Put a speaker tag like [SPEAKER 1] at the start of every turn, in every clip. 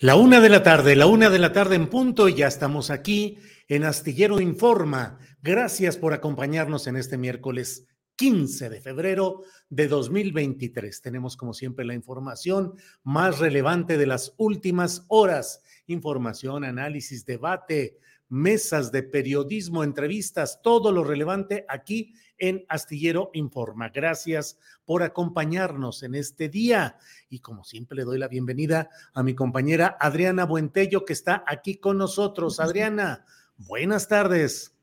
[SPEAKER 1] La una de la tarde, la una de la tarde en punto y ya estamos aquí en Astillero Informa. Gracias por acompañarnos en este miércoles 15 de febrero de 2023. Tenemos como siempre la información más relevante de las últimas horas. Información, análisis, debate, mesas de periodismo, entrevistas, todo lo relevante aquí en Astillero Informa. Gracias por acompañarnos en este día. Y como siempre le doy la bienvenida a mi compañera Adriana Buentello, que está aquí con nosotros. Adriana, buenas tardes.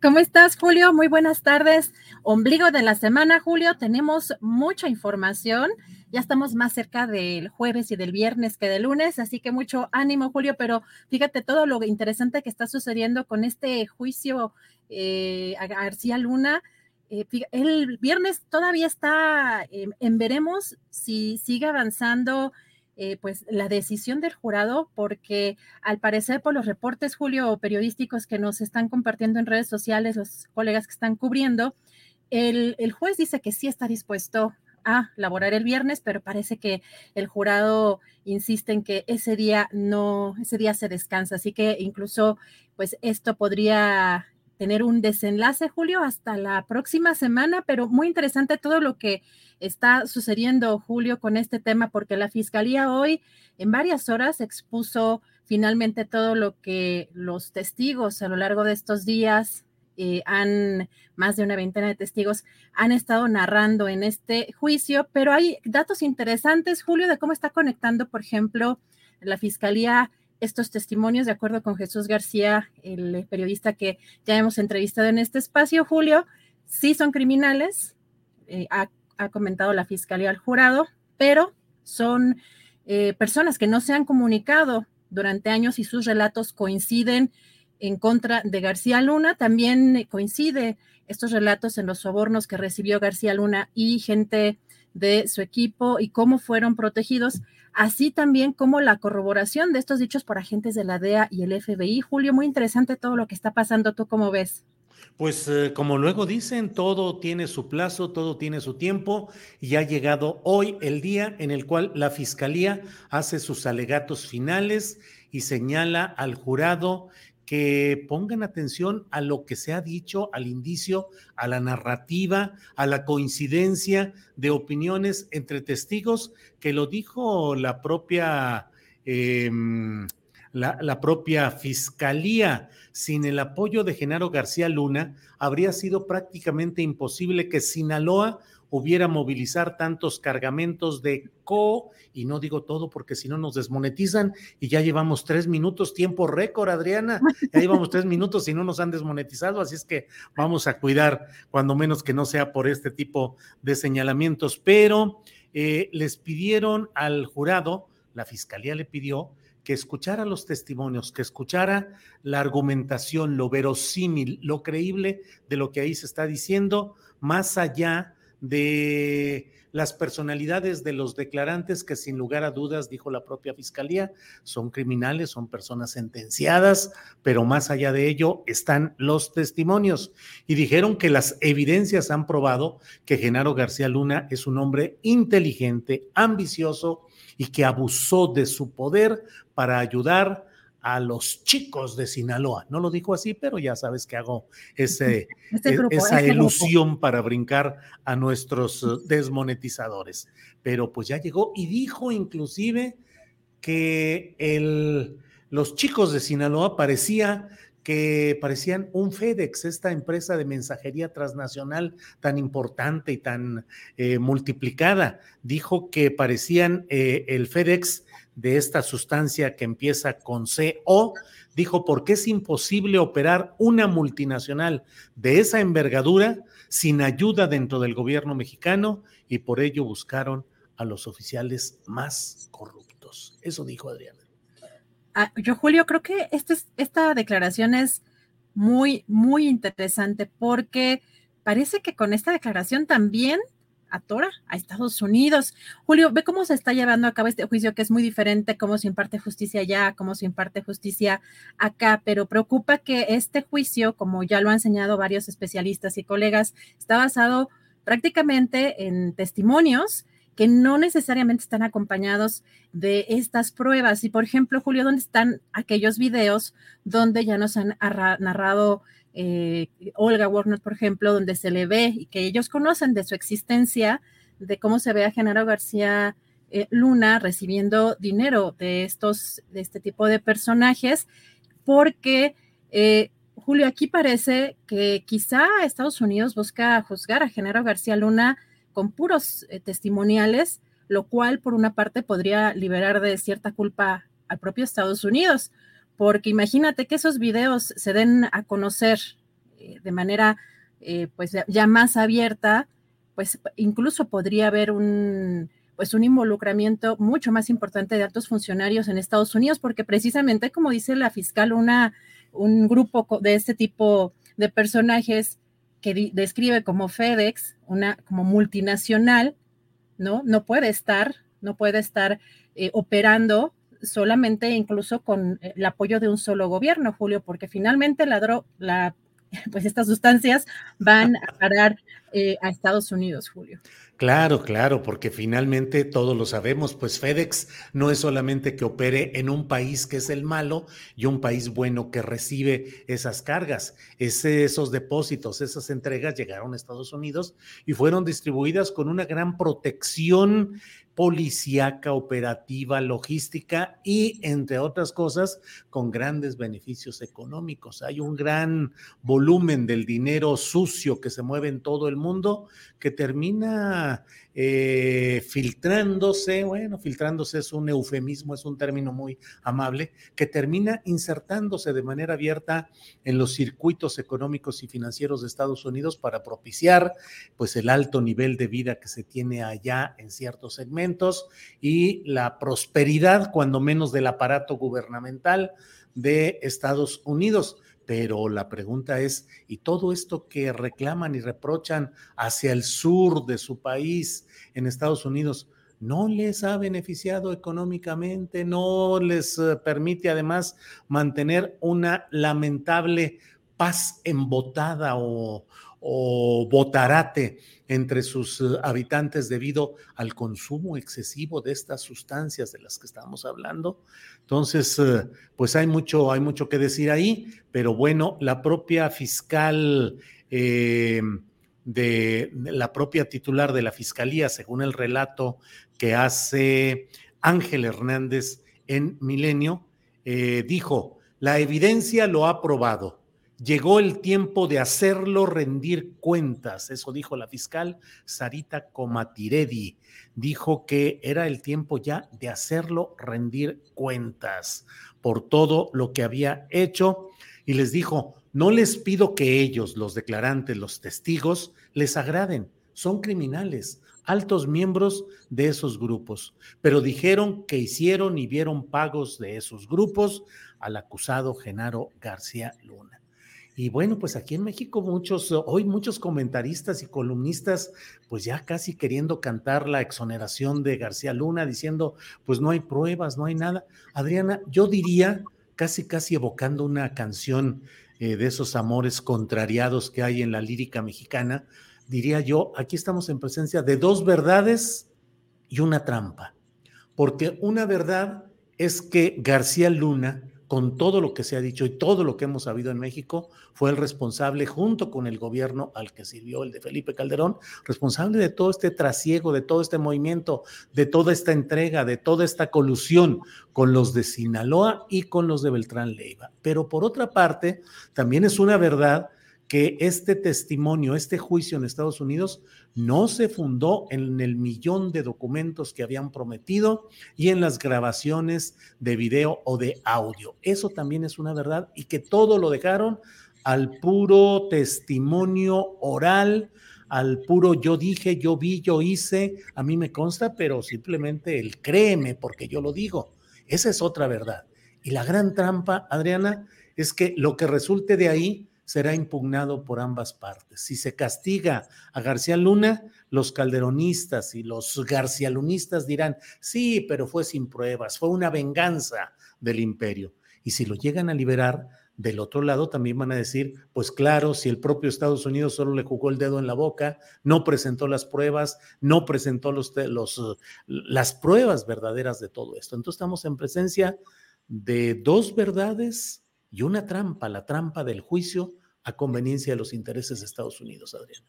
[SPEAKER 2] ¿Cómo estás, Julio? Muy buenas tardes. Ombligo de la semana, Julio. Tenemos mucha información. Ya estamos más cerca del jueves y del viernes que del lunes, así que mucho ánimo, Julio. Pero fíjate todo lo interesante que está sucediendo con este juicio eh, a García Luna. Eh, el viernes todavía está eh, en veremos si sigue avanzando eh, pues la decisión del jurado, porque al parecer por los reportes, Julio, periodísticos que nos están compartiendo en redes sociales, los colegas que están cubriendo, el, el juez dice que sí está dispuesto a laborar el viernes, pero parece que el jurado insiste en que ese día no, ese día se descansa, así que incluso pues esto podría tener un desenlace, Julio, hasta la próxima semana, pero muy interesante todo lo que está sucediendo, Julio, con este tema, porque la Fiscalía hoy en varias horas expuso finalmente todo lo que los testigos a lo largo de estos días eh, han, más de una veintena de testigos, han estado narrando en este juicio, pero hay datos interesantes, Julio, de cómo está conectando, por ejemplo, la Fiscalía estos testimonios, de acuerdo con Jesús García, el periodista que ya hemos entrevistado en este espacio, Julio, sí son criminales, eh, ha, comentado la fiscalía al jurado, pero son eh, personas que no se han comunicado durante años y sus relatos coinciden en contra de García Luna. También coincide estos relatos en los sobornos que recibió García Luna y gente de su equipo y cómo fueron protegidos, así también como la corroboración de estos dichos por agentes de la DEA y el FBI. Julio, muy interesante todo lo que está pasando. ¿Tú cómo ves?
[SPEAKER 1] Pues eh, como luego dicen, todo tiene su plazo, todo tiene su tiempo y ha llegado hoy el día en el cual la Fiscalía hace sus alegatos finales y señala al jurado que pongan atención a lo que se ha dicho, al indicio, a la narrativa, a la coincidencia de opiniones entre testigos, que lo dijo la propia, em, la, la propia fiscalía. Sin el apoyo de Genaro García Luna, habría sido prácticamente imposible que Sinaloa hubiera movilizar tantos cargamentos de co, y no digo todo porque si no nos desmonetizan y ya llevamos tres minutos, tiempo récord, Adriana, ya llevamos tres minutos y no nos han desmonetizado, así es que vamos a cuidar, cuando menos que no sea por este tipo de señalamientos, pero eh, les pidieron al jurado, la fiscalía le pidió que escuchara los testimonios, que escuchara la argumentación, lo verosímil, lo creíble de lo que ahí se está diciendo, más allá de las personalidades de los declarantes que sin lugar a dudas, dijo la propia fiscalía, son criminales, son personas sentenciadas, pero más allá de ello están los testimonios. Y dijeron que las evidencias han probado que Genaro García Luna es un hombre inteligente, ambicioso y que abusó de su poder para ayudar a los chicos de Sinaloa. No lo dijo así, pero ya sabes que hago ese, este e, esa ilusión para brincar a nuestros desmonetizadores. Pero pues ya llegó y dijo inclusive que el, los chicos de Sinaloa parecía que parecían un FedEx, esta empresa de mensajería transnacional tan importante y tan eh, multiplicada. Dijo que parecían eh, el FedEx de esta sustancia que empieza con CO, dijo, porque es imposible operar una multinacional de esa envergadura sin ayuda dentro del gobierno mexicano y por ello buscaron a los oficiales más corruptos. Eso dijo Adriana.
[SPEAKER 2] Ah, yo, Julio, creo que este esta declaración es muy, muy interesante porque parece que con esta declaración también atora a Estados Unidos. Julio, ve cómo se está llevando a cabo este juicio, que es muy diferente, cómo se imparte justicia allá, cómo se imparte justicia acá, pero preocupa que este juicio, como ya lo han enseñado varios especialistas y colegas, está basado prácticamente en testimonios que no necesariamente están acompañados de estas pruebas. Y por ejemplo, Julio, ¿dónde están aquellos videos donde ya nos han narrado eh, Olga Warner, por ejemplo, donde se le ve y que ellos conocen de su existencia, de cómo se ve a Genaro García eh, Luna recibiendo dinero de estos, de este tipo de personajes, porque eh, Julio, aquí parece que quizá Estados Unidos busca juzgar a Genaro García Luna con puros testimoniales, lo cual por una parte podría liberar de cierta culpa al propio Estados Unidos porque imagínate que esos videos se den a conocer eh, de manera eh, pues ya más abierta, pues incluso podría haber un pues un involucramiento mucho más importante de altos funcionarios en Estados Unidos, porque precisamente como dice la fiscal, una, un grupo de este tipo de personajes que describe como FedEx, una como multinacional, ¿no? No puede estar, no puede estar eh, operando solamente incluso con el apoyo de un solo gobierno, Julio, porque finalmente la, la pues estas sustancias van a parar eh, a Estados Unidos, Julio.
[SPEAKER 1] Claro, claro, porque finalmente todos lo sabemos, pues FedEx no es solamente que opere en un país que es el malo y un país bueno que recibe esas cargas. esos depósitos, esas entregas llegaron a Estados Unidos y fueron distribuidas con una gran protección policíaca, operativa, logística y, entre otras cosas, con grandes beneficios económicos. Hay un gran volumen del dinero sucio que se mueve en todo el mundo que termina eh, filtrándose, bueno, filtrándose es un eufemismo, es un término muy amable, que termina insertándose de manera abierta en los circuitos económicos y financieros de Estados Unidos para propiciar pues el alto nivel de vida que se tiene allá en ciertos segmentos y la prosperidad, cuando menos del aparato gubernamental de Estados Unidos pero la pregunta es, ¿y todo esto que reclaman y reprochan hacia el sur de su país, en Estados Unidos, no les ha beneficiado económicamente, no les eh, permite además mantener una lamentable paz embotada o, o botarate entre sus eh, habitantes debido al consumo excesivo de estas sustancias de las que estamos hablando. Entonces, eh, pues hay mucho, hay mucho que decir ahí, pero bueno, la propia fiscal eh, de la propia titular de la fiscalía, según el relato que hace Ángel Hernández en Milenio, dijo, la evidencia lo ha probado Llegó el tiempo de hacerlo rendir cuentas, eso dijo la fiscal Sarita Comatiredi. Dijo que era el tiempo ya de hacerlo rendir cuentas por todo lo que había hecho y les dijo, no les pido que ellos, los declarantes, los testigos, les agraden, son criminales, altos miembros de esos grupos, pero dijeron que hicieron y vieron pagos de esos grupos al acusado Genaro García Luna. Y bueno, pues aquí en México muchos, hoy muchos comentaristas y columnistas, pues ya casi queriendo cantar la exoneración de García Luna, diciendo, pues no hay pruebas, no hay nada. Adriana, yo diría, casi, casi evocando una canción eh, de esos amores contrariados que hay en la lírica mexicana, diría yo, aquí estamos en presencia de dos verdades y una trampa. Porque una verdad es que García Luna, con todo lo que se ha dicho y todo lo que hemos sabido en México, fue el responsable, junto con el gobierno al que sirvió el de Felipe Calderón, responsable de todo este trasiego, de todo este movimiento, de toda esta entrega, de toda esta colusión con los de Sinaloa y con los de Beltrán Leiva. Pero por otra parte, también es una verdad que este testimonio, este juicio en Estados Unidos no se fundó en el millón de documentos que habían prometido y en las grabaciones de video o de audio. Eso también es una verdad y que todo lo dejaron al puro testimonio oral, al puro yo dije, yo vi, yo hice, a mí me consta, pero simplemente el créeme porque yo lo digo. Esa es otra verdad. Y la gran trampa, Adriana, es que lo que resulte de ahí será impugnado por ambas partes. Si se castiga a García Luna, los calderonistas y los garcialunistas dirán, sí, pero fue sin pruebas, fue una venganza del imperio. Y si lo llegan a liberar, del otro lado también van a decir, pues claro, si el propio Estados Unidos solo le jugó el dedo en la boca, no presentó las pruebas, no presentó los, los, las pruebas verdaderas de todo esto. Entonces estamos en presencia de dos verdades y una trampa, la trampa del juicio a conveniencia de los intereses de Estados Unidos, Adriana.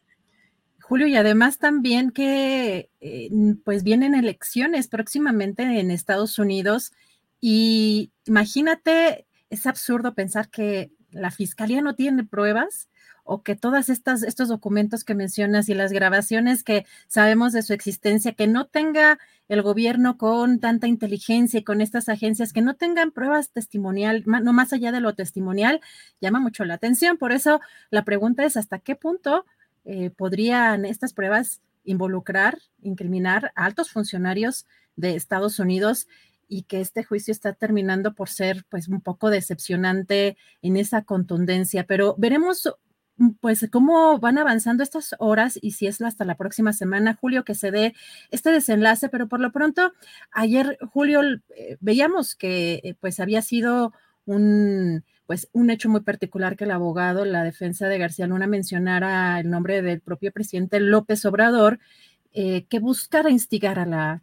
[SPEAKER 2] Julio, y además también que eh, pues vienen elecciones próximamente en Estados Unidos y imagínate, es absurdo pensar que la fiscalía no tiene pruebas o que todas estas estos documentos que mencionas y las grabaciones que sabemos de su existencia que no tenga el gobierno con tanta inteligencia y con estas agencias que no tengan pruebas testimonial, no más allá de lo testimonial, llama mucho la atención. Por eso la pregunta es hasta qué punto eh, podrían estas pruebas involucrar, incriminar a altos funcionarios de Estados Unidos y que este juicio está terminando por ser pues un poco decepcionante en esa contundencia, pero veremos pues cómo van avanzando estas horas y si es hasta la próxima semana, Julio, que se dé este desenlace, pero por lo pronto, ayer, Julio, eh, veíamos que eh, pues había sido un pues un hecho muy particular que el abogado, la defensa de García Luna mencionara el nombre del propio presidente López Obrador, eh, que buscara instigar a la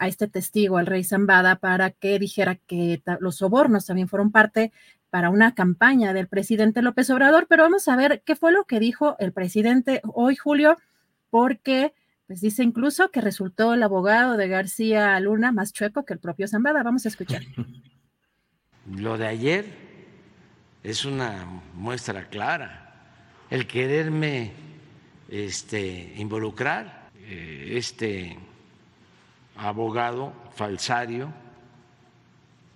[SPEAKER 2] a este testigo, al rey Zambada, para que dijera que los sobornos también fueron parte para una campaña del presidente López Obrador, pero vamos a ver qué fue lo que dijo el presidente hoy, Julio, porque pues dice incluso que resultó el abogado de García Luna más chueco que el propio Zambada. Vamos a escuchar.
[SPEAKER 3] Lo de ayer es una muestra clara. El quererme este, involucrar, eh, este abogado falsario,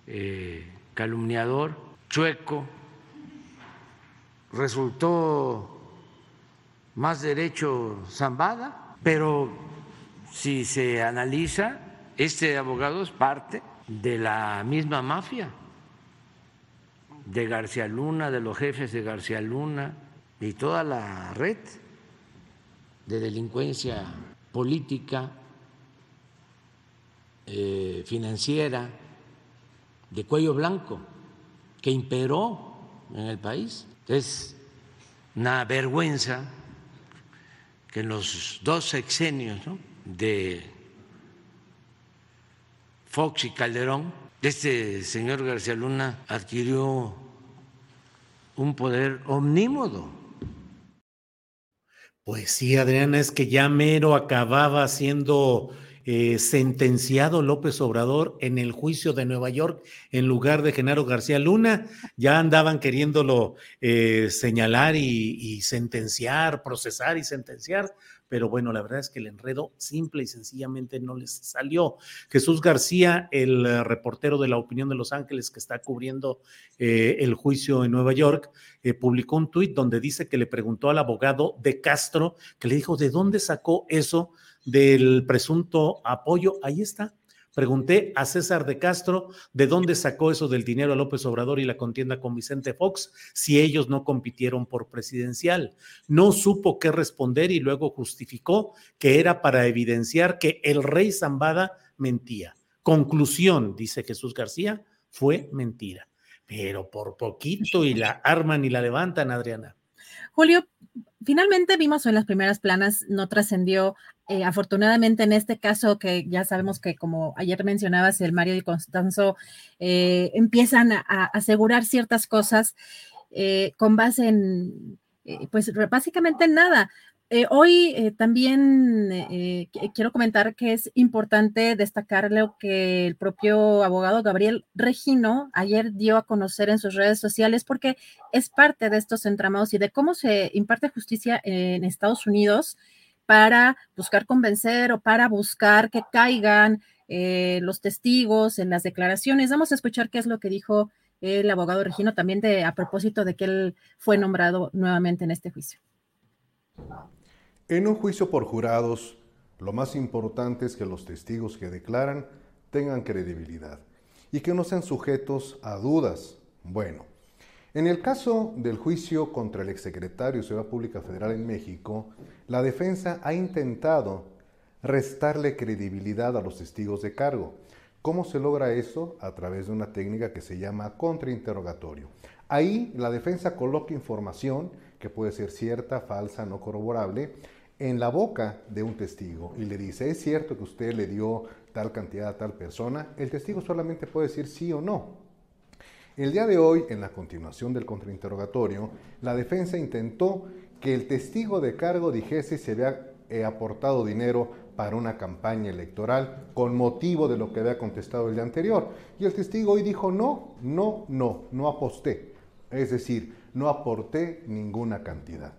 [SPEAKER 3] eh, calumniador, chueco, resultó más derecho Zambada, pero si se analiza, este abogado es parte de la misma mafia de García Luna, de los jefes de García Luna y toda la red de delincuencia política, eh, financiera, de cuello blanco que imperó en el país. Es una vergüenza que en los dos sexenios de Fox y Calderón, este señor García Luna adquirió un poder omnímodo.
[SPEAKER 1] Pues sí, Adriana, es que ya mero acababa siendo eh, sentenciado López Obrador en el juicio de Nueva York en lugar de Genaro García Luna. Ya andaban queriéndolo eh, señalar y, sentenciar, procesar y sentenciar, pero bueno, la verdad es que el enredo simple y sencillamente no les salió. Jesús García, el eh, reportero de la opinión de Los Ángeles que está cubriendo el juicio en Nueva York, publicó un tuit donde dice que le preguntó al abogado de Castro, que le dijo, ¿de dónde sacó eso del presunto apoyo. Ahí está. Pregunté a César de Castro de dónde sacó eso del dinero a López Obrador y la contienda con Vicente Fox si ellos no compitieron por presidencial. No supo qué responder y luego justificó que era para evidenciar que el rey Zambada mentía. Conclusión, dice Jesús García, fue mentira. Pero por poquito y la arman y la levantan, Adriana.
[SPEAKER 2] Julio, finalmente vimos en las primeras planas, no trascendió, eh, afortunadamente en este caso que ya sabemos que como ayer mencionabas, el Mario y Constanzo eh, empiezan a, asegurar ciertas cosas eh, con base en, pues básicamente en nada. Hoy también quiero comentar que es importante destacar lo que el propio abogado Gabriel Regino ayer dio a conocer en sus redes sociales porque es parte de estos entramados y de cómo se imparte justicia en Estados Unidos para buscar convencer o para buscar que caigan los testigos en las declaraciones. Vamos a escuchar qué es lo que dijo el abogado Regino también de, a propósito de que él fue nombrado nuevamente en este juicio.
[SPEAKER 4] En un juicio por jurados, lo más importante es que los testigos que declaran tengan credibilidad y que no sean sujetos a dudas. Bueno, en el caso del juicio contra el exsecretario de Ciudad Pública Federal en México, la defensa ha intentado restarle credibilidad a los testigos de cargo. ¿Cómo se logra eso? A través de una técnica que se llama contrainterrogatorio. Ahí la defensa coloca información que puede ser cierta, falsa, no corroborable, en la boca de un testigo y le dice, ¿es cierto que usted le dio tal cantidad a tal persona? El testigo solamente puede decir sí o no. El día de hoy, en la continuación del contrainterrogatorio, la defensa intentó que el testigo de cargo dijese si había eh, aportado dinero para una campaña electoral con motivo de lo que había contestado el día anterior. Y el testigo hoy dijo, no, no, no, no aposté. Es decir, no aporté ninguna cantidad.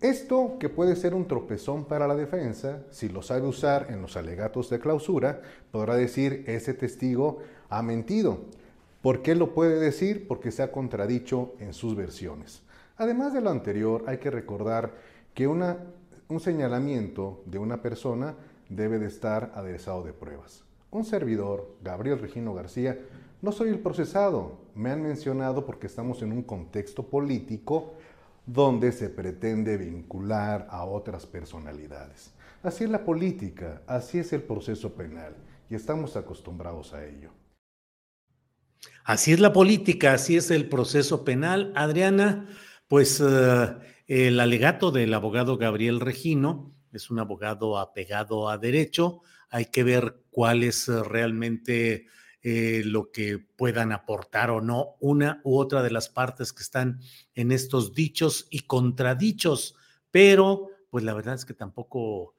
[SPEAKER 4] Esto que puede ser un tropezón para la defensa, si lo sabe usar en los alegatos de clausura, podrá decir ese testigo ha mentido. ¿Por qué lo puede decir? Porque se ha contradicho en sus versiones. Además de lo anterior, hay que recordar que un señalamiento de una persona debe de estar aderezado de pruebas. Un servidor, Gabriel Regino García, no soy el procesado. Me han mencionado porque estamos en un contexto político donde se pretende vincular a otras personalidades. Así es la política, así es el proceso penal y estamos acostumbrados a ello.
[SPEAKER 1] Así es la política, así es el proceso penal. Adriana, pues eh, el alegato del abogado Gabriel Regino es un abogado apegado a derecho. Hay que ver cuál es eh, realmente eh, lo que puedan aportar o no una u otra de las partes que están en estos dichos y contradichos, pero pues la verdad es que tampoco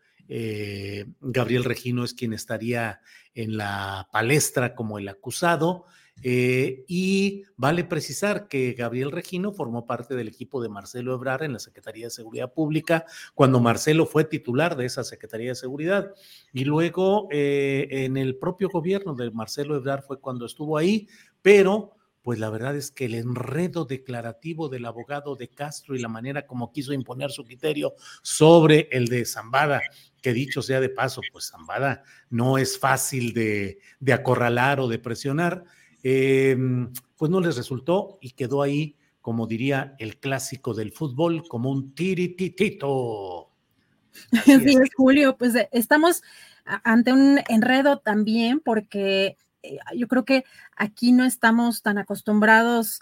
[SPEAKER 1] Gabriel Regino es quien estaría en la palestra como el acusado. Eh, y vale precisar que Gabriel Regino formó parte del equipo de Marcelo Ebrar en la Secretaría de Seguridad Pública cuando Marcelo fue titular de esa Secretaría de Seguridad. Y luego eh, en el propio gobierno de Marcelo Ebrar fue cuando estuvo ahí, pero pues la verdad es que el enredo declarativo del abogado de Castro y la manera como quiso imponer su criterio sobre el de Zambada, que dicho sea de paso, pues Zambada no es fácil de, de acorralar o de presionar, Em, pues no les resultó y quedó ahí, como diría el clásico del fútbol, como un tirititito.
[SPEAKER 2] Así es, Julio, pues eh, estamos ante un enredo también porque eh, yo creo que aquí no estamos tan acostumbrados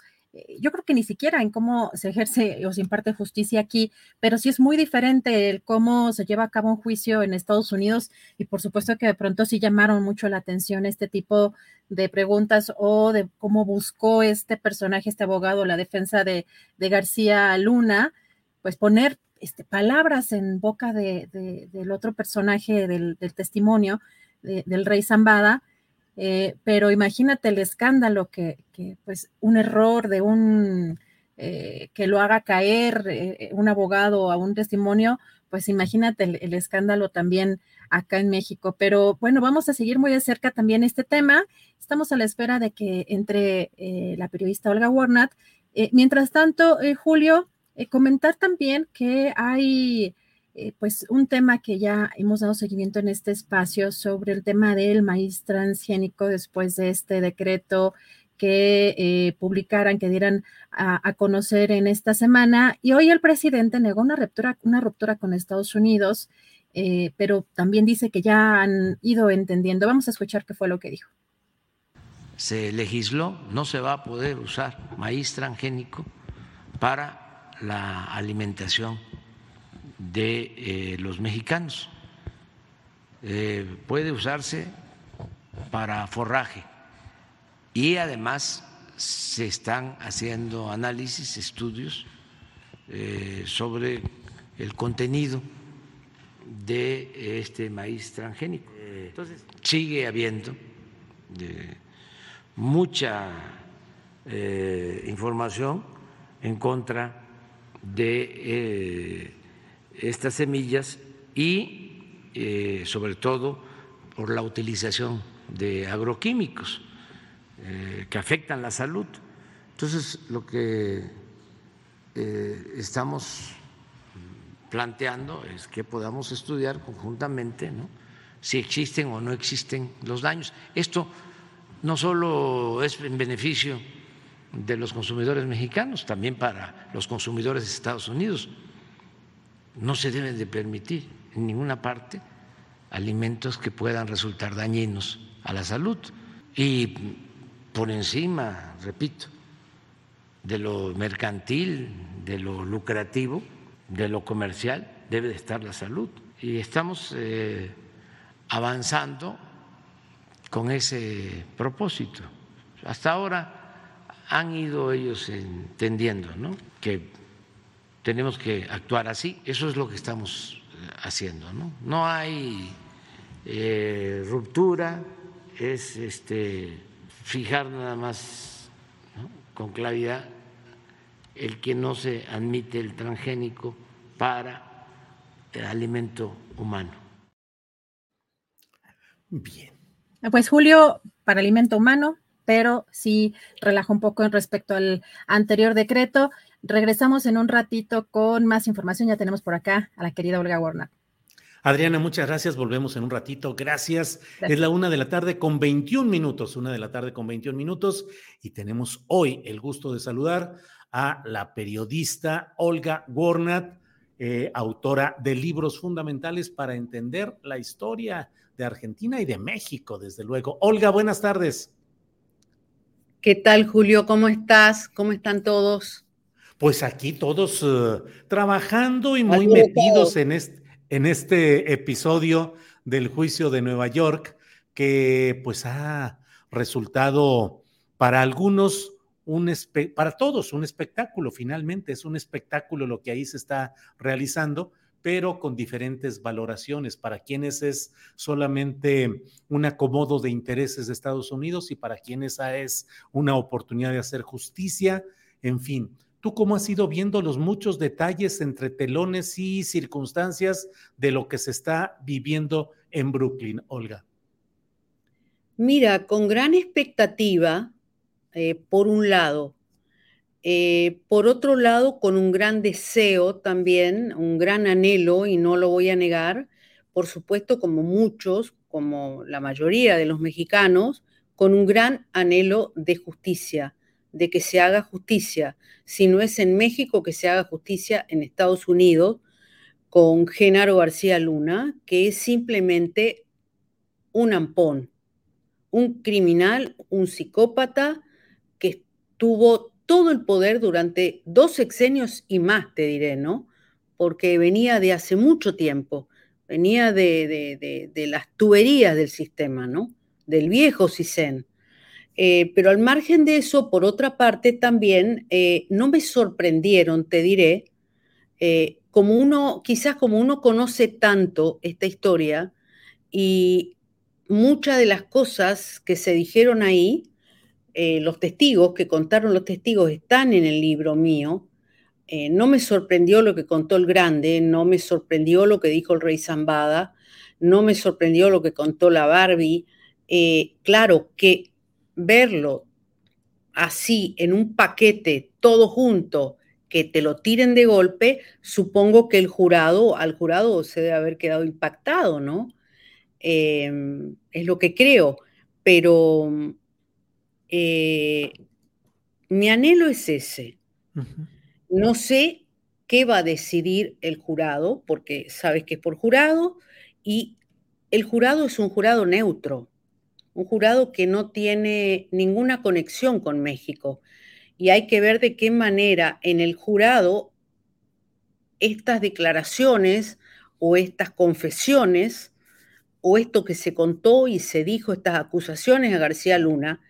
[SPEAKER 2] yo creo que ni siquiera en cómo se ejerce o se imparte justicia aquí, pero sí es muy diferente el cómo se lleva a cabo un juicio en Estados Unidos y por supuesto que de pronto sí llamaron mucho la atención este tipo de preguntas o de cómo buscó este personaje, este abogado, la defensa de, García Luna, pues poner este, palabras en boca de, del otro personaje del, testimonio del rey Zambada eh, pero imagínate el escándalo que, pues un error de un eh, que lo haga caer eh, un abogado a un testimonio, pues imagínate el, escándalo también acá en México. Pero bueno, vamos a seguir muy de cerca también este tema. Estamos a la espera de que entre la periodista Olga Warnat. mientras tanto, Julio, comentar también que hay eh, pues un tema que ya hemos dado seguimiento en este espacio sobre el tema del maíz transgénico después de este decreto que eh, publicaran, que dieran a, conocer en esta semana. Y hoy el presidente negó una ruptura, una ruptura con Estados Unidos, eh, pero también dice que ya han ido entendiendo. Vamos a escuchar qué fue lo que dijo.
[SPEAKER 3] Se legisló, no se va a poder usar maíz transgénico para la alimentación de eh, los mexicanos. puede usarse para forraje y además se están haciendo análisis, estudios eh, sobre el contenido de este maíz transgénico. Entonces, sigue habiendo eh, mucha eh, información en contra de estas semillas y sobre todo por la utilización de agroquímicos. Eh, que afectan la salud. Entonces, lo que eh, estamos planteando es que podamos estudiar conjuntamente si existen o no existen los daños. Esto no solo es en beneficio de los consumidores mexicanos, también para los consumidores de Estados Unidos. No se deben de permitir en ninguna parte alimentos que puedan resultar dañinos a la salud. Y por encima, repito, de lo mercantil, de lo lucrativo, de lo comercial, debe de estar la salud. Y estamos eh, avanzando con ese propósito. Hasta ahora han ido ellos entendiendo ¿no? que tenemos que actuar así. Eso es lo que estamos eh, haciendo. No, no hay eh, ruptura, es este fijar nada más con claridad el que no se admite el transgénico para el alimento humano.
[SPEAKER 2] Bien. Pues Julio, para alimento humano, pero sí relaja un poco en respecto al anterior decreto. Regresamos en un ratito con más información. Ya tenemos por acá a la querida Olga Warner.
[SPEAKER 1] Adriana, muchas gracias. Volvemos en un ratito. Gracias. Es la una de la tarde con 21 minutos, una de la tarde con 21 minutos. Y tenemos hoy el gusto de saludar a la periodista Olga Gornat, eh, autora de libros fundamentales para entender la historia de Argentina y de México, desde luego. Olga, buenas tardes.
[SPEAKER 5] ¿Qué tal, Julio? ¿Cómo estás? ¿Cómo están todos?
[SPEAKER 1] Pues aquí todos eh, trabajando y muy metidos en este en este episodio del juicio de Nueva York, que pues ha resultado para algunos un para todos un espectáculo, finalmente es un espectáculo lo que ahí se está realizando, pero con diferentes valoraciones. Para quienes es solamente un acomodo de intereses de Estados Unidos y para quienes es una oportunidad de hacer justicia, en fin ¿Tú cómo has ido viendo los muchos detalles entre telones y circunstancias de lo que se está viviendo en Brooklyn, Olga?
[SPEAKER 5] Mira, con gran expectativa, eh, por un lado. Eh, por otro lado, con un gran deseo también, un gran anhelo, y no lo voy a negar, por supuesto, como muchos, como la mayoría de los mexicanos, con un gran anhelo de justicia de que se haga justicia. Si no es en México, que se haga justicia en Estados Unidos con Genaro García Luna, que es simplemente un ampón, un criminal, un psicópata que tuvo todo el poder durante dos sexenios y más, te diré, ¿no? Porque venía de hace mucho tiempo, venía de, de las tuberías del sistema, ¿no? Del viejo CISEN. Eh, pero al margen de eso, por otra parte, también eh, no me sorprendieron, te diré, eh, como uno, quizás como uno conoce tanto esta historia y muchas de las cosas que se dijeron ahí, los testigos que contaron los testigos están en el libro mío. no me sorprendió lo que contó el grande, no me sorprendió lo que dijo el rey Zambada, no me sorprendió lo que contó la Barbie. claro que verlo así en un paquete, todo junto, que te lo tiren de golpe, supongo que el jurado, al jurado se debe haber quedado impactado, ¿no? Em, es lo que creo, pero eh, mi anhelo es ese. No sé qué va a decidir el jurado, porque sabes que es por jurado, y el jurado es un jurado neutro, un jurado que no tiene ninguna conexión con México. Y hay que ver de qué manera en el jurado estas declaraciones o estas confesiones o esto que se contó y se dijo, estas acusaciones a García Luna,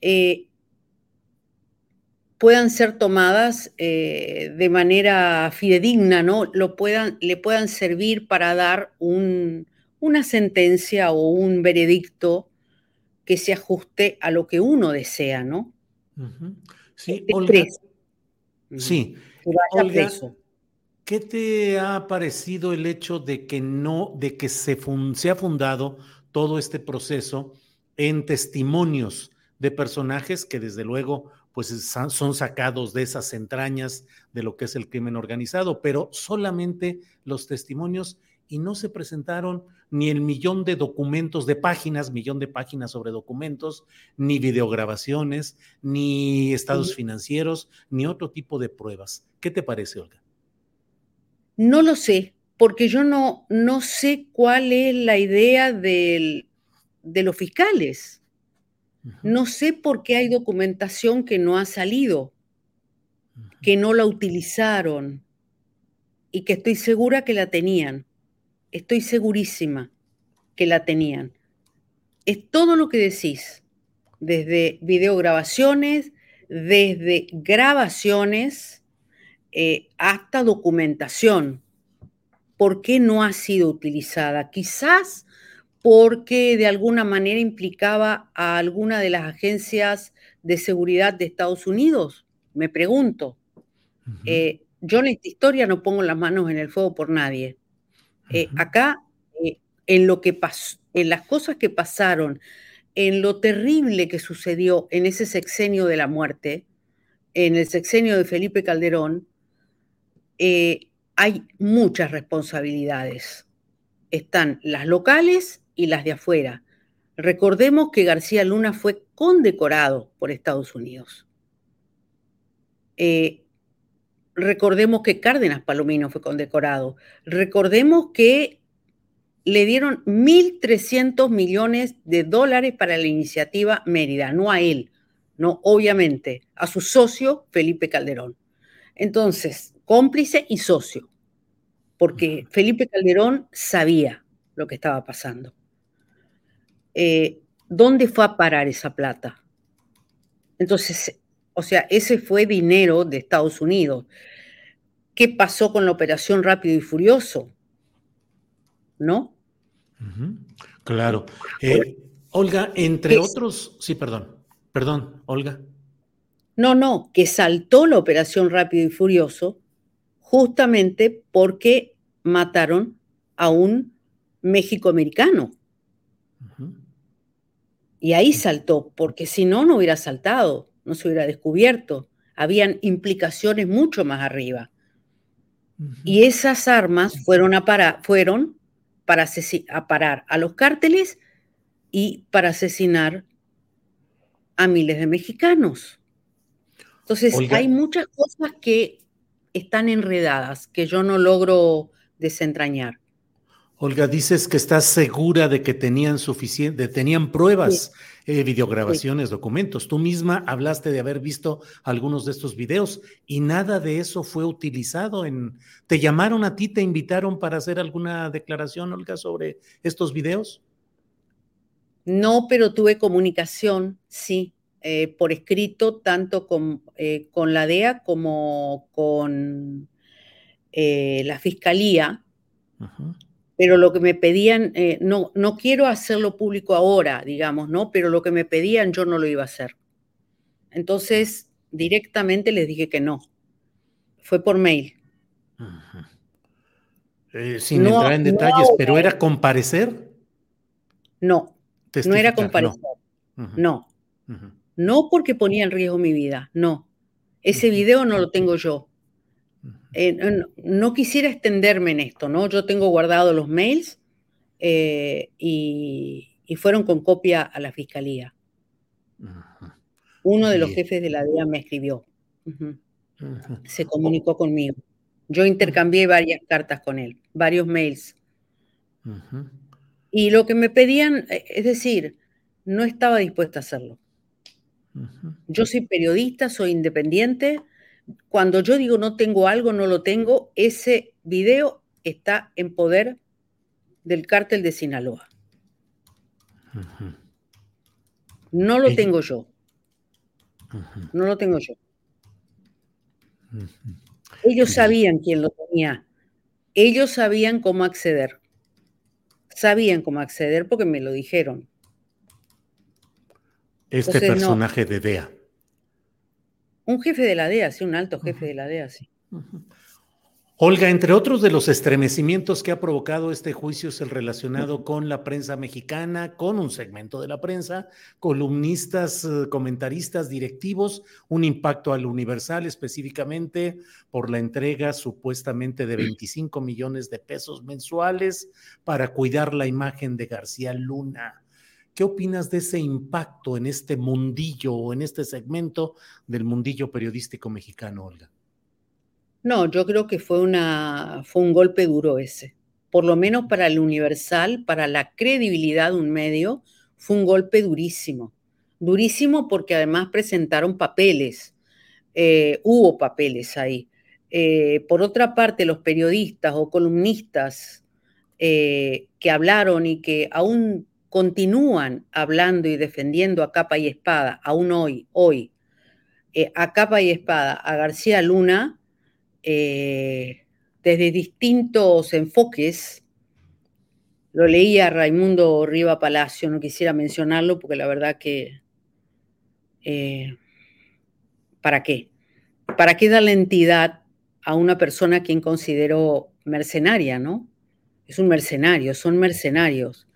[SPEAKER 5] eh, puedan ser tomadas eh, de manera fidedigna, ¿no? Lo puedan, le puedan servir para dar una sentencia o un veredicto que se ajuste a lo que uno desea, ¿no?
[SPEAKER 1] Sí, Olga, sí. Olga, ¿qué te ha parecido el hecho de que no, de que se, se ha fundado todo este proceso en testimonios de personajes que desde luego pues son sacados de esas entrañas de lo que es el crimen organizado, pero solamente los testimonios y no se presentaron ni el millón de documentos de páginas, millón de páginas sobre documentos, ni videograbaciones, ni estados financieros, ni otro tipo de pruebas. ¿Qué te parece, Olga?
[SPEAKER 5] No lo sé, porque yo no, no sé cuál es la idea de los fiscales. No sé por qué hay documentación que no ha salido, que no la utilizaron y que estoy segura que la tenían. Estoy segurísima que la tenían. Es todo lo que decís, desde videograbaciones, desde grabaciones eh, hasta documentación. ¿Por qué no ha sido utilizada? Quizás porque de alguna manera implicaba a alguna de las agencias de seguridad de Estados Unidos? Me pregunto. Eh, yo en esta historia no pongo las manos en el fuego por nadie. Eh, acá, eh, en lo que pasó, en las cosas que pasaron, en lo terrible que sucedió en ese sexenio de la muerte, en el sexenio de Felipe Calderón, hay muchas responsabilidades. Están las locales y las de afuera. Recordemos que García Luna fue condecorado por Estados Unidos. Eh, recordemos que Cárdenas Palomino fue condecorado. Recordemos que le dieron 1.300 millones de dólares para la iniciativa Mérida, no a él, no, obviamente, a su socio Felipe Calderón. Entonces, cómplice y socio, porque Felipe Calderón sabía lo que estaba pasando. Eh, ¿dónde fue a parar esa plata? Entonces, o sea, ese fue dinero de Estados Unidos. ¿Qué pasó con la operación Rápido y Furioso? ¿No?
[SPEAKER 1] Claro. Eh, Olga, entre otros, sí, perdón, perdón, Olga.
[SPEAKER 5] No, no, que saltó la operación Rápido y Furioso justamente porque mataron a un México americano. Y ahí saltó, porque si no, no hubiera saltado, no se hubiera descubierto. Habían implicaciones mucho más arriba. Y esas armas fueron, a para, fueron para a parar a los cárteles y para asesinar a miles de mexicanos. Entonces, hay muchas cosas que están enredadas, que yo no logro desentrañar.
[SPEAKER 1] Olga, dices que estás segura de que tenían suficiente, tenían pruebas, eh, videograbaciones, documentos. Tú misma hablaste de haber visto algunos de estos videos y nada de eso fue utilizado en. ¿Te llamaron a ti, te invitaron para hacer alguna declaración, Olga, sobre estos videos?
[SPEAKER 5] No, pero tuve comunicación, sí, eh, por escrito, tanto con, eh, con la DEA como con la Fiscalía. Ajá pero lo que me pedían, eh, no, no quiero hacerlo público ahora, digamos, ¿no? Pero lo que me pedían yo no lo iba a hacer. Entonces, directamente les dije que no. Fue por mail.
[SPEAKER 1] Eh, sin entrar en detalles, pero ¿era comparecer?
[SPEAKER 5] No, no era comparecer. No. No. no porque ponía en riesgo mi vida, no. Ese video no lo tengo yo. Eh, no, quisiera extenderme en esto, ¿no? Yo tengo guardado los mails eh, y, fueron con copia a la fiscalía. Uno de los jefes de la DEA me escribió. Se comunicó conmigo. Yo intercambié varias cartas con él, varios mails. Y lo que me pedían, eh, es decir, no estaba dispuesta a hacerlo. Yo soy periodista, soy independiente. Cuando yo digo no tengo algo, no lo tengo, ese video está en poder del cártel de Sinaloa. No lo tengo yo. No lo tengo yo. Ellos sabían quién lo tenía. Ellos sabían cómo acceder. Sabían cómo acceder porque me lo dijeron.
[SPEAKER 1] Este personaje de DEA.
[SPEAKER 5] Un jefe de la DEA, sí, un alto jefe de la DEA, sí.
[SPEAKER 1] Olga, entre otros de los estremecimientos que ha provocado este juicio es el relacionado con la prensa mexicana, con un segmento de la prensa, columnistas, eh, comentaristas, directivos, un impacto al Universal específicamente por la entrega supuestamente de 25 millones de pesos mensuales para cuidar la imagen de García Luna. ¿Qué opinas de ese impacto en este mundillo o en este segmento del mundillo periodístico mexicano, Olga?
[SPEAKER 5] No, yo creo que fue, una, fue un golpe duro ese. Por lo menos para el Universal, para la credibilidad de un medio, fue un golpe durísimo. Durísimo porque además presentaron papeles, eh, hubo papeles ahí. Eh, por otra parte, los periodistas o columnistas eh, que hablaron y que aún continúan hablando y defendiendo a capa y espada, aún hoy, hoy, a capa y espada a García Luna, eh, desde distintos enfoques. Lo leía Raimundo Riva Palacio, no quisiera mencionarlo porque la verdad que... Eh, ¿Para qué? ¿Para qué darle entidad a una persona a quien considero mercenaria, no? Es un mercenario, son mercenarios.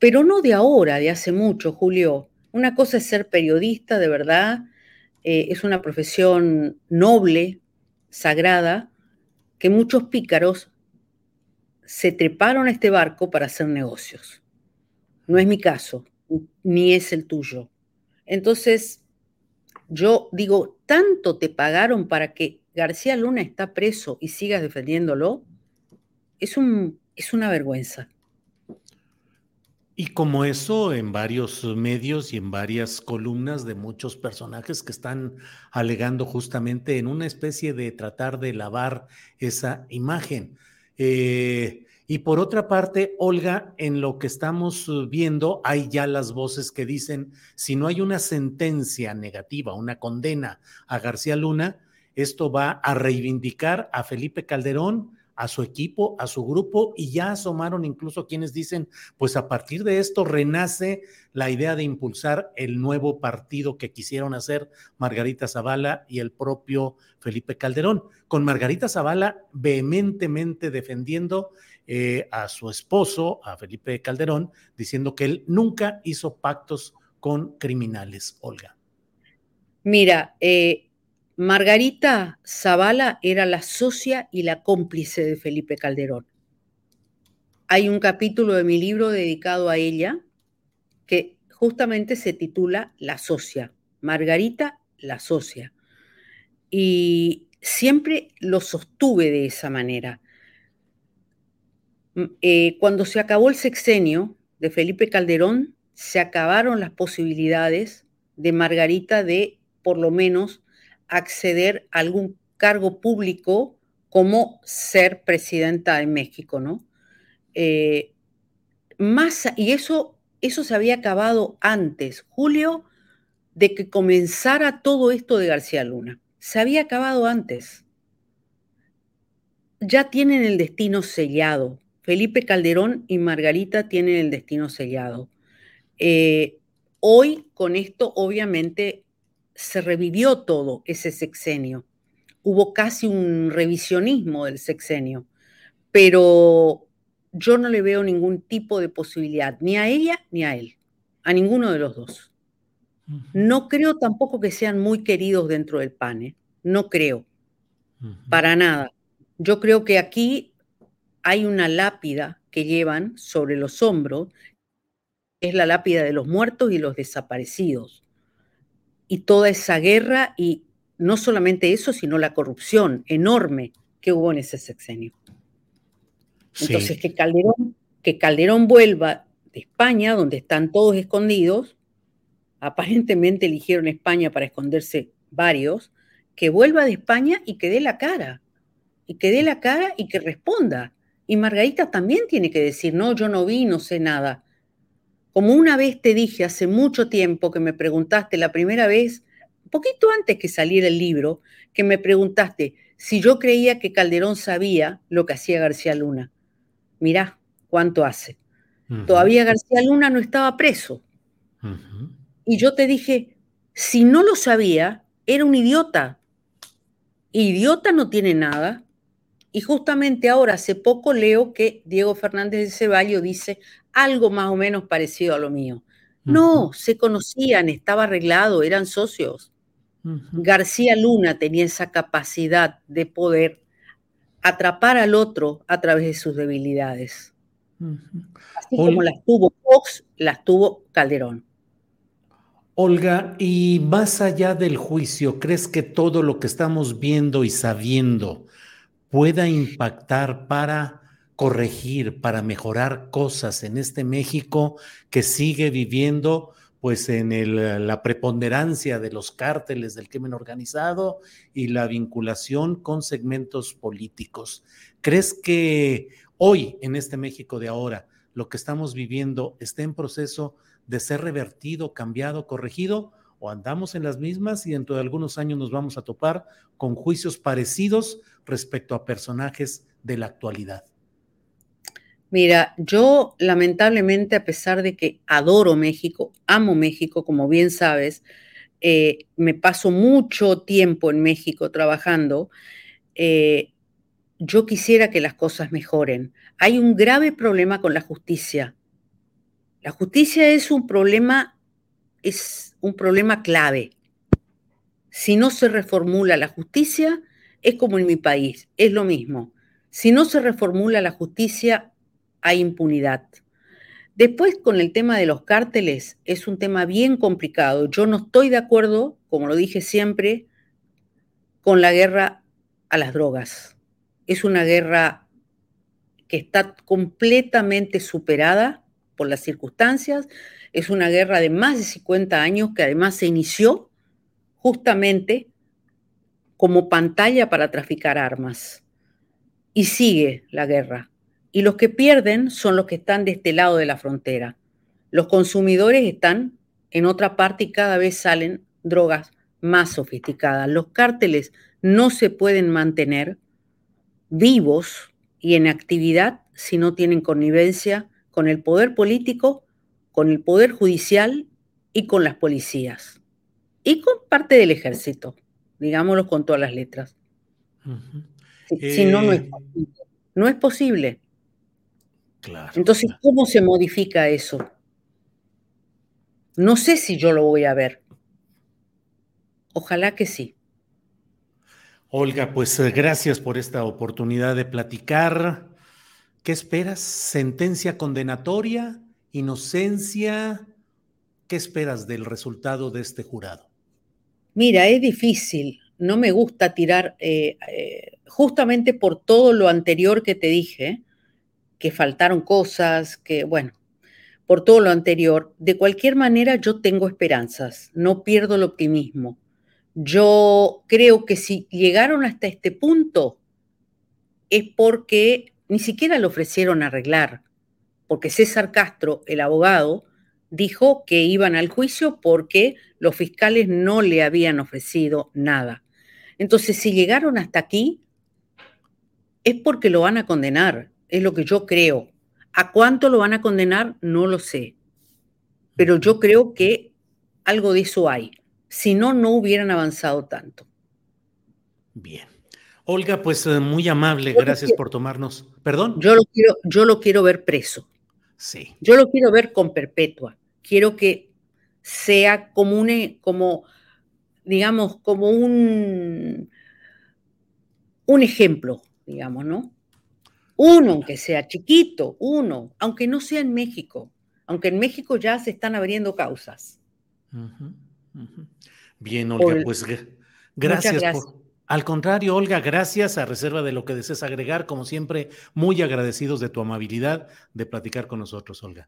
[SPEAKER 5] Pero no de ahora, de hace mucho, Julio. Una cosa es ser periodista, de verdad, eh, es una profesión noble, sagrada que muchos pícaros se treparon a este barco para hacer negocios. No es mi caso, ni es el tuyo. Entonces, yo digo, ¿tanto te pagaron para que García Luna está preso y sigas defendiéndolo? Es, un, es una vergüenza.
[SPEAKER 1] Y como eso, en varios medios y en varias columnas de muchos personajes que están alegando justamente en una especie de tratar de lavar esa imagen. Eh, y por otra parte, Olga, en lo que estamos viendo, hay ya las voces que dicen, si no hay una sentencia negativa, una condena a García Luna, esto va a reivindicar a Felipe Calderón, a su equipo, a su grupo, y ya asomaron incluso quienes dicen, pues a partir de esto renace la idea de impulsar el nuevo partido que quisieron hacer Margarita Zavala y el propio Felipe Calderón, con Margarita Zavala vehementemente defendiendo eh, a su esposo, a Felipe Calderón, diciendo que él nunca hizo pactos con criminales, Olga.
[SPEAKER 5] Mira, eh, Margarita Zavala era la socia y la cómplice de Felipe Calderón. Hay un capítulo de mi libro dedicado a ella que justamente se titula La socia. Margarita, la socia. Y siempre lo sostuve de esa manera. Mm, eh, cuando se acabó el sexenio de Felipe Calderón, se acabaron las posibilidades de Margarita de, por lo menos, acceder a algún cargo público como ser presidenta de México, ¿no? Eh, más, y eso, eso se había acabado antes, Julio, de que comenzara todo esto de García Luna. Se había acabado antes. Ya tienen el destino sellado. Felipe Calderón y Margarita tienen el destino sellado. Eh, hoy con esto, obviamente, se revivió todo ese sexenio. Hubo casi un revisionismo del sexenio, pero yo no le veo ningún tipo de posibilidad, ni a ella ni a él, a ninguno de los dos. No creo tampoco que sean muy queridos dentro del PAN. ¿eh? no creo, para nada. Yo creo que aquí hay una lápida que llevan sobre los hombros, es la lápida de los muertos y los desaparecidos. Y toda esa guerra y no solamente eso, sino la corrupción enorme que hubo en ese sexenio. Entonces, que Calderón, que Calderón vuelva de España, donde están todos escondidos, aparentemente eligieron España para esconderse varios, que vuelva de España y que dé la cara, y que dé la cara y que responda. Y Margarita también tiene que decir, no, yo no vi, no sé nada. Como una vez te dije hace mucho tiempo que me preguntaste la primera vez, un poquito antes que saliera el libro, que me preguntaste si yo creía que Calderón sabía lo que hacía García Luna. Mirá cuánto hace. Todavía García Luna no estaba preso. Y yo te dije, si no lo sabía, era un idiota. Idiota no tiene nada. Y justamente ahora, hace poco leo que Diego Fernández de Ceballos dice algo más o menos parecido a lo mío. No, se conocían, estaba arreglado, eran socios. García Luna tenía esa capacidad de poder atrapar al otro a través de sus debilidades. Así como las tuvo Fox, las tuvo Calderón.
[SPEAKER 1] Olga, y más allá del juicio, ¿crees que todo lo que estamos viendo y sabiendo pueda impactar para corregir, para mejorar cosas en este México que sigue viviendo pues en la preponderancia de los cárteles del crimen organizado y la vinculación con segmentos políticos. ¿Crees que hoy en este México de ahora lo que estamos viviendo está en proceso de ser revertido, cambiado, corregido? ¿O andamos en las mismas y dentro de algunos años nos vamos a topar con juicios parecidos respecto a personajes de la actualidad?
[SPEAKER 5] Mira, yo lamentablemente, a pesar de que adoro México, amo México, como bien sabes, eh, me paso mucho tiempo en México trabajando, eh, yo quisiera que las cosas mejoren. Hay un grave problema con la justicia. La justicia es un problema, es un problema clave. Si no se reformula la justicia, es como en mi país, es lo mismo. Si no se reformula la justicia, hay impunidad. Después, con el tema de los cárteles, es un tema bien complicado. Yo no estoy de acuerdo, como lo dije siempre, con la guerra a las drogas. Es una guerra que está completamente superada por las circunstancias. Es una guerra de más de 50 años que además se inició justamente como pantalla para traficar armas. Y sigue la guerra. Y los que pierden son los que están de este lado de la frontera. Los consumidores están en otra parte y cada vez salen drogas más sofisticadas. Los cárteles no se pueden mantener vivos y en actividad si no tienen connivencia con el poder político, con el poder judicial y con las policías. Y con parte del ejército, digámoslo con todas las letras. Si, no, no es eh, posible. No es posible. Entonces, ¿cómo se modifica eso? No sé si yo lo voy a ver. Ojalá que sí.
[SPEAKER 1] Olga, pues eh, gracias por esta oportunidad de platicar. ¿Qué esperas? ¿Sentencia condenatoria? ¿Inocencia? ¿Qué esperas del resultado de este jurado?
[SPEAKER 5] Mira, es difícil. No me gusta tirar, eh, eh, justamente por todo lo anterior que te dije, que faltaron cosas, que bueno, por todo lo anterior, de cualquier manera yo tengo esperanzas, no pierdo el optimismo. Yo creo que si llegaron hasta este punto es porque ni siquiera lo ofrecieron arreglar, porque César Castro, el abogado, dijo que iban al juicio porque los fiscales no le habían ofrecido nada. Entonces, si llegaron hasta aquí, es porque lo van a condenar es lo que yo creo. ¿A cuánto lo van a condenar? No lo sé. Pero yo creo que algo de eso hay. Si no, no hubieran avanzado tanto.
[SPEAKER 1] Bien. Olga, pues eh, muy amable, gracias por tomarnos. Perdón.
[SPEAKER 5] Yo lo quiero, yo lo quiero ver preso.
[SPEAKER 1] Sí.
[SPEAKER 5] Yo lo quiero ver con perpetua. Quiero que sea común, como digamos, como un, un ejemplo, digamos, ¿no? Uno, aunque sea chiquito, uno, aunque no sea en México, aunque en México ya se están abriendo causas.
[SPEAKER 1] Bien, Olga, pues gracias, Por, al contrario, Olga, gracias a reserva de lo que desees agregar, como siempre, muy agradecidos de tu amabilidad de platicar con nosotros, Olga.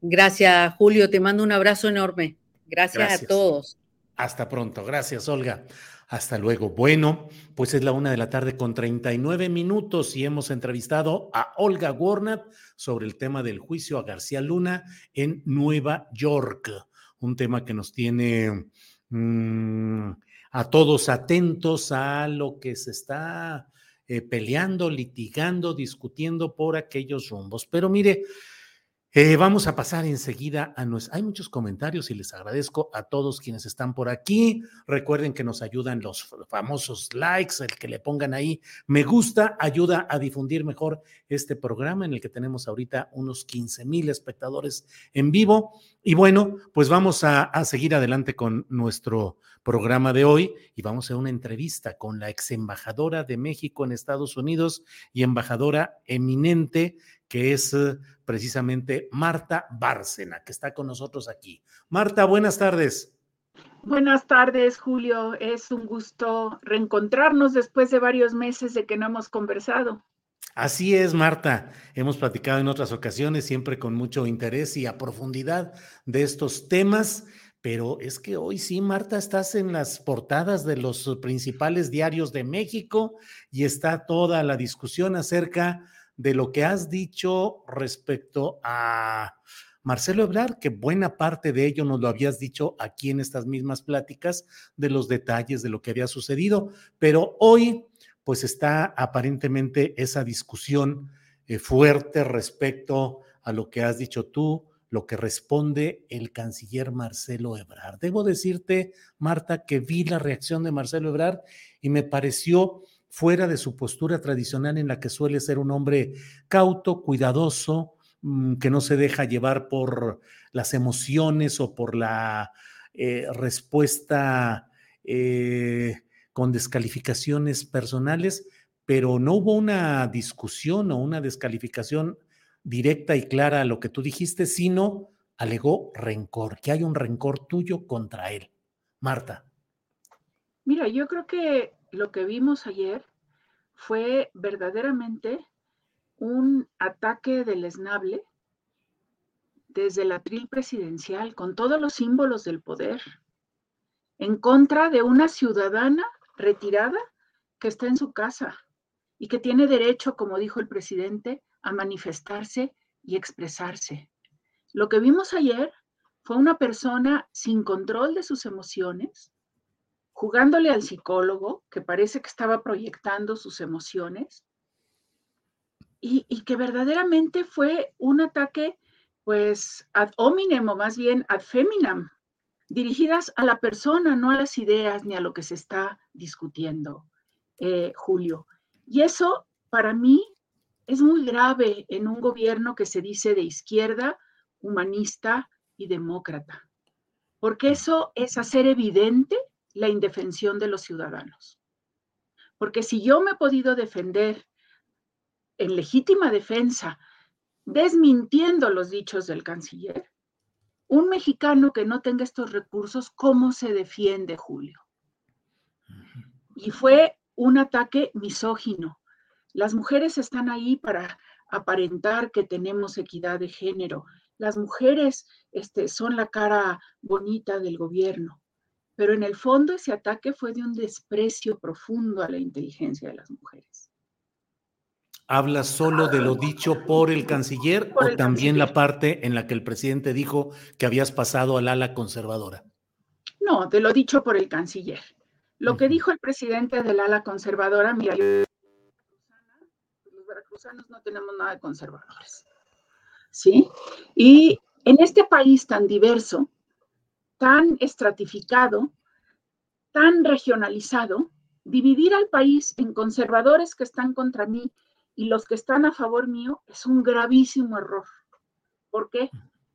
[SPEAKER 5] Gracias, Julio, te mando un abrazo enorme. Gracias, a todos.
[SPEAKER 1] Hasta pronto, gracias, Olga. Hasta luego. Bueno, pues es la una de la tarde con 39 minutos y hemos entrevistado a Olga Warnat sobre el tema del juicio a García Luna en Nueva York. Un tema que nos tiene mm, a todos atentos a lo que se está eh, peleando, litigando, discutiendo por aquellos rumbos. Pero mire, eh, vamos a pasar enseguida a nuestros. Hay muchos comentarios y les agradezco a todos quienes están por aquí. Recuerden que nos ayudan los famosos likes, el que le pongan ahí me gusta, ayuda a difundir mejor este programa en el que tenemos ahorita unos 15 mil espectadores en vivo. Y bueno, pues vamos a, a seguir adelante con nuestro programa de hoy y vamos a una entrevista con la ex embajadora de México en Estados Unidos y embajadora eminente que es eh, precisamente Marta Bárcena, que está con nosotros aquí. Marta, buenas tardes.
[SPEAKER 6] Buenas tardes, Julio. Es un gusto reencontrarnos después de varios meses de que no hemos conversado.
[SPEAKER 1] Así es, Marta. Hemos platicado en otras ocasiones, siempre con mucho interés y a profundidad de estos temas, pero es que hoy sí, Marta, estás en las portadas de los principales diarios de México y está toda la discusión acerca de lo que has dicho respecto a Marcelo Ebrard, que buena parte de ello nos lo habías dicho aquí en estas mismas pláticas de los detalles de lo que había sucedido, pero hoy pues está aparentemente esa discusión eh, fuerte respecto a lo que has dicho tú, lo que responde el canciller Marcelo Ebrard. Debo decirte, Marta, que vi la reacción de Marcelo Ebrard y me pareció fuera de su postura tradicional en la que suele ser un hombre cauto, cuidadoso, mm, que no se deja llevar por las emociones o por la eh, respuesta eh, con descalificaciones personales, pero no hubo una discusión o una descalificación directa y clara a lo que tú dijiste, sino alegó rencor, que hay un rencor tuyo contra él. Marta.
[SPEAKER 6] Mira, yo creo que lo que vimos ayer fue verdaderamente un ataque del esnable desde la tril presidencial, con todos los símbolos del poder, en contra de una ciudadana retirada que está en su casa y que tiene derecho, como dijo el presidente, a manifestarse y expresarse. Lo que vimos ayer fue una persona sin control de sus emociones, jugándole al psicólogo, que parece que estaba proyectando sus emociones, y, que verdaderamente fue un ataque, pues, ad hominem o más bien ad feminam, dirigidas a la persona, no a las ideas ni a lo que se está discutiendo, eh, Julio. Y eso, para mí, es muy grave en un gobierno que se dice de izquierda, humanista y demócrata, porque eso es hacer evidente la indefensión de los ciudadanos. Porque si yo me he podido defender en legítima defensa, desmintiendo los dichos del canciller, un mexicano que no tenga estos recursos, ¿cómo se defiende, Julio? Y fue un ataque misógino. Las mujeres están ahí para aparentar que tenemos equidad de género. Las mujeres este, son la cara bonita del gobierno pero en el fondo ese ataque fue de un desprecio profundo a la inteligencia de las mujeres.
[SPEAKER 1] ¿Habla solo de lo dicho por el canciller o también la parte en la que el presidente dijo que habías pasado al ala conservadora?
[SPEAKER 6] No, de lo dicho por el canciller. Lo que dijo el presidente del ala conservadora, mira, los veracruzanos no tenemos nada de conservadores. ¿Sí? Y en este país tan diverso, tan estratificado, tan regionalizado, dividir al país en conservadores que están contra mí y los que están a favor mío es un gravísimo error. ¿Por qué?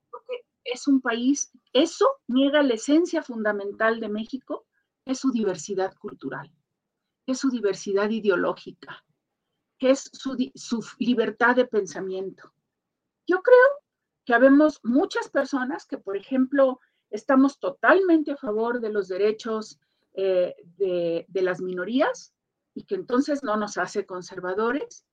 [SPEAKER 6] Porque es un país, eso niega la esencia fundamental de México, es su diversidad cultural, es su diversidad ideológica, que es su, su libertad de pensamiento. Yo creo que habemos muchas personas que, por ejemplo, estamos totalmente a favor de los derechos eh, de, de las minorías y que entonces no nos hace conservadores,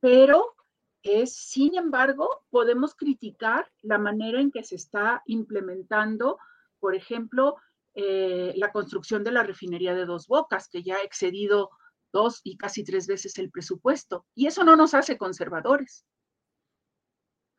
[SPEAKER 6] pero es, sin embargo, podemos criticar la manera en que se está implementando, por ejemplo, eh, la construcción de la refinería de dos bocas, que ya ha excedido dos y casi tres veces el presupuesto. Y eso no nos hace conservadores.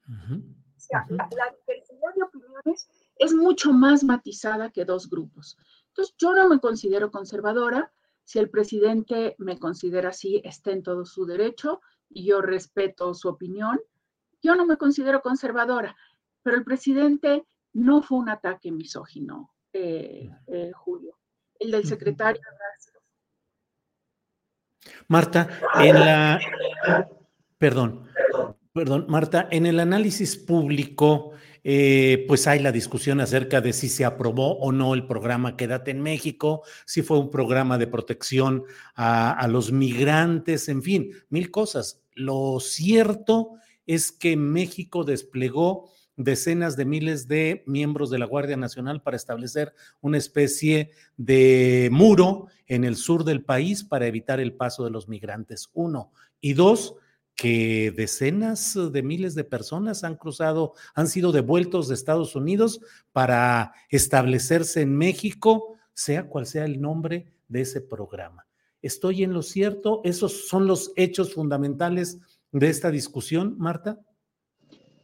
[SPEAKER 6] o sea, la, la diversidad de opiniones es mucho más matizada que dos grupos. Entonces, yo no me considero conservadora. Si el presidente me considera así, está en todo su derecho y yo respeto su opinión. Yo no me considero conservadora, pero el presidente no fue un ataque misógino, eh, eh, Julio. El del secretario.
[SPEAKER 1] Marta, en la. Perdón, perdón, Marta, en el análisis público, eh, pues hay la discusión acerca de si se aprobó o no el programa Quédate en México, si fue un programa de protección a, a los migrantes, en fin, mil cosas. Lo cierto es que México desplegó decenas de miles de miembros de la Guardia Nacional para establecer una especie de muro en el sur del país para evitar el paso de los migrantes. Uno. Y dos, que decenas de miles de personas han cruzado, han sido devueltos de Estados Unidos para establecerse en México, sea cual sea el nombre de ese programa. ¿Estoy en lo cierto? ¿Esos son los hechos fundamentales de esta discusión, Marta?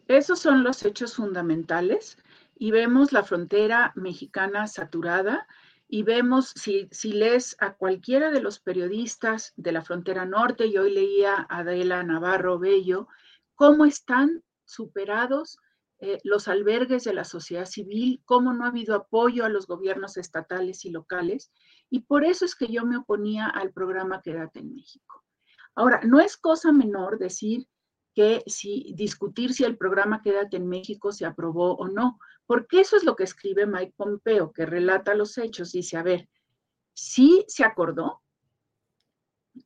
[SPEAKER 6] Esos son los hechos fundamentales y vemos la frontera mexicana saturada y vemos, si, si lees a cualquiera de los periodistas de la frontera norte, y hoy leía a Adela Navarro Bello, cómo están superados eh, los albergues de la sociedad civil, cómo no ha habido apoyo a los gobiernos estatales y locales. Y por eso es que yo me oponía al programa Quédate en México. Ahora, no es cosa menor decir que si discutir si el programa Quédate en México se aprobó o no, porque eso es lo que escribe Mike Pompeo, que relata los hechos. Dice, a ver, sí se acordó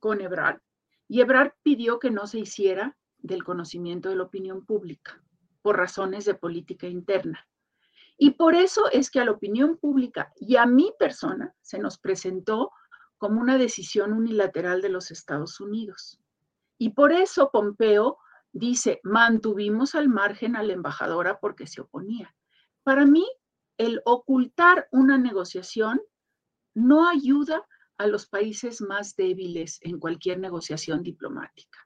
[SPEAKER 6] con Ebrard y Ebrard pidió que no se hiciera del conocimiento de la opinión pública por razones de política interna. Y por eso es que a la opinión pública y a mi persona se nos presentó como una decisión unilateral de los Estados Unidos. Y por eso Pompeo dice, mantuvimos al margen a la embajadora porque se oponía. Para mí, el ocultar una negociación no ayuda a los países más débiles en cualquier negociación diplomática.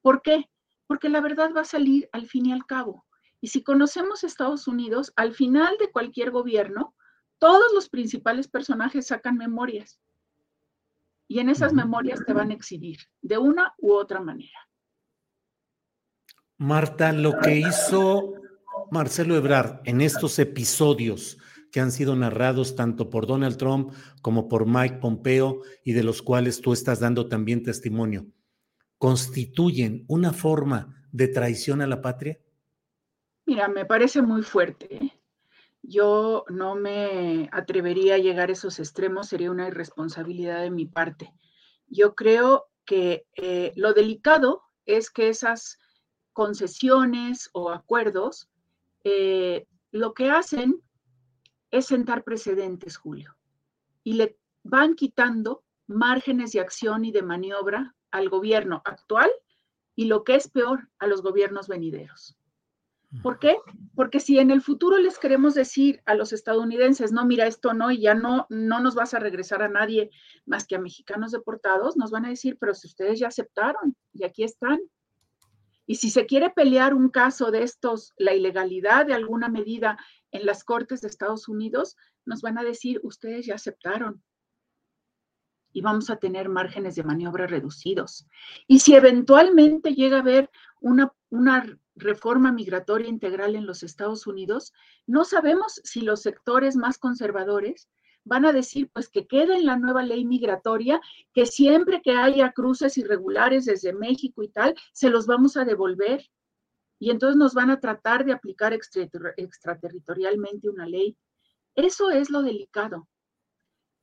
[SPEAKER 6] ¿Por qué? Porque la verdad va a salir al fin y al cabo. Y si conocemos Estados Unidos, al final de cualquier gobierno, todos los principales personajes sacan memorias. Y en esas memorias te van a exhibir de una u otra manera.
[SPEAKER 1] Marta, lo que hizo Marcelo Ebrard en estos episodios que han sido narrados tanto por Donald Trump como por Mike Pompeo y de los cuales tú estás dando también testimonio, ¿constituyen una forma de traición a la patria?
[SPEAKER 6] Mira, me parece muy fuerte. ¿eh? Yo no me atrevería a llegar a esos extremos, sería una irresponsabilidad de mi parte. Yo creo que eh, lo delicado es que esas concesiones o acuerdos eh, lo que hacen es sentar precedentes, Julio, y le van quitando márgenes de acción y de maniobra al gobierno actual y lo que es peor, a los gobiernos venideros. ¿Por qué? Porque si en el futuro les queremos decir a los estadounidenses, no, mira esto no, y ya no, no nos vas a regresar a nadie más que a mexicanos deportados, nos van a decir, pero si ustedes ya aceptaron y aquí están. Y si se quiere pelear un caso de estos, la ilegalidad de alguna medida en las cortes de Estados Unidos, nos van a decir, ustedes ya aceptaron. Y vamos a tener márgenes de maniobra reducidos. Y si eventualmente llega a haber una, una reforma migratoria integral en los Estados Unidos, no sabemos si los sectores más conservadores van a decir pues que quede en la nueva ley migratoria que siempre que haya cruces irregulares desde México y tal, se los vamos a devolver. y entonces nos van a tratar de aplicar extraterritorialmente una ley. Eso es lo delicado.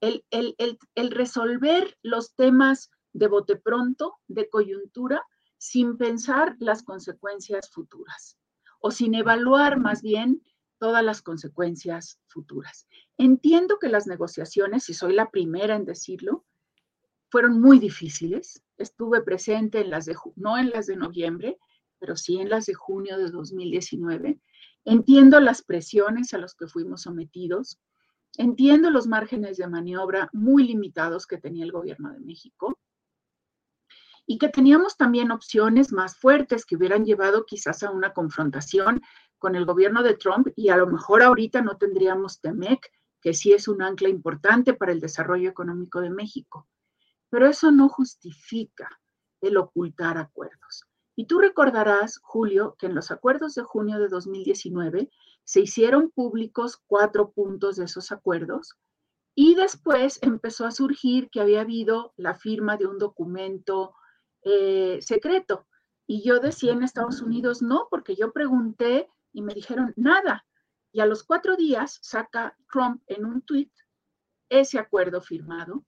[SPEAKER 6] El, el, resolver los temas de bote pronto, de coyuntura, sin pensar las consecuencias futuras o sin evaluar más bien todas las consecuencias futuras. Entiendo que las negociaciones, y soy la primera en decirlo, fueron muy difíciles. Estuve presente en las de, no en las de noviembre, pero sí en las de junio de 2019. Entiendo las presiones a las que fuimos sometidos. Entiendo los márgenes de maniobra muy limitados que tenía el gobierno de México y que teníamos también opciones más fuertes que hubieran llevado quizás a una confrontación con el gobierno de Trump y a lo mejor ahorita no tendríamos TEMEC, que sí es un ancla importante para el desarrollo económico de México. Pero eso no justifica el ocultar acuerdos. Y tú recordarás, Julio, que en los acuerdos de junio de 2019 se hicieron públicos cuatro puntos de esos acuerdos y después empezó a surgir que había habido la firma de un documento eh, secreto. Y yo decía en Estados Unidos, no, porque yo pregunté y me dijeron nada. Y a los cuatro días saca Trump en un tuit ese acuerdo firmado.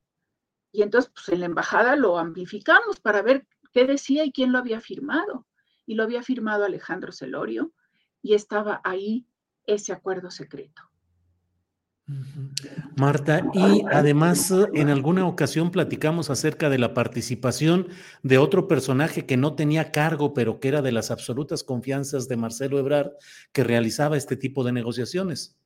[SPEAKER 6] Y entonces, pues en la embajada lo amplificamos para ver qué decía y quién lo había firmado. Y lo había firmado Alejandro Celorio y estaba ahí ese acuerdo secreto.
[SPEAKER 1] Marta, y además en alguna ocasión platicamos acerca de la participación de otro personaje que no tenía cargo, pero que era de las absolutas confianzas de Marcelo Ebrard, que realizaba este tipo de negociaciones.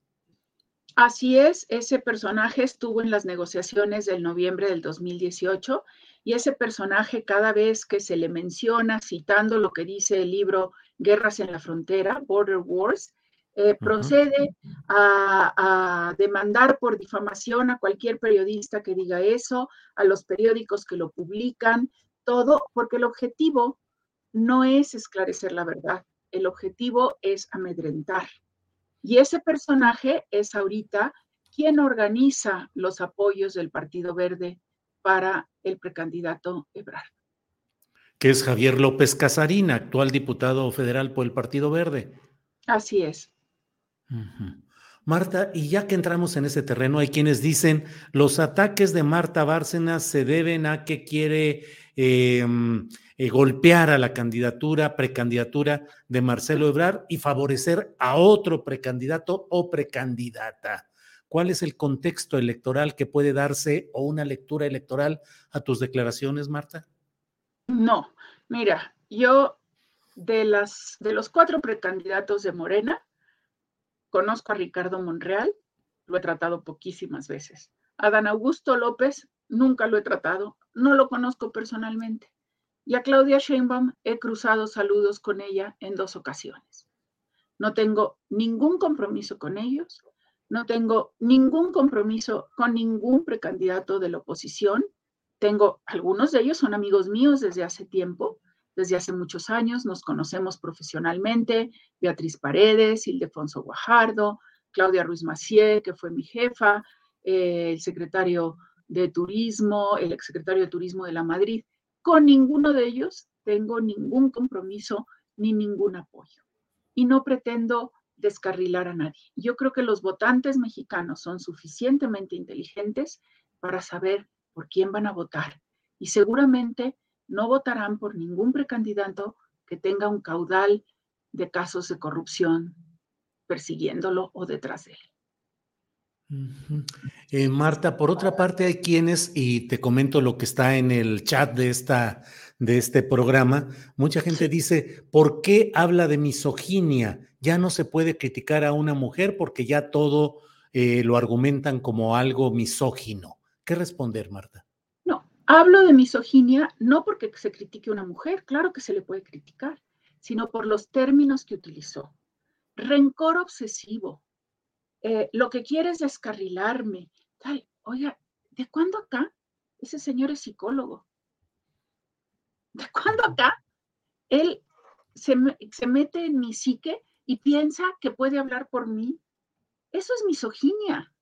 [SPEAKER 6] Así es, ese personaje estuvo en las negociaciones del noviembre del 2018 y ese personaje cada vez que se le menciona, citando lo que dice el libro Guerras en la Frontera, Border Wars, eh, procede a, demandar por difamación a cualquier periodista que diga eso, a los periódicos que lo publican, todo, porque el objetivo no es esclarecer la verdad, el objetivo es amedrentar. Y ese personaje es ahorita quien organiza los apoyos del Partido Verde para el precandidato Ebrard.
[SPEAKER 1] Que es Javier López Casarín, actual diputado federal por el Partido Verde.
[SPEAKER 6] Así es.
[SPEAKER 1] Marta, y ya que entramos en ese terreno, hay quienes dicen los ataques de Marta Bárcenas se deben a que quiere em, eh, golpear a la candidatura, precandidatura de Marcelo Ebrard y favorecer a otro precandidato o precandidata. ¿Cuál es el contexto electoral que puede darse o una lectura electoral a tus declaraciones, Marta?
[SPEAKER 6] No, mira, yo de, las, de los cuatro precandidatos de Morena, Conozco a Ricardo Monreal, lo he tratado poquísimas veces. A Dan Augusto López nunca lo he tratado, no lo conozco personalmente. Y a Claudia Sheinbaum he cruzado saludos con ella en dos ocasiones. No tengo ningún compromiso con ellos, no tengo ningún compromiso con ningún precandidato de la oposición. Tengo, algunos de ellos son amigos míos desde hace tiempo, desde hace muchos años, nos conocemos profesionalmente, Beatriz Paredes, Ildefonso Guajardo, Claudia Ruiz Macié, que fue mi jefa, eh, el secretario de Turismo, el exsecretario de Turismo de la Madrid. Con ninguno de ellos tengo ningún compromiso ni ningún apoyo. Y no pretendo descarrilar a nadie. Yo creo que los votantes mexicanos son suficientemente inteligentes para saber por quién van a votar. Y seguramente no votarán por ningún precandidato que tenga un caudal de casos de corrupción persiguiéndolo o detrás de
[SPEAKER 1] él. Eh, Marta, por otra parte hay quienes, y te comento lo que está en el chat de, esta, de este programa, mucha gente dice, ¿por qué habla de misoginia? Ya no se puede criticar a una mujer porque ya todo eh, lo argumentan como algo misógino. ¿Qué responder, Marta?
[SPEAKER 6] Hablo de misoginia no porque se critique a una mujer, claro que se le puede criticar, sino por los términos que utilizó. Rencor obsesivo. Eh, lo que quiere es descarrilarme. Tal, oiga, ¿de cuándo acá? Ese señor es psicólogo. ¿De cuándo acá? Él se, se mete en mi psique y piensa que puede hablar por mí. Eso es misoginia.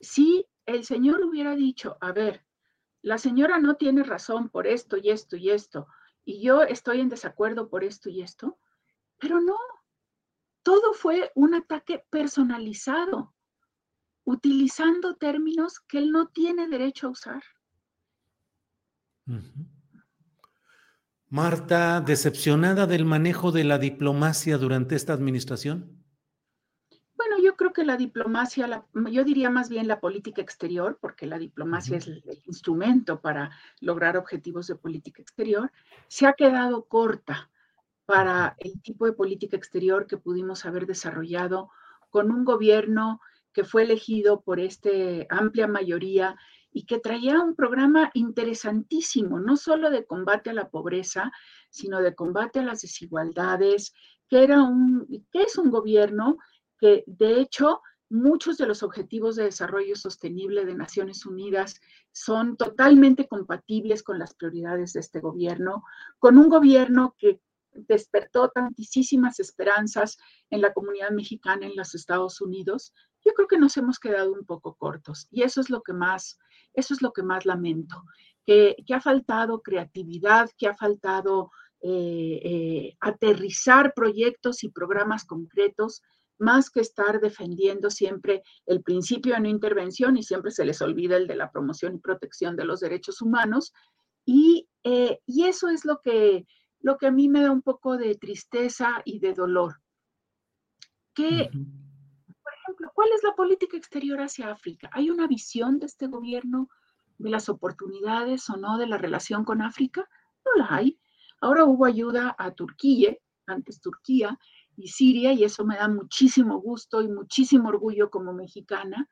[SPEAKER 6] Sí, el Señor hubiera dicho, a ver, la señora no tiene razón por esto y esto y esto, y yo estoy en desacuerdo por esto y esto, pero no, todo fue un ataque personalizado, utilizando términos que él no tiene derecho a usar.
[SPEAKER 1] Marta, decepcionada del manejo de la diplomacia durante esta administración.
[SPEAKER 6] Yo creo que la diplomacia, yo diría más bien la política exterior, porque la diplomacia es el, instrumento para lograr objetivos de política exterior, se ha quedado corta para el tipo de política exterior que pudimos haber desarrollado con un gobierno que fue elegido por esta amplia mayoría y que traía un programa interesantísimo, no solo de combate a la pobreza, sino de combate a las desigualdades, que era un, que es un gobierno que de hecho muchos de los objetivos de desarrollo sostenible de Naciones Unidas son totalmente compatibles con las prioridades de este gobierno, con un gobierno que despertó tantísimas esperanzas en la comunidad mexicana en los Estados Unidos, yo creo que nos hemos quedado un poco cortos y eso es lo que más, eso es lo que más lamento, que, ha faltado creatividad, que ha faltado eh, eh, aterrizar proyectos y programas concretos más que estar defendiendo siempre el principio de no intervención y siempre se les olvida el de la promoción y protección de los derechos humanos. Y, eh, eso es lo que, lo que a mí me da un poco de tristeza y de dolor. Que, por ejemplo, ¿cuál es la política exterior hacia África? ¿Hay una visión de este gobierno de las oportunidades o no de la relación con África? No la hay. Ahora hubo ayuda a Turquía, antes Turquía, y Siria, y eso me da muchísimo gusto y muchísimo orgullo como mexicana,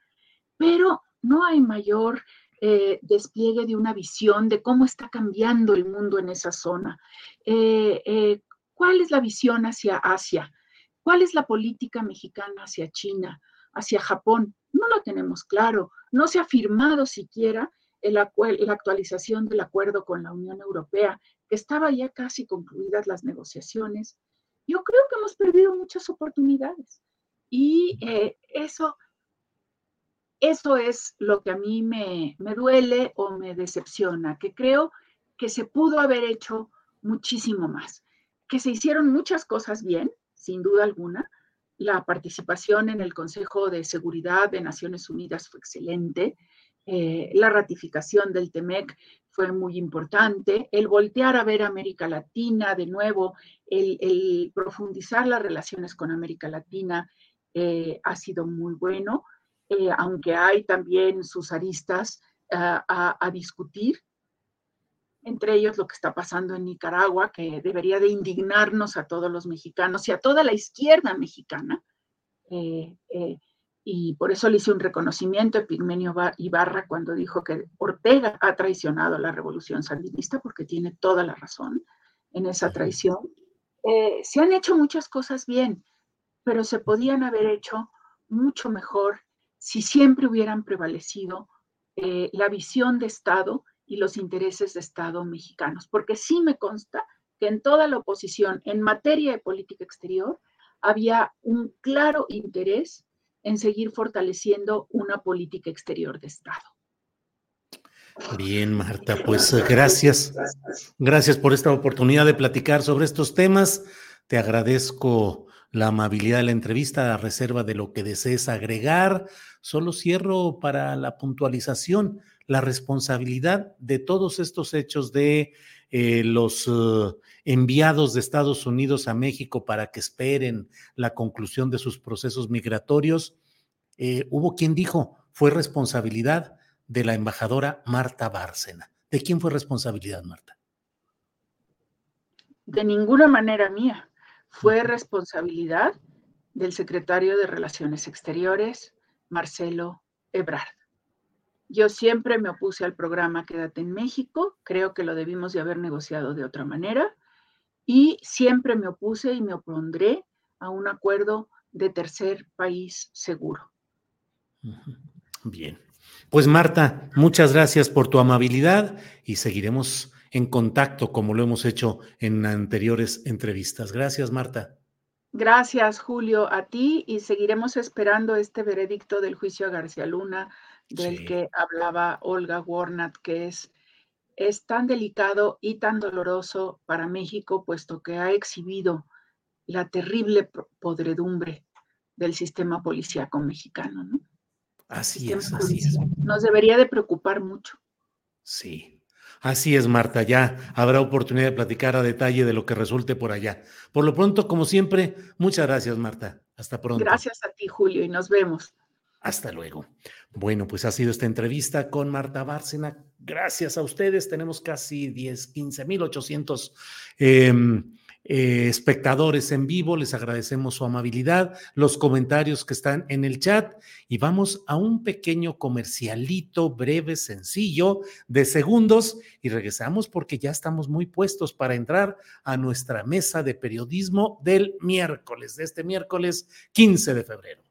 [SPEAKER 6] pero no hay mayor eh, despliegue de una visión de cómo está cambiando el mundo en esa zona. Eh, eh, ¿Cuál es la visión hacia Asia? ¿Cuál es la política mexicana hacia China, hacia Japón? No lo tenemos claro. No se ha firmado siquiera la actualización del acuerdo con la Unión Europea, que estaba ya casi concluidas las negociaciones yo creo que hemos perdido muchas oportunidades. Y eh, eso, eso es lo que a mí me, me duele o me decepciona, que creo que se pudo haber hecho muchísimo más, que se hicieron muchas cosas bien, sin duda alguna. La participación en el Consejo de Seguridad de Naciones Unidas fue excelente. Eh, la ratificación del TEMEC fue muy importante, el voltear a ver América Latina de nuevo, el, profundizar las relaciones con América Latina eh, ha sido muy bueno, eh, aunque hay también sus aristas a, discutir, entre ellos lo que está pasando en Nicaragua, que debería de indignarnos a todos los mexicanos y a toda la izquierda mexicana y por eso le hice un reconocimiento a Pigmenio Ibarra cuando dijo que Ortega ha traicionado a la revolución sandinista, porque tiene toda la razón en esa traición. Eh, se han hecho muchas cosas bien, pero se podían haber hecho mucho mejor si siempre hubieran prevalecido eh, la visión de Estado y los intereses de Estado mexicanos, porque sí me consta que en toda la oposición en materia de política exterior había un claro interés en seguir fortaleciendo una política exterior de Estado.
[SPEAKER 1] Bien, Marta, pues eh, gracias. Gracias por esta oportunidad de platicar sobre estos temas. Te agradezco la amabilidad de la entrevista a reserva de lo que desees agregar. Solo cierro para la puntualización la responsabilidad de todos estos hechos de eh, los eh, enviados de Estados Unidos a México para que esperen la conclusión de sus procesos migratorios. Eh, hubo quien dijo, fue responsabilidad de la embajadora Marta Bárcena. ¿De quién fue responsabilidad, Marta?
[SPEAKER 6] De ninguna manera mía. Fue responsabilidad del secretario de Relaciones Exteriores, Marcelo Ebrard. Yo siempre me opuse al programa Quédate en México, creo que lo debimos de haber negociado de otra manera y siempre me opuse y me opondré a un acuerdo de tercer país seguro.
[SPEAKER 1] Bien. Pues Marta, muchas gracias por tu amabilidad y seguiremos en contacto como lo hemos hecho en anteriores entrevistas. Gracias, Marta.
[SPEAKER 6] Gracias, Julio, a ti y seguiremos esperando este veredicto del juicio a García Luna del que hablaba Olga Warnat, que es es tan delicado y tan doloroso para México, puesto que ha exhibido la terrible podredumbre del sistema policíaco mexicano, ¿no?
[SPEAKER 1] Así es, así es.
[SPEAKER 6] Nos debería de preocupar mucho.
[SPEAKER 1] Sí, así es, Marta. Ya habrá oportunidad de platicar a detalle de lo que resulte por allá. Por lo pronto, como siempre, muchas gracias, Marta. Hasta pronto.
[SPEAKER 6] Gracias a ti, Julio, y nos vemos.
[SPEAKER 1] Hasta luego. Bueno, pues ha sido esta entrevista con Marta Bárcena. Gracias a ustedes. Tenemos casi 10, 15 mil 800 eh, espectadores en vivo. Les agradecemos su amabilidad, los comentarios que están en el chat y vamos a un pequeño comercialito breve, sencillo, de segundos y regresamos porque ya estamos muy puestos para entrar a nuestra mesa de periodismo del miércoles, de este miércoles 15 de febrero.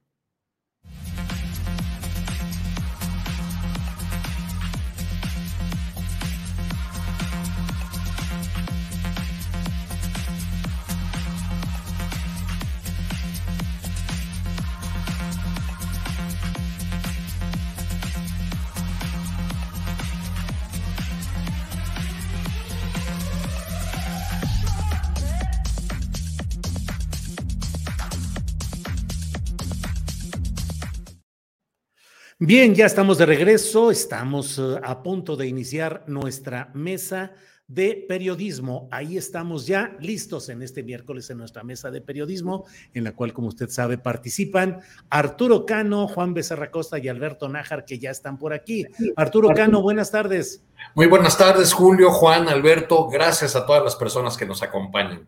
[SPEAKER 1] Bien, ya estamos de regreso, estamos eh, a punto de iniciar nuestra mesa de periodismo. Ahí estamos ya listos en este miércoles en nuestra mesa de periodismo, en la cual, como usted sabe, participan Arturo Cano, Juan Becerra Costa y Alberto Nájar, que ya están por aquí. Arturo Cano, buenas tardes.
[SPEAKER 7] Muy buenas tardes, Julio, Juan, Alberto. Gracias a todas las personas que nos acompañan.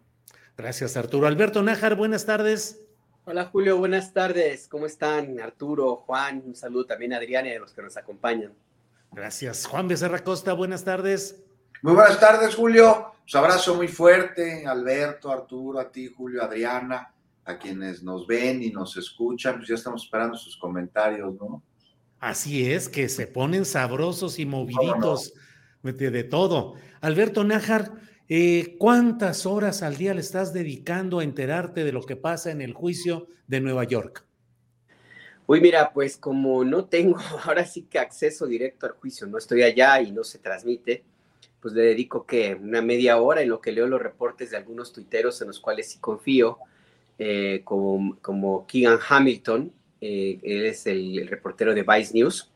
[SPEAKER 1] Gracias, Arturo. Alberto Nájar, buenas tardes.
[SPEAKER 8] Hola Julio, buenas tardes. ¿Cómo están? Arturo, Juan, un saludo también a Adriana y a los que nos acompañan.
[SPEAKER 1] Gracias. Juan Becerra Costa, buenas tardes.
[SPEAKER 9] Muy buenas tardes, Julio. Un abrazo muy fuerte, Alberto, Arturo, a ti, Julio, Adriana, a quienes nos ven y nos escuchan. Pues ya estamos esperando sus comentarios, ¿no?
[SPEAKER 1] Así es, que se ponen sabrosos y moviditos de todo. Alberto Nájar, eh, ¿Cuántas horas al día le estás dedicando a enterarte de lo que pasa en el juicio de Nueva York?
[SPEAKER 8] Uy, mira, pues como no tengo ahora sí que acceso directo al juicio, no estoy allá y no se transmite, pues le dedico que una media hora en lo que leo los reportes de algunos tuiteros en los cuales sí confío, eh, como, como Keegan Hamilton, eh, él es el, reportero de Vice News,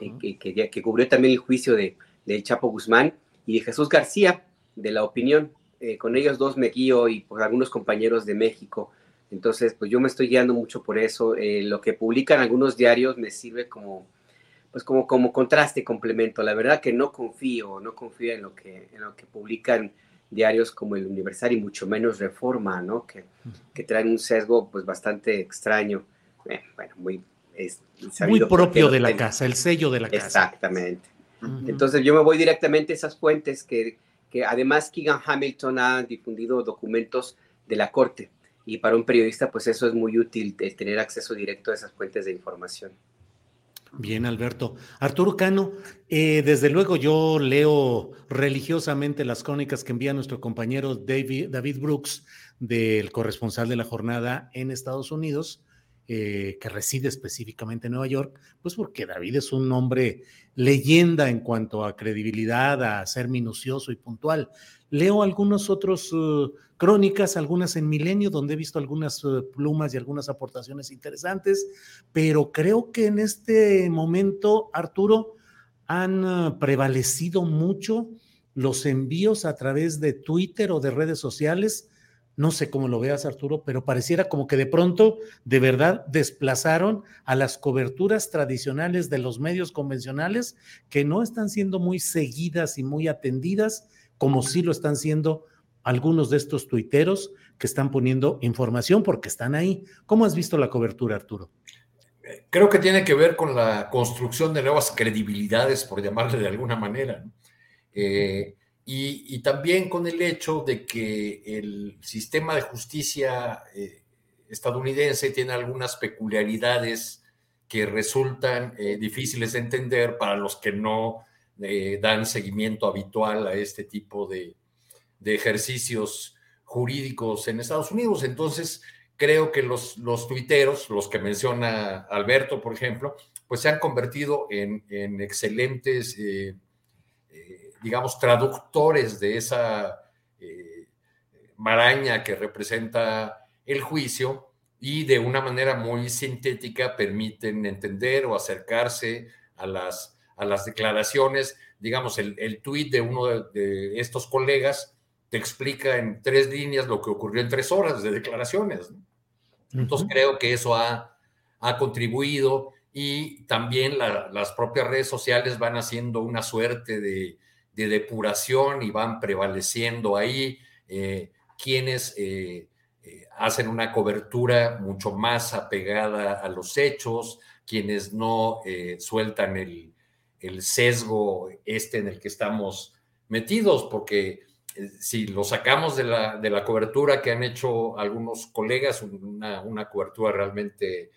[SPEAKER 8] que, que, cubrió también el juicio de, de Chapo Guzmán, y de Jesús García, de la opinión. Eh, con ellos dos me guío y por algunos compañeros de México. Entonces, pues yo me estoy guiando mucho por eso. Eh, lo que publican algunos diarios me sirve como, pues como, como contraste, complemento. La verdad que no confío, no confío en lo que, en lo que publican diarios como el Universal y mucho menos Reforma, ¿no? Que, que traen un sesgo pues bastante extraño. Eh, bueno, muy,
[SPEAKER 1] muy propio de la casa, el sello de la
[SPEAKER 8] casa. Exactamente. Entonces yo me voy directamente a esas fuentes que que además Keegan Hamilton ha difundido documentos de la Corte y para un periodista pues eso es muy útil, tener acceso directo a esas fuentes de información.
[SPEAKER 1] Bien, Alberto. Arturo Cano, eh, desde luego yo leo religiosamente las crónicas que envía nuestro compañero David, David Brooks, del corresponsal de la jornada en Estados Unidos, eh, que reside específicamente en Nueva York, pues porque David es un hombre leyenda en cuanto a credibilidad, a ser minucioso y puntual. Leo algunos otros uh, crónicas, algunas en Milenio, donde he visto algunas uh, plumas y algunas aportaciones interesantes, pero creo que en este momento, Arturo, han uh, prevalecido mucho los envíos a través de Twitter o de redes sociales no sé cómo lo veas, Arturo, pero pareciera como que de pronto, de verdad, desplazaron a las coberturas tradicionales de los medios convencionales que no están siendo muy seguidas y muy atendidas, como sí lo están siendo algunos de estos tuiteros que están poniendo información porque están ahí. ¿Cómo has visto la cobertura, Arturo?
[SPEAKER 7] Creo que tiene que ver con la construcción de nuevas credibilidades, por llamarle de alguna manera. Eh, y, también con el hecho de que el sistema de justicia eh, estadounidense tiene algunas peculiaridades que resultan eh, difíciles de entender para los que no eh, dan seguimiento habitual a este tipo de, de, ejercicios jurídicos en Estados Unidos. Entonces, creo que los, los tuiteros, los que menciona Alberto, por ejemplo, pues se han convertido en, en excelentes digamos, traductores de esa eh, maraña que representa el juicio y de una manera muy sintética permiten entender o acercarse a las, a las declaraciones. Digamos, el, el tuit de uno de, estos colegas te explica en tres líneas lo que ocurrió en tres horas de declaraciones. Entonces creo que eso ha, ha contribuido y también las propias redes sociales van haciendo una suerte de, depuración y van prevaleciendo ahí eh, quienes eh, eh, hacen una cobertura mucho más apegada a los hechos, quienes no sueltan el, sesgo este en el que estamos metidos, porque si lo sacamos de la, de la, cobertura que han hecho algunos colegas, una, una cobertura realmente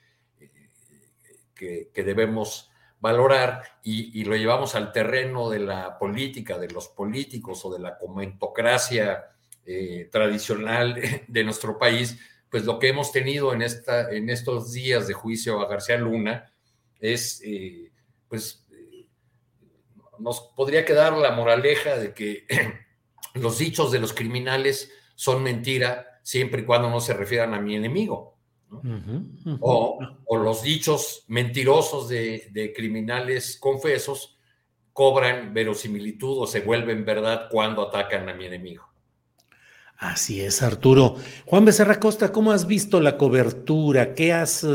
[SPEAKER 7] que, debemos valorar y, lo llevamos al terreno de la política, de los políticos o de la comentocracia eh, tradicional de nuestro país, pues lo que hemos tenido en, esta, en estos días de juicio a García Luna es, eh, pues, eh, nos podría quedar la moraleja de que los dichos de los criminales son mentira siempre y cuando no se refieran a mi enemigo. O, los dichos mentirosos de, criminales confesos cobran verosimilitud o se vuelven verdad cuando atacan a mi enemigo.
[SPEAKER 1] Así es, Arturo. Juan Becerra Costa, ¿cómo has visto la cobertura? ¿Qué has,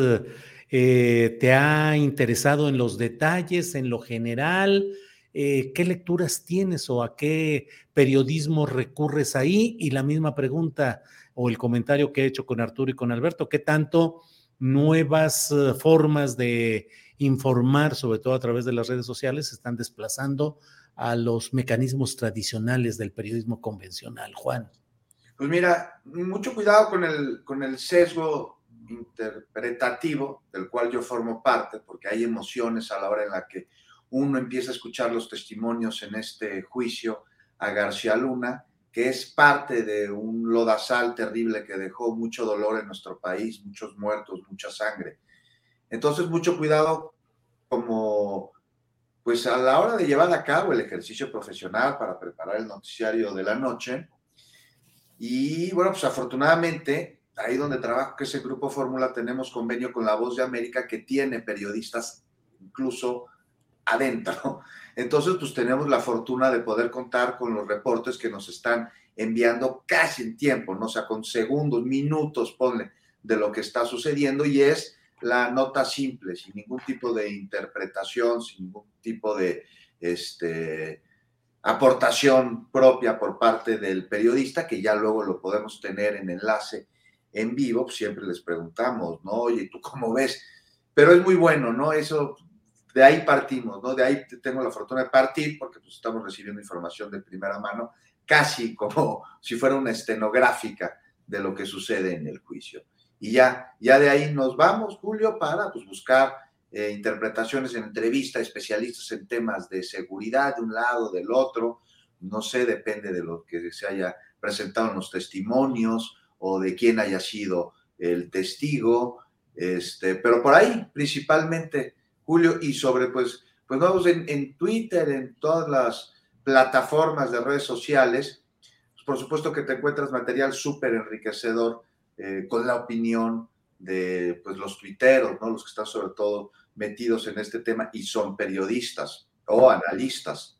[SPEAKER 1] eh, te ha interesado en los detalles, en lo general? Eh, ¿Qué lecturas tienes o a qué periodismo recurres ahí? Y la misma pregunta, o el comentario que he hecho con Arturo y con Alberto, qué tanto nuevas eh, formas de informar, sobre todo a través de las redes sociales, están desplazando a los mecanismos tradicionales del periodismo convencional. Juan.
[SPEAKER 9] Pues mira, mucho cuidado con el, con el sesgo interpretativo del cual yo formo parte, porque hay emociones a la hora en la que uno empieza a escuchar los testimonios en este juicio a García Luna que es parte de un lodazal terrible que dejó mucho dolor en nuestro país, muchos muertos, mucha sangre. Entonces, mucho cuidado como, pues a la hora de llevar a cabo el ejercicio profesional para preparar el noticiario de la noche. Y bueno, pues afortunadamente, ahí donde trabajo, que es el Grupo Fórmula, tenemos convenio con La Voz de América que tiene periodistas incluso adentro. Entonces, pues tenemos la fortuna de poder contar con los reportes que nos están enviando casi en tiempo, ¿no? O sea, con segundos, minutos, ponle, de lo que está sucediendo y es la nota simple, sin ningún tipo de interpretación, sin ningún tipo de este, aportación propia por parte del periodista, que ya luego lo podemos tener en enlace en vivo, pues siempre les preguntamos, ¿no? Oye, ¿tú cómo ves? Pero es muy bueno, ¿no? Eso de ahí partimos, ¿no? De ahí tengo la fortuna de partir porque pues, estamos recibiendo información de primera mano, casi como si fuera una estenográfica de lo que sucede en el juicio. Y ya, ya de ahí nos vamos, Julio, para pues, buscar eh, interpretaciones en entrevista, especialistas en temas de seguridad de un lado, del otro, no sé, depende de lo que se haya presentado en los testimonios o de quién haya sido el testigo, este, pero por ahí principalmente Julio, y sobre, pues, pues vamos en, en Twitter, en todas las plataformas de redes sociales, pues, por supuesto que te encuentras material súper enriquecedor eh, con la opinión de pues, los tuiteros, ¿no? los que están sobre todo metidos en este tema y son periodistas o analistas.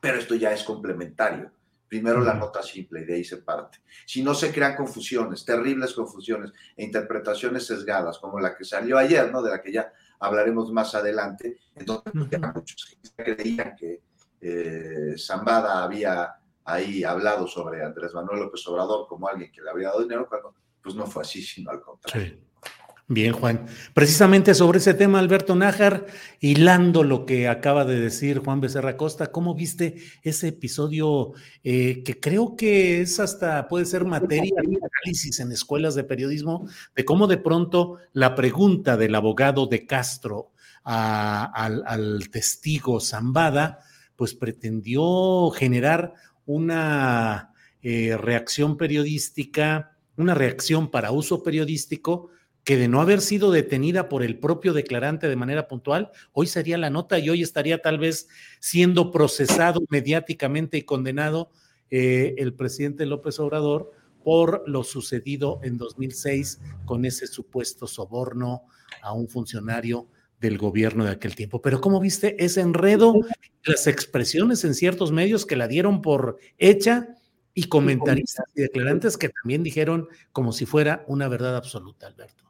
[SPEAKER 9] Pero esto ya es complementario. Primero la nota simple y de ahí se parte. Si no se crean confusiones, terribles confusiones e interpretaciones sesgadas, como la que salió ayer, ¿no? De la que ya hablaremos más adelante, entonces muchos creían que eh, Zambada había ahí hablado sobre Andrés Manuel López Obrador como alguien que le habría dado dinero, cuando pues no fue así, sino al contrario.
[SPEAKER 1] Bien, Juan. Precisamente sobre ese tema, Alberto Nájar, hilando lo que acaba de decir Juan Becerra Costa, ¿cómo viste ese episodio eh, que creo que es hasta, puede ser materia de análisis en escuelas de periodismo, de cómo de pronto la pregunta del abogado de Castro al, testigo Zambada, pues pretendió generar una eh, reacción periodística, una reacción para uso periodístico, que de no haber sido detenida por el propio declarante de manera puntual, hoy sería la nota y hoy estaría tal vez siendo procesado mediáticamente y condenado eh, el presidente López Obrador por lo sucedido en 2006 con ese supuesto soborno a un funcionario del gobierno de aquel tiempo. Pero ¿cómo viste ese enredo, las expresiones en ciertos medios que la dieron por hecha y comentaristas y declarantes que también dijeron como si fuera una verdad absoluta, Alberto?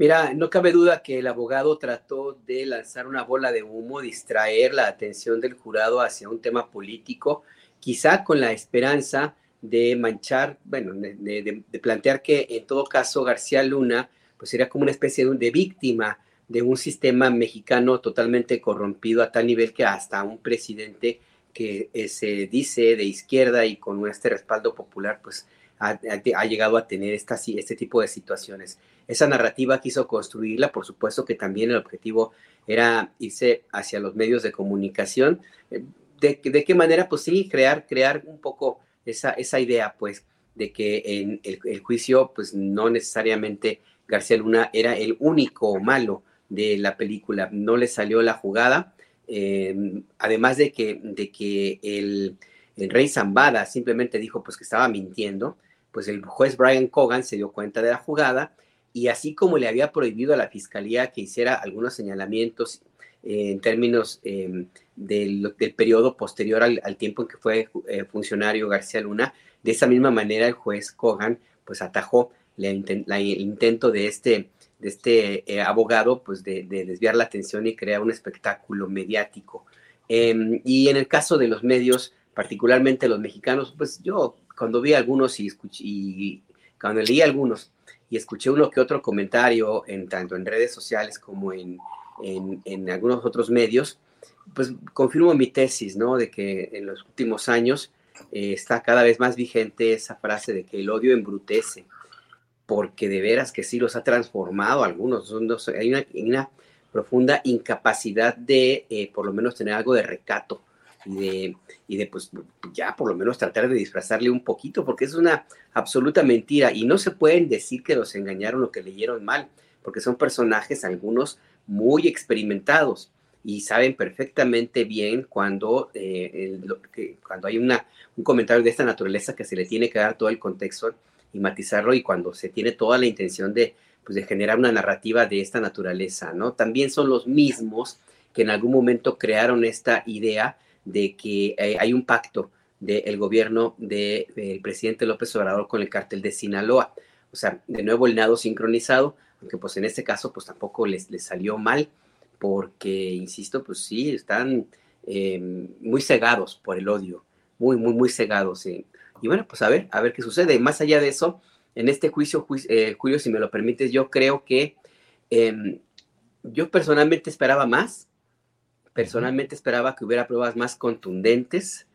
[SPEAKER 8] Mira, no cabe duda que el abogado trató de lanzar una bola de humo, distraer la atención del jurado hacia un tema político, quizá con la esperanza de manchar, bueno, de, plantear que en todo caso García Luna pues sería como una especie de, víctima de un sistema mexicano totalmente corrompido a tal nivel que hasta un presidente que eh, se dice de izquierda y con este respaldo popular, pues ha, llegado a tener esta, este tipo de situaciones. Esa narrativa quiso construirla, por supuesto que también el objetivo era irse hacia los medios de comunicación. ¿De, de qué manera? Pues sí, crear, crear un poco esa, esa idea, pues, de que en el, juicio, pues no necesariamente García Luna era el único malo de la película, no le salió la jugada, eh, además de que, de que el, el, rey Zambada simplemente dijo pues que estaba mintiendo, pues el juez Brian Cogan se dio cuenta de la jugada y así como le había prohibido a la fiscalía que hiciera algunos señalamientos eh, en términos em, del, periodo posterior al, tiempo en que fue eh, funcionario García Luna, de esa misma manera el juez Cogan pues atajó el intento de este, de este eh, abogado pues de, desviar la atención y crear un espectáculo mediático. Em, y en el caso de los medios, particularmente los mexicanos, pues yo cuando vi algunos y, escuché, y cuando leí algunos y escuché uno que otro comentario en tanto en redes sociales como en, en, algunos otros medios, pues confirmo mi tesis, ¿no? De que en los últimos años eh, está cada vez más vigente esa frase de que el odio embrutece, porque de veras que sí los ha transformado algunos. Hay una, una profunda incapacidad de, eh, por lo menos, tener algo de recato y de, y de pues ya por lo menos tratar de disfrazarle un poquito, porque es una absoluta mentira y no se pueden decir que los engañaron o que leyeron mal, porque son personajes, algunos muy experimentados y saben perfectamente bien cuando, eh, cuando hay una, un comentario de esta naturaleza que se le tiene que dar todo el contexto y matizarlo y cuando se tiene toda la intención de, pues, de generar una narrativa de esta naturaleza, ¿no? También son los mismos que en algún momento crearon esta idea de que eh, hay un pacto del gobierno del presidente López Obrador con el cártel de Sinaloa. O sea, de nuevo el nado sincronizado, aunque pues en este caso pues tampoco les, les salió mal, porque, insisto, pues sí, están em, muy cegados por el odio, muy, muy, muy cegados. Y bueno, pues a ver, a ver qué sucede. Más allá de eso, en este juicio, eh, Julio, si me lo permites, yo creo que em, yo personalmente esperaba más, Personalmente esperaba que hubiera pruebas más contundentes.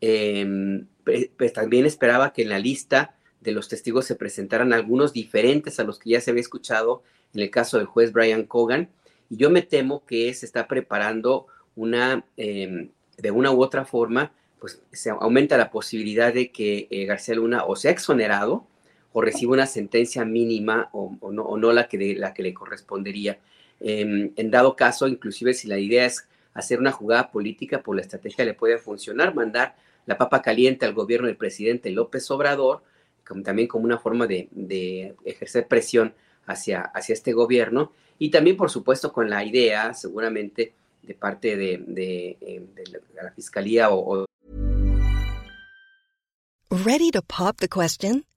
[SPEAKER 8] Em, pues también esperaba que en la lista de los testigos se presentaran algunos diferentes a los que ya se había escuchado en el caso del juez Brian Cogan. Y yo me temo que se está preparando una, em, de una u otra forma, pues se aumenta la posibilidad de que eh, García Luna o sea exonerado o reciba una sentencia mínima o, no, la, que la que le correspondería. Em, en dado caso, inclusive si la idea es hacer una jugada política por la estrategia le puede funcionar, mandar la papa caliente al gobierno del presidente López Obrador, como, también como una forma de, ejercer presión hacia, hacia este gobierno, y también, por supuesto, con la idea, seguramente, de parte de, de, eh, de la Fiscalía o, o...
[SPEAKER 10] Ready to pop the question?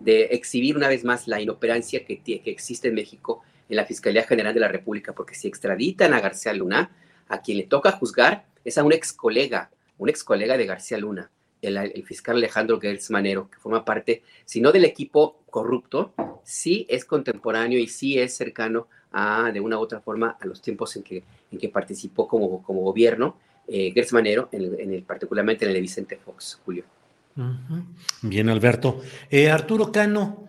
[SPEAKER 8] de exhibir una vez más la inoperancia que, que existe en México en la Fiscalía General de la República, porque si extraditan a García Luna, a quien le toca juzgar es a un ex colega, un ex colega de García Luna, el, fiscal Alejandro Gertz Manero, que forma parte, si no del equipo corrupto, sí es contemporáneo y sí es cercano a, de una u otra forma, a los tiempos en que, en que participó como, como gobierno eh, Gertz Manero, en particularmente en el de Vicente Fox, Julio.
[SPEAKER 1] Bien, Alberto. Eh, Arturo Cano,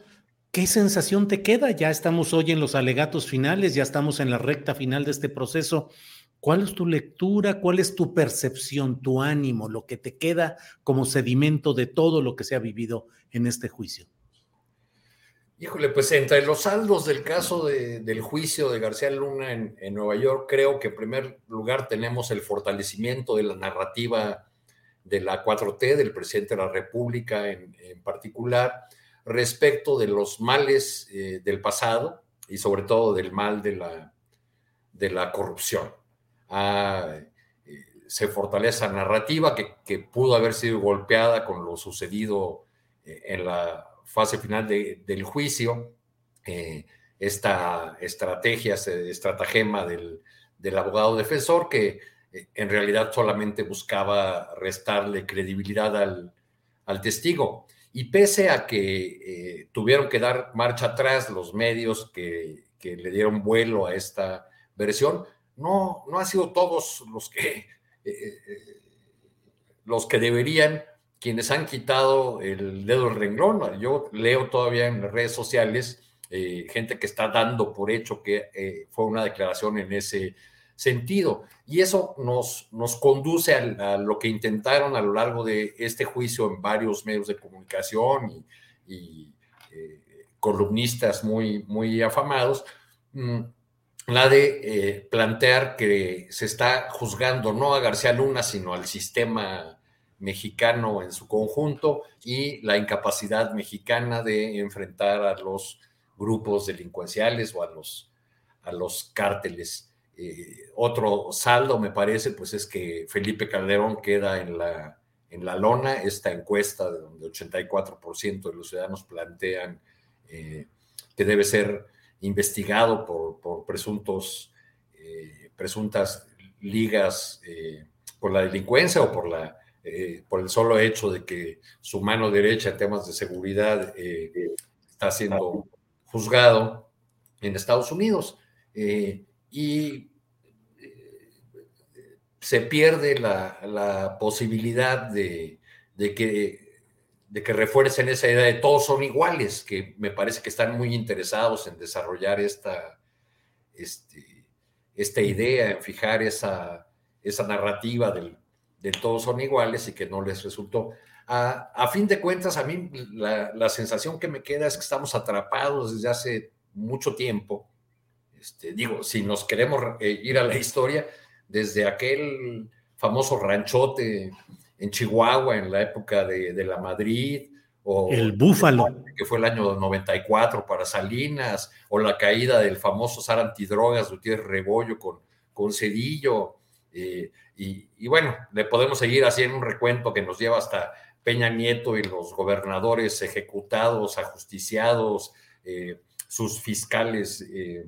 [SPEAKER 1] ¿qué sensación te queda? Ya estamos hoy en los alegatos finales, ya estamos en la recta final de este proceso. ¿Cuál es tu lectura? ¿Cuál es tu percepción, tu ánimo, lo que te queda como sedimento de todo lo que se ha vivido en este juicio?
[SPEAKER 7] Híjole, pues entre los saldos del caso de, del juicio de García Luna en, en, Nueva York, creo que en primer lugar tenemos el fortalecimiento de la narrativa de la 4T, del presidente de la República en, en particular, respecto de los males eh, del pasado y sobre todo del mal de la, de la corrupción. Ah, eh, se fortalece la narrativa que, pudo haber sido golpeada con lo sucedido eh, en la fase final de, del juicio, esta estrategia, este estratagema del, del abogado defensor que en realidad solamente buscaba restarle credibilidad al, al testigo. Y pese a que eh, tuvieron que dar marcha atrás los medios que, que, le dieron vuelo a esta versión, no, no han sido todos los que, eh, eh, los que deberían, quienes han quitado el dedo del renglón. Yo leo todavía en las redes sociales gente que está dando por hecho que fue una declaración en ese sentido. Y eso nos, nos conduce a, lo que intentaron a lo largo de este juicio en varios medios de comunicación y, eh, columnistas muy, muy afamados, mmm, la de eh, plantear que se está juzgando no a García Luna, sino al sistema mexicano en su conjunto y la incapacidad mexicana de enfrentar a los grupos delincuenciales o a los, a los cárteles. Eh, otro saldo, me parece, pues es que Felipe Calderón queda en la, en la lona, esta encuesta de donde 84% de los ciudadanos plantean eh, que debe ser investigado por, por presuntos, eh, presuntas ligas por la delincuencia o por, la, por el solo hecho de que su mano derecha en temas de seguridad está siendo juzgado en Estados Unidos. y se pierde la, posibilidad de, que, refuercen esa idea de todos son iguales, que me parece que están muy interesados en desarrollar esta, este, idea, en fijar esa, narrativa del, del, todos son iguales y que no les resultó. A, fin de cuentas, a mí la, la, sensación que me queda es que estamos atrapados desde hace mucho tiempo. Este, digo, si nos queremos eh, ir a la historia, desde aquel famoso ranchote en Chihuahua en la época de, de la Madrid, o
[SPEAKER 1] el Búfalo,
[SPEAKER 7] que fue el año 94 para Salinas, o la caída del famoso SAR antidrogas Gutiérrez Rebollo con, con Cedillo, eh, y, y, bueno, le podemos seguir haciendo un recuento que nos lleva hasta Peña Nieto y los gobernadores ejecutados, ajusticiados, eh, sus fiscales eh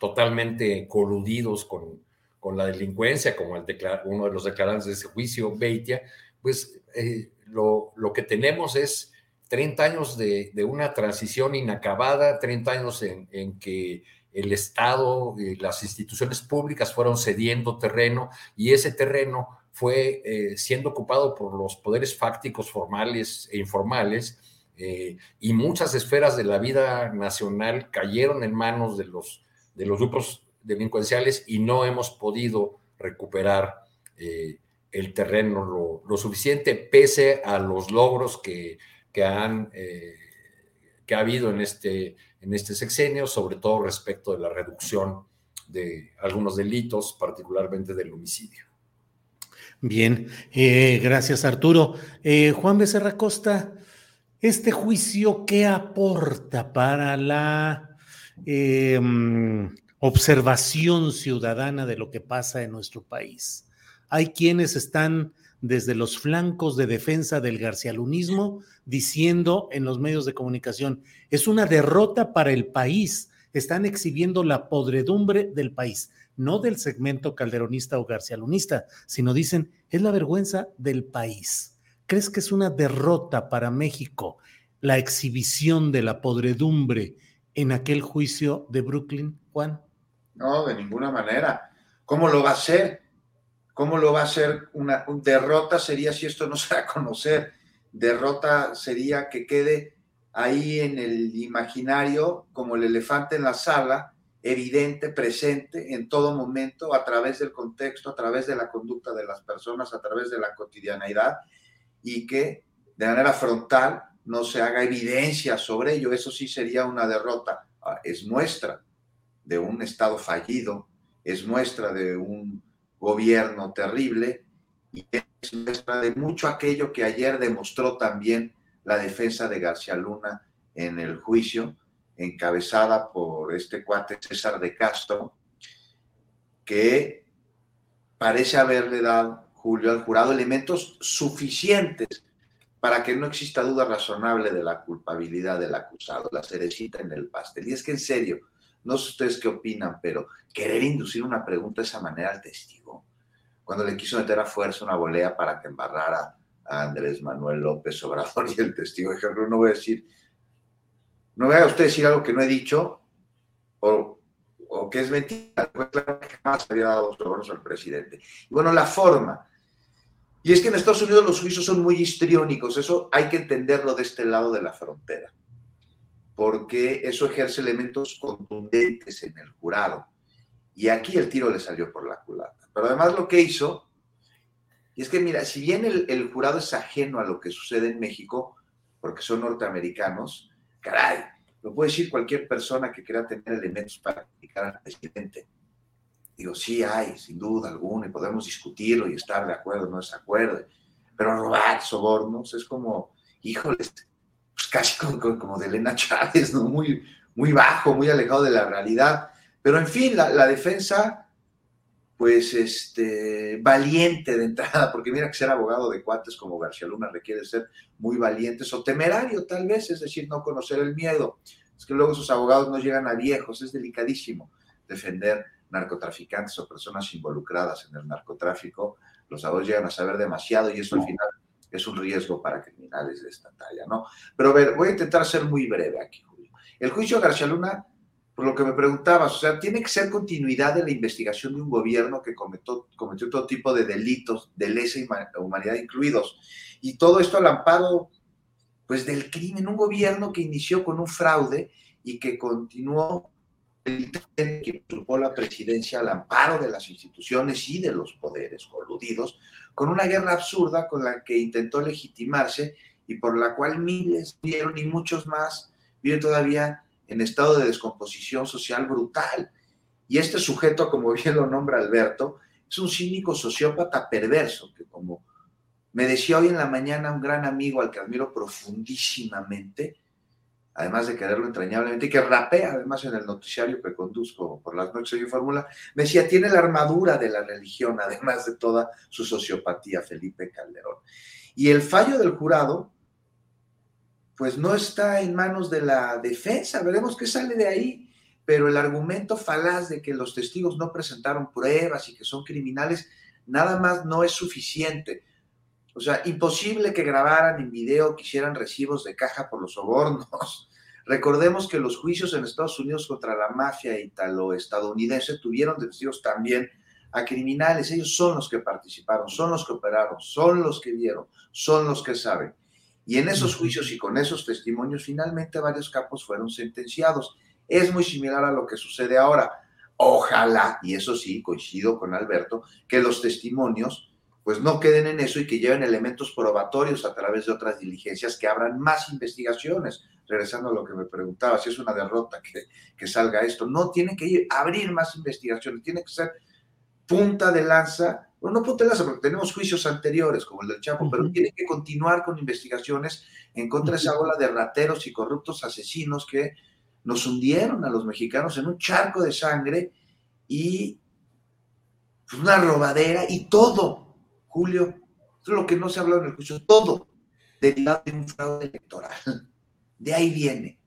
[SPEAKER 7] totalmente coludidos con, con la delincuencia, como el uno de los declarantes de ese juicio, Beitia, pues eh, lo, lo, que tenemos es 30 años de, de, una transición inacabada, 30 años en, en que el Estado y las instituciones públicas fueron cediendo terreno y ese terreno fue eh, siendo ocupado por los poderes fácticos formales e informales eh, y muchas esferas de la vida nacional cayeron en manos de los, de los grupos delincuenciales y no hemos podido recuperar eh, el terreno lo, suficiente, pese a los logros que, que han eh, que ha habido en este, en este sexenio, sobre todo respecto de la reducción de algunos delitos, particularmente del homicidio.
[SPEAKER 1] Bien, eh, gracias Arturo. Juan Becerra Costa, ¿este juicio qué aporta para la observación ciudadana de lo que pasa en nuestro país? Hay quienes están desde los flancos de defensa del garcialunismo diciendo en los medios de comunicación, es una derrota para el país, están exhibiendo la podredumbre del país no del segmento calderonista o garcialunista, sino dicen, es la vergüenza del país. ¿Crees que es una derrota para México la exhibición de la podredumbre en aquel juicio de Brooklyn, Juan?
[SPEAKER 9] No, de ninguna manera. ¿Cómo lo va a hacer? ¿Cómo lo va a hacer? Una derrota sería si esto no se da a conocer. Derrota sería que quede ahí en el imaginario como el elefante en la sala evidente, presente en todo momento, a través del contexto, a través de la conducta de las personas, a través de la cotidianeidad, y que de manera frontal no se haga evidencia sobre ello. Eso sí sería una derrota. Ah, es muestra de un Estado fallido, es muestra de un gobierno terrible y es muestra de mucho aquello que ayer demostró también la defensa de García Luna en el juicio, encabezada por este cuate César de Castro, que parece haberle dado, Julio, al jurado elementos suficientes para que no exista duda razonable de la culpabilidad del acusado, la cerecita en el pastel. Y es que en serio, no sé ustedes qué opinan, pero querer inducir una pregunta de esa manera al testigo, cuando le quiso meter a fuerza una volea para que embarrara a Andrés Manuel López Obrador y el testigo, ejemplo, no voy a decir no me haga usted decir algo que no he dicho o, que es mentira. Claro que jamás había dado sobornos al presidente. Y bueno, la forma. Y es que en Estados Unidos los juicios son muy histriónicos. Eso hay que entenderlo de este lado de la frontera. Porque eso ejerce elementos contundentes en el jurado. Y aquí el tiro le salió por la culata. Pero además lo que hizo, y es que mira, si bien el, jurado es ajeno a lo que sucede en México, porque son norteamericanos, Caray, lo puede decir cualquier persona que quiera tener elementos para criticar al presidente. Digo, sí hay, sin duda alguna, y podemos discutirlo y estar de acuerdo o no desacuerdo. Pero robar sobornos es como, híjoles, pues casi como, como, de Elena Chávez, ¿no? Muy, muy bajo, muy alejado de la realidad. Pero en fin, la, la defensa pues, este, valiente de entrada, porque mira que ser abogado de cuates como García Luna requiere ser muy valientes o temerario tal vez, es decir, no conocer el miedo. Es que luego sus abogados no llegan a viejos, es delicadísimo defender narcotraficantes o personas involucradas en el narcotráfico. Los abogados llegan a saber demasiado y eso al final es un riesgo para criminales de esta talla, ¿no? Pero a ver, voy a intentar ser muy breve aquí, Julio. El juicio de García Luna por lo que me preguntabas, o sea, tiene que ser continuidad de la investigación de un gobierno que cometió, cometió todo tipo de delitos, de lesa humanidad incluidos. Y todo esto al amparo, pues, del crimen, un gobierno que inició con un fraude y que continuó que usurpó la presidencia al amparo de las instituciones y de los poderes coludidos, con una guerra absurda con la que intentó legitimarse y por la cual miles vieron y muchos más viven todavía en estado de descomposición social brutal. Y este sujeto, como bien lo nombra Alberto, es un cínico sociópata perverso, que como me decía hoy en la mañana un gran amigo al que admiro profundísimamente, además de quererlo entrañablemente, y que rapea además en el noticiario que conduzco por las noches de Fórmula, me decía, tiene la armadura de la religión, además de toda su sociopatía, Felipe Calderón. Y el fallo del jurado pues no está en manos de la defensa, veremos qué sale de ahí, pero el argumento falaz de que los testigos no presentaron pruebas y que son criminales, nada más no es suficiente. O sea, imposible que grabaran en video, que hicieran recibos de caja por los sobornos. Recordemos que los juicios en Estados Unidos contra la mafia italo-estadounidense tuvieron testigos también a criminales. Ellos son los que participaron, son los que operaron, son los que vieron, son los que saben. Y en esos juicios y con esos testimonios, finalmente varios capos fueron sentenciados. Es muy similar a lo que sucede ahora. Ojalá, y eso sí, coincido con Alberto, que los testimonios pues no queden en eso y que lleven elementos probatorios a través de otras diligencias que abran más investigaciones. Regresando a lo que me preguntaba, si es una derrota que, que salga esto, no, tiene que ir, abrir más investigaciones, tiene que ser punta de lanza, bueno, no punta de lanza porque tenemos juicios anteriores como el del Chapo, pero tiene que continuar con investigaciones en contra de esa ola de rateros y corruptos asesinos que nos hundieron a los mexicanos en un charco de sangre y pues, una robadera y todo Julio, es lo que no se ha hablado en el juicio, todo derivado de un fraude electoral. De ahí viene.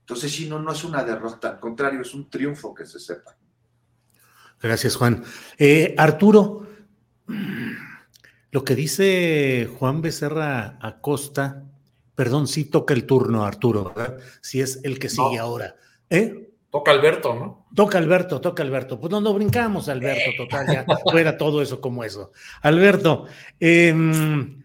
[SPEAKER 9] Entonces, si no, no es una derrota, al contrario, es un triunfo que se sepa.
[SPEAKER 1] Gracias, Juan. Eh, Arturo, lo que dice Juan Becerra Acosta, perdón, sí toca el turno, Arturo, ¿verdad? Si es el que sigue ahora. ¿Eh?
[SPEAKER 7] Toca Alberto, ¿no?
[SPEAKER 1] Toca Alberto, toca Alberto. Pues no, no brincamos, Alberto, total, ya fuera todo eso como eso. Alberto, em,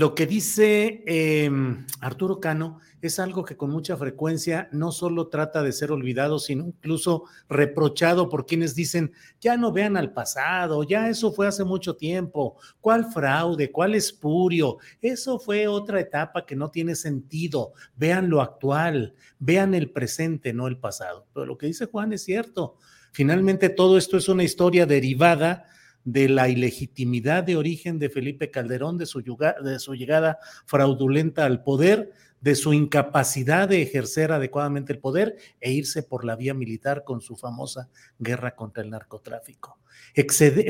[SPEAKER 1] lo que dice em, Arturo Cano es algo que con mucha frecuencia no solo trata de ser olvidado, sino incluso reprochado por quienes dicen, ya no vean al pasado, ya eso fue hace mucho tiempo, ¿cuál fraude, cuál espurio? Eso fue otra etapa que no tiene sentido, vean lo actual, vean el presente, no el pasado. Pero lo que dice Juan es cierto, finalmente todo esto es una historia derivada de la ilegitimidad de origen de Felipe Calderón, de su, llegada fraudulenta al poder, de su incapacidad de ejercer adecuadamente el poder e irse por la vía militar con su famosa guerra contra el narcotráfico.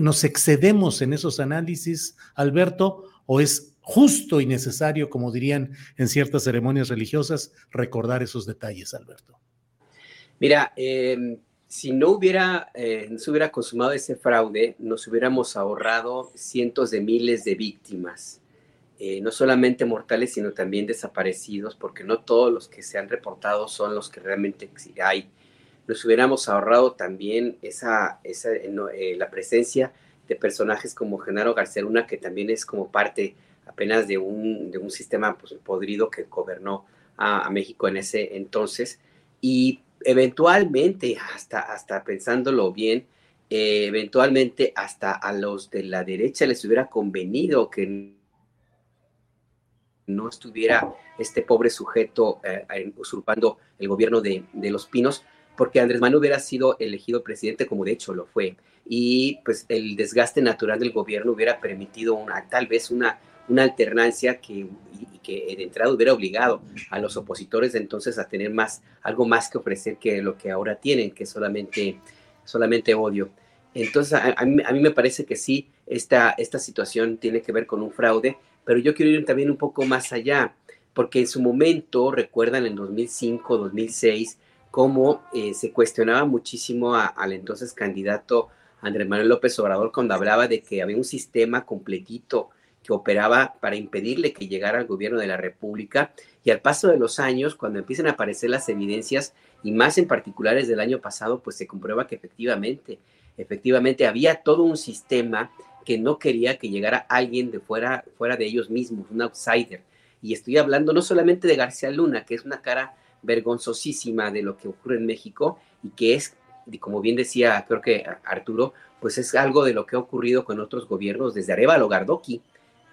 [SPEAKER 1] ¿Nos excedemos en esos análisis, Alberto, o es justo y necesario, como dirían en ciertas ceremonias religiosas, recordar esos detalles, Alberto?
[SPEAKER 8] Mira, em, si no hubiera, eh, se hubiera consumado ese fraude, nos hubiéramos ahorrado cientos de miles de víctimas eh, no solamente mortales, sino también desaparecidos, porque no todos los que se han reportado son los que realmente hay. Nos hubiéramos ahorrado también esa, esa eh, la presencia de personajes como Genaro García Luna, que también es como parte apenas de un, de un sistema pues, podrido que gobernó a, México en ese entonces. Y eventualmente, hasta, hasta pensándolo bien, eh, eventualmente hasta a los de la derecha les hubiera convenido que no estuviera este pobre sujeto eh, usurpando el gobierno de, Los Pinos, porque Andrés Manuel hubiera sido elegido presidente, como de hecho lo fue, y pues el desgaste natural del gobierno hubiera permitido una, tal vez una, una alternancia que, que de entrada hubiera obligado a los opositores entonces a tener más, algo más que ofrecer que lo que ahora tienen, que solamente, solamente odio. Entonces, a, mí, a mí, me parece que sí, esta, esta situación tiene que ver con un fraude, pero yo quiero ir también un poco más allá, porque en su momento, recuerdan en 2005, 2006, cómo eh, se cuestionaba muchísimo al entonces candidato Andrés Manuel López Obrador cuando hablaba de que había un sistema completito operaba para impedirle que llegara al gobierno de la República. Y al paso de los años, cuando empiezan a aparecer las evidencias, y más en particulares del año pasado, pues se comprueba que efectivamente, efectivamente había todo un sistema que no quería que llegara alguien de fuera, fuera de ellos mismos, un outsider. Y estoy hablando no solamente de García Luna, que es una cara vergonzosísima de lo que ocurre en México y que es, como bien decía, creo que Arturo, pues es algo de lo que ha ocurrido con otros gobiernos, desde Arevalo Gardoqui,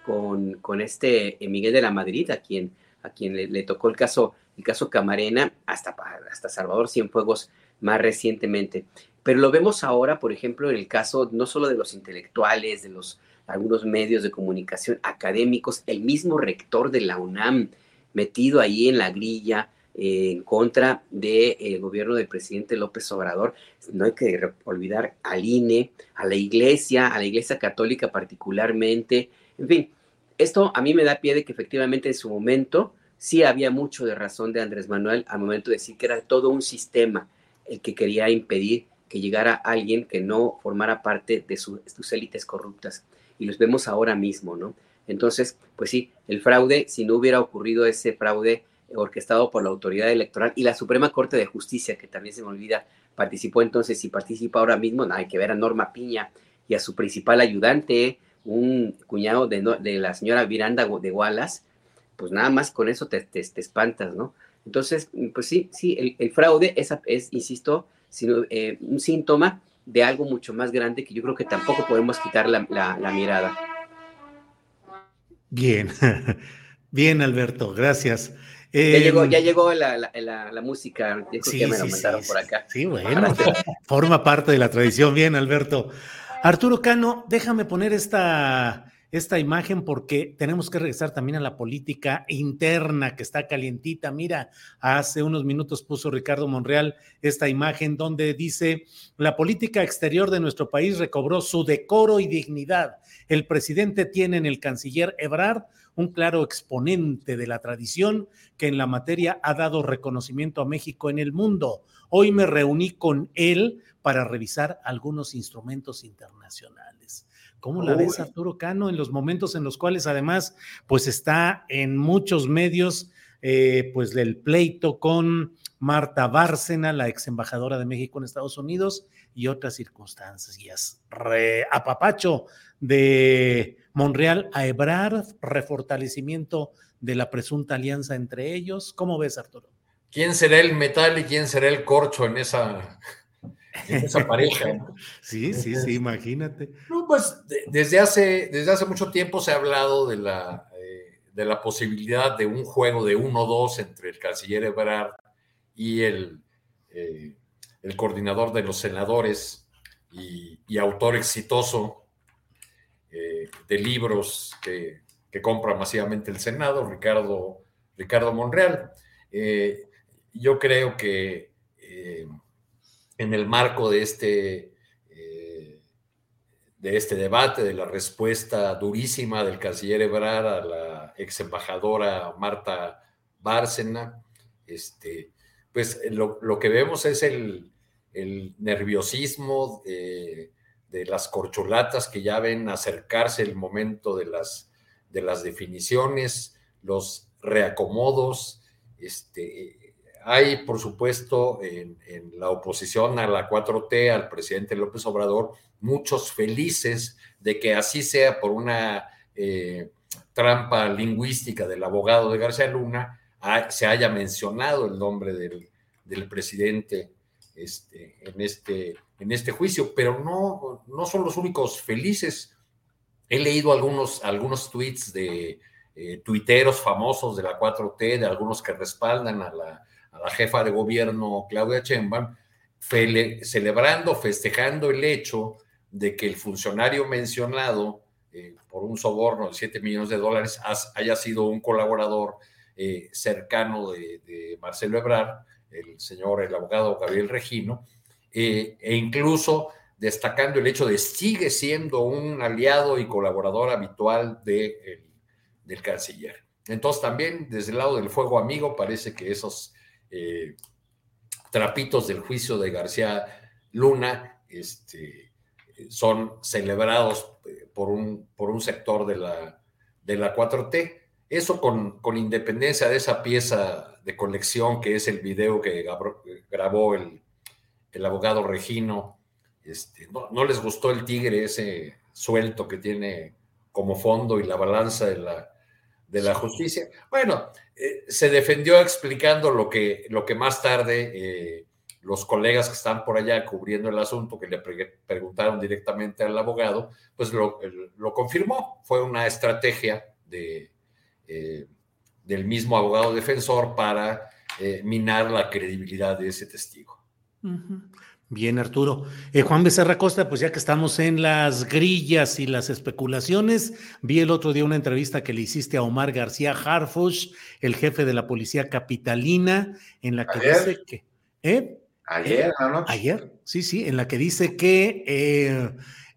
[SPEAKER 8] con, con este Miguel de la Madrid, a quien, a quien le, tocó el caso, el caso Camarena, hasta, hasta Salvador Cienfuegos más recientemente. Pero lo vemos ahora, por ejemplo, en el caso no solo de los intelectuales, de los algunos medios de comunicación académicos, el mismo rector de la UNAM metido ahí en la grilla eh, en contra del eh, gobierno del presidente López Obrador. No hay que olvidar al INE, a la iglesia, a la iglesia católica particularmente. En fin, esto a mí me da pie de que efectivamente en su momento sí había mucho de razón de Andrés Manuel al momento de decir que era todo un sistema el que quería impedir que llegara alguien que no formara parte de, sus élites corruptas. Y los vemos ahora mismo, ¿no? Entonces, pues sí, el fraude, si no hubiera ocurrido ese fraude orquestado por la autoridad electoral y la Suprema Corte de Justicia, que también se me olvida, participó entonces y participa ahora mismo, hay que ver a Norma Piña y a su principal ayudante, un cuñado de, de la señora Miranda de Wallace, pues nada más con eso te, te, espantas, ¿no? Entonces, pues sí, sí, el, el fraude es, es, insisto, sino eh, un síntoma de algo mucho más grande que yo creo que tampoco podemos quitar la, mirada.
[SPEAKER 1] Bien, bien, Alberto, gracias.
[SPEAKER 8] ya, llegó, ya llegó la, música, sí, me
[SPEAKER 1] sí,
[SPEAKER 8] mandaron por acá.
[SPEAKER 1] Sí, bueno, forma parte de la tradición. Bien, Alberto. Arturo Cano, déjame poner esta, esta imagen porque tenemos que regresar también a la política interna que está calientita. Mira, hace unos minutos puso Ricardo Monreal esta imagen donde dice, la política exterior de nuestro país recobró su decoro y dignidad. El presidente tiene en el canciller Ebrard un claro exponente de la tradición que en la materia ha dado reconocimiento a México en el mundo. Hoy me reuní con él para revisar algunos instrumentos internacionales. ¿Cómo la ves, Arturo Cano, en los momentos en los cuales además, pues está en muchos medios, eh, pues del pleito con Marta Bárcena, la ex embajadora de México en Estados Unidos, y otras circunstancias. Re, apapacho de Monreal a Ebrard, refortalecimiento de la presunta alianza entre ellos. ¿Cómo ves, Arturo?
[SPEAKER 7] ¿Quién será el metal y quién será el corcho en esa, esa pareja?
[SPEAKER 1] sí, sí, sí, imagínate.
[SPEAKER 7] No, pues desde, hace, desde hace mucho tiempo se ha hablado de la, eh, de la posibilidad de un juego de 1-2 entre el canciller Ebrard y el, eh, el coordinador de los senadores y, y autor exitoso eh, de libros que, compra masivamente el Senado, Ricardo, Ricardo Monreal. Eh, yo creo que eh, en el marco de este, de este debate, de la respuesta durísima del canciller Ebrard a la ex embajadora Marta Bárcena, este, pues lo, que vemos es el nerviosismo, de las corcholatas que ya ven acercarse el momento de las, de las definiciones, los reacomodos. Este, hay, por supuesto, en, la oposición a la 4T, al presidente López Obrador, muchos felices de que así sea por una eh, trampa lingüística del abogado de García Luna, se haya mencionado el nombre del, del presidente este, en, este, en este juicio, pero no, no son los únicos felices. He leído algunos, algunos tweets de eh, tuiteros famosos de la 4T, de algunos que respaldan a la, a la jefa de gobierno Claudia Sheinbaum, celebrando, festejando el hecho de que el funcionario mencionado eh, por un soborno de 7 millones de dólares haya sido un colaborador eh, cercano de, Marcelo Ebrard el señor, el abogado Gabriel Regino, e incluso destacando el hecho de sigue siendo un aliado y colaborador habitual de, del canciller. Entonces también desde el lado del fuego amigo parece que esos eh, trapitos del juicio de García Luna este, son celebrados eh, por un, por un sector de la, de la 4T. Eso con, con independencia de esa pieza de colección, que es el video que grabó el, abogado Regino. Este, no, les gustó el tigre ese suelto que tiene como fondo y la balanza de la, de la justicia. Bueno, eh, se defendió explicando lo que, lo que más tarde eh, los colegas que están por allá cubriendo el asunto, que le preguntaron directamente al abogado, pues lo, lo confirmó. Fue una estrategia de, eh, del mismo abogado defensor para minar la credibilidad de ese testigo.
[SPEAKER 1] Bien, Arturo. Eh, Juan Becerra Costa, pues ya que estamos en las grillas y las especulaciones, vi el otro día una entrevista que le hiciste a Omar García Harfush, el jefe de la policía capitalina, en la que dice que... ¿eh?
[SPEAKER 9] Ayer, ¿no?
[SPEAKER 1] Ayer, sí, sí, en la que dice que...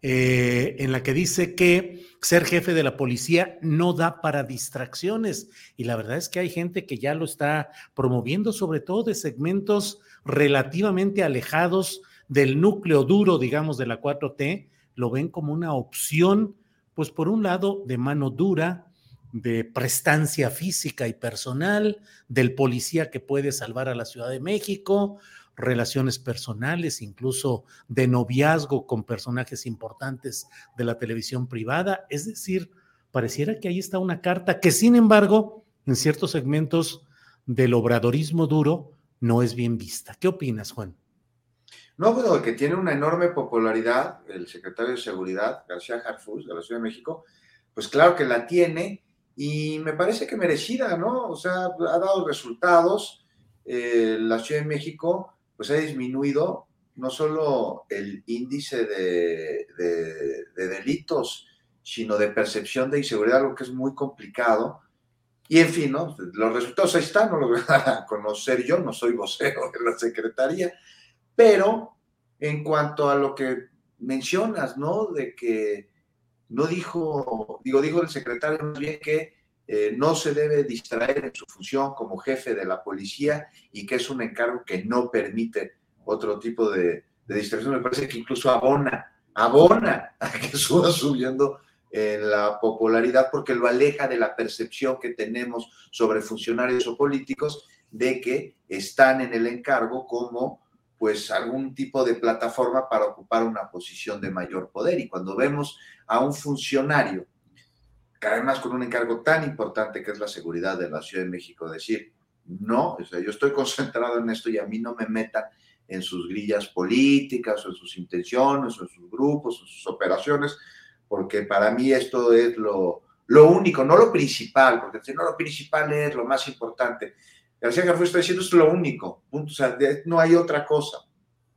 [SPEAKER 1] en la que dice que ser jefe de la policía no da para distracciones. Y la verdad es que hay gente que ya lo está promoviendo, sobre todo de segmentos relativamente alejados del núcleo duro, digamos, de la 4T, lo ven como una opción, pues por un lado, de mano dura, de prestancia física y personal, del policía que puede salvar a la Ciudad de México, relaciones personales, incluso de noviazgo con personajes importantes de la televisión privada. Es decir, pareciera que ahí está una carta que, sin embargo, en ciertos segmentos del obradorismo duro no es bien vista. ¿Qué opinas, Juan?
[SPEAKER 9] No, bueno, que tiene una enorme popularidad, el secretario de Seguridad, García Harfus, de la Ciudad de México, pues claro que la tiene y me parece que merecida, ¿no? O sea, ha dado resultados. Eh, la Ciudad de México, pues ha disminuido no solo el índice de, de, delitos, sino de percepción de inseguridad, algo que es muy complicado. Y en fin, ¿no? los resultados ahí están, no los voy a conocer yo, no soy vocero de la Secretaría, pero en cuanto a lo que mencionas, ¿no? De que no dijo, digo, dijo el secretario más bien que eh, no se debe distraer en su función como jefe de la policía y que es un encargo que no permite otro tipo de, distracción. Me parece que incluso abona, abona a que suba subiendo en la popularidad porque lo aleja de la percepción que tenemos sobre funcionarios o políticos de que están en el encargo como pues algún tipo de plataforma para ocupar una posición de mayor poder. Y cuando vemos a un funcionario, que además con un encargo tan importante que es la seguridad de la Ciudad de México, decir, no, o sea, yo estoy concentrado en esto y a mí no me metan en sus grillas políticas o en sus intenciones o en sus grupos o sus operaciones, porque para mí esto es lo, lo único, no lo principal, porque si no lo principal es lo más importante. García Garfú está diciendo es lo único, punto, o sea, no hay otra cosa.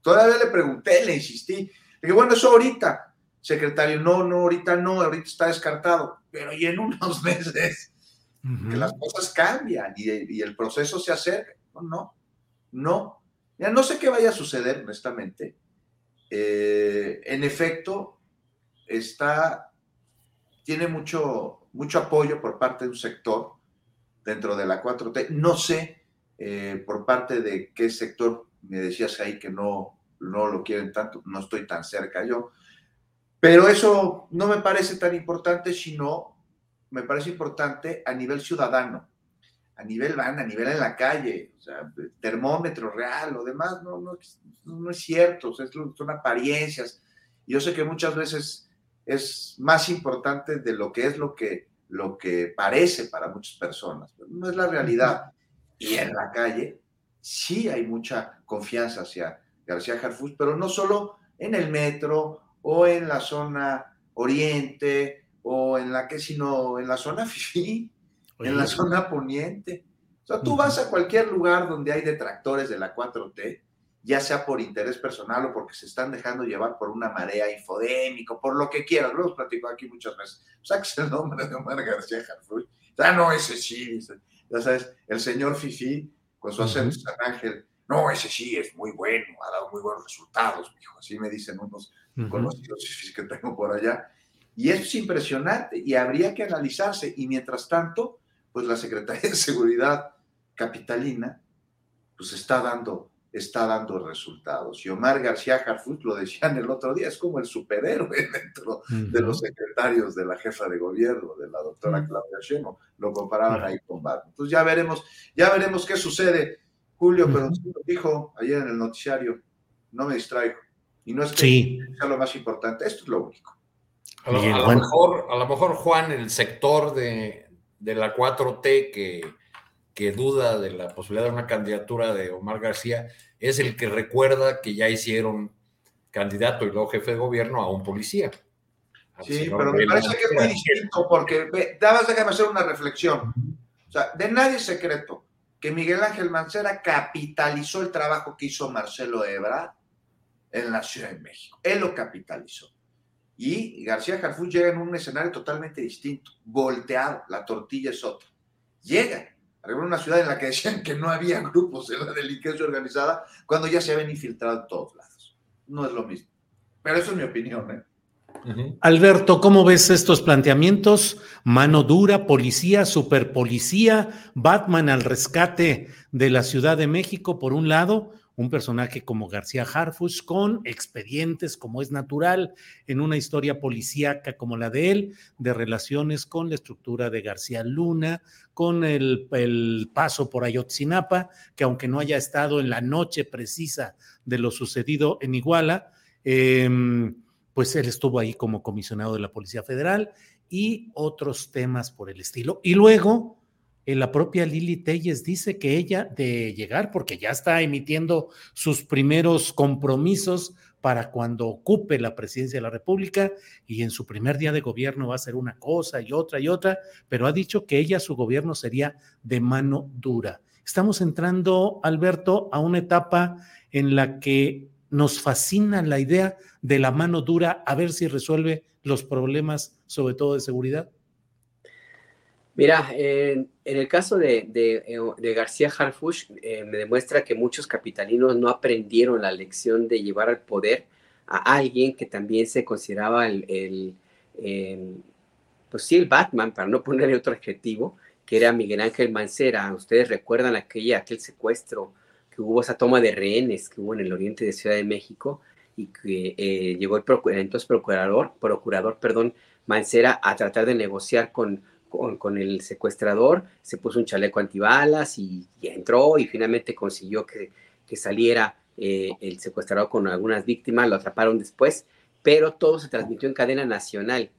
[SPEAKER 9] Todavía le pregunté, le insistí, le dije, bueno, eso ahorita, secretario, no, no, ahorita no, ahorita está descartado, pero y en unos meses, que las cosas cambian y, el proceso se acerca. No, no, no. Ya no sé qué vaya a suceder, honestamente. Eh, en efecto, está, tiene mucho, mucho apoyo por parte de un sector dentro de la 4T. No sé eh, por parte de qué sector, me decías ahí que no, no lo quieren tanto, no estoy tan cerca yo, pero eso no me parece tan importante, sino me parece importante a nivel ciudadano, a nivel van, a nivel en la calle, o sea, termómetro real, lo demás no, no, no es cierto, son apariencias. Yo sé que muchas veces es más importante de lo que es lo que lo que parece para muchas personas, pero no es la realidad. Y en la calle sí hay mucha confianza hacia García Harfuch, pero no solo en el metro o en la zona oriente o en la que, sino en la zona FIFI, en la zona poniente. O sea, tú vas a cualquier lugar donde hay detractores de la 4T ya sea por interés personal o porque se están dejando llevar por una marea infodémica, por lo que quieras, lo hemos platicado aquí muchas veces. Saques el nombre de Omar García Harfuch. Ah, no, ese sí, ya sabes, el señor Fifi, con su acento San Ángel, no, ese sí es muy bueno, ha dado muy buenos resultados, hijo. así me dicen unos conocidos que tengo por allá. Y es impresionante y habría que analizarse. Y mientras tanto, pues la Secretaría de Seguridad Capitalina, pues está dando está dando resultados. Y Omar García Harfuch lo decían el otro día, es como el superhéroe dentro de los secretarios de la jefa de gobierno, de la doctora Claudia Sheinbaum, lo comparaban ahí con Batman. Entonces ya veremos, ya veremos qué sucede, Julio, pero lo dijo ayer en el noticiario, no me distraigo. Y no es que sea lo más importante, esto es lo único.
[SPEAKER 7] A lo, mejor, a lo mejor, Juan, el sector de, de la 4T que que duda de la posibilidad de una candidatura de Omar García es el que recuerda que ya hicieron candidato y luego jefe de gobierno a un policía.
[SPEAKER 9] sí, pero me parece que es muy distinto porque, dabas déjame hacer una reflexión. O sea, de nadie es secreto que Miguel Ángel Mancera capitalizó el trabajo que hizo Marcelo Ebrard en la Ciudad de México. Él lo capitalizó. Y García Jarfus llega en un escenario totalmente distinto, volteado, la tortilla es otra. Llega en una ciudad en la que decían que no había grupos de la delincuencia organizada, cuando ya se habían infiltrado en todos lados. No es lo mismo. Pero eso es mi opinión. ¿eh?
[SPEAKER 1] Alberto, ¿cómo ves estos planteamientos? Mano dura, policía, superpolicía, Batman al rescate de la Ciudad de México, por un lado, un personaje como García Harfuch con expedientes como es natural en una historia policíaca como la de él, de relaciones con la estructura de García Luna, con el, paso por Ayotzinapa, que aunque no haya estado en la noche precisa de lo sucedido en Iguala, em, pues él estuvo ahí como comisionado de la Policía Federal y otros temas por el estilo. Y luego la propia Lili Telles dice que ella de llegar, porque ya está emitiendo sus primeros compromisos para cuando ocupe la presidencia de la República y en su primer día de gobierno va a ser una cosa y otra y otra, pero ha dicho que ella, su gobierno sería de mano dura. Estamos entrando, Alberto, a una etapa en la que nos fascina la idea de la mano dura a ver si resuelve los problemas, sobre todo de seguridad.
[SPEAKER 8] Mira, en, el caso de, de, García Harfush, eh, me demuestra que muchos capitalinos no aprendieron la lección de llevar al poder a alguien que también se consideraba el, pues sí, el Batman, para no ponerle otro adjetivo, que era Miguel Ángel Mancera. Ustedes recuerdan aquella, aquel secuestro que hubo, esa toma de rehenes que hubo en el oriente de Ciudad de México y que eh, llegó el, entonces procurador, procurador, perdón, Mancera a tratar de negociar con con, el secuestrador, se puso un chaleco antibalas y, entró y finalmente consiguió que, saliera eh, el secuestrador con algunas víctimas, lo atraparon después, pero todo se transmitió en cadena nacional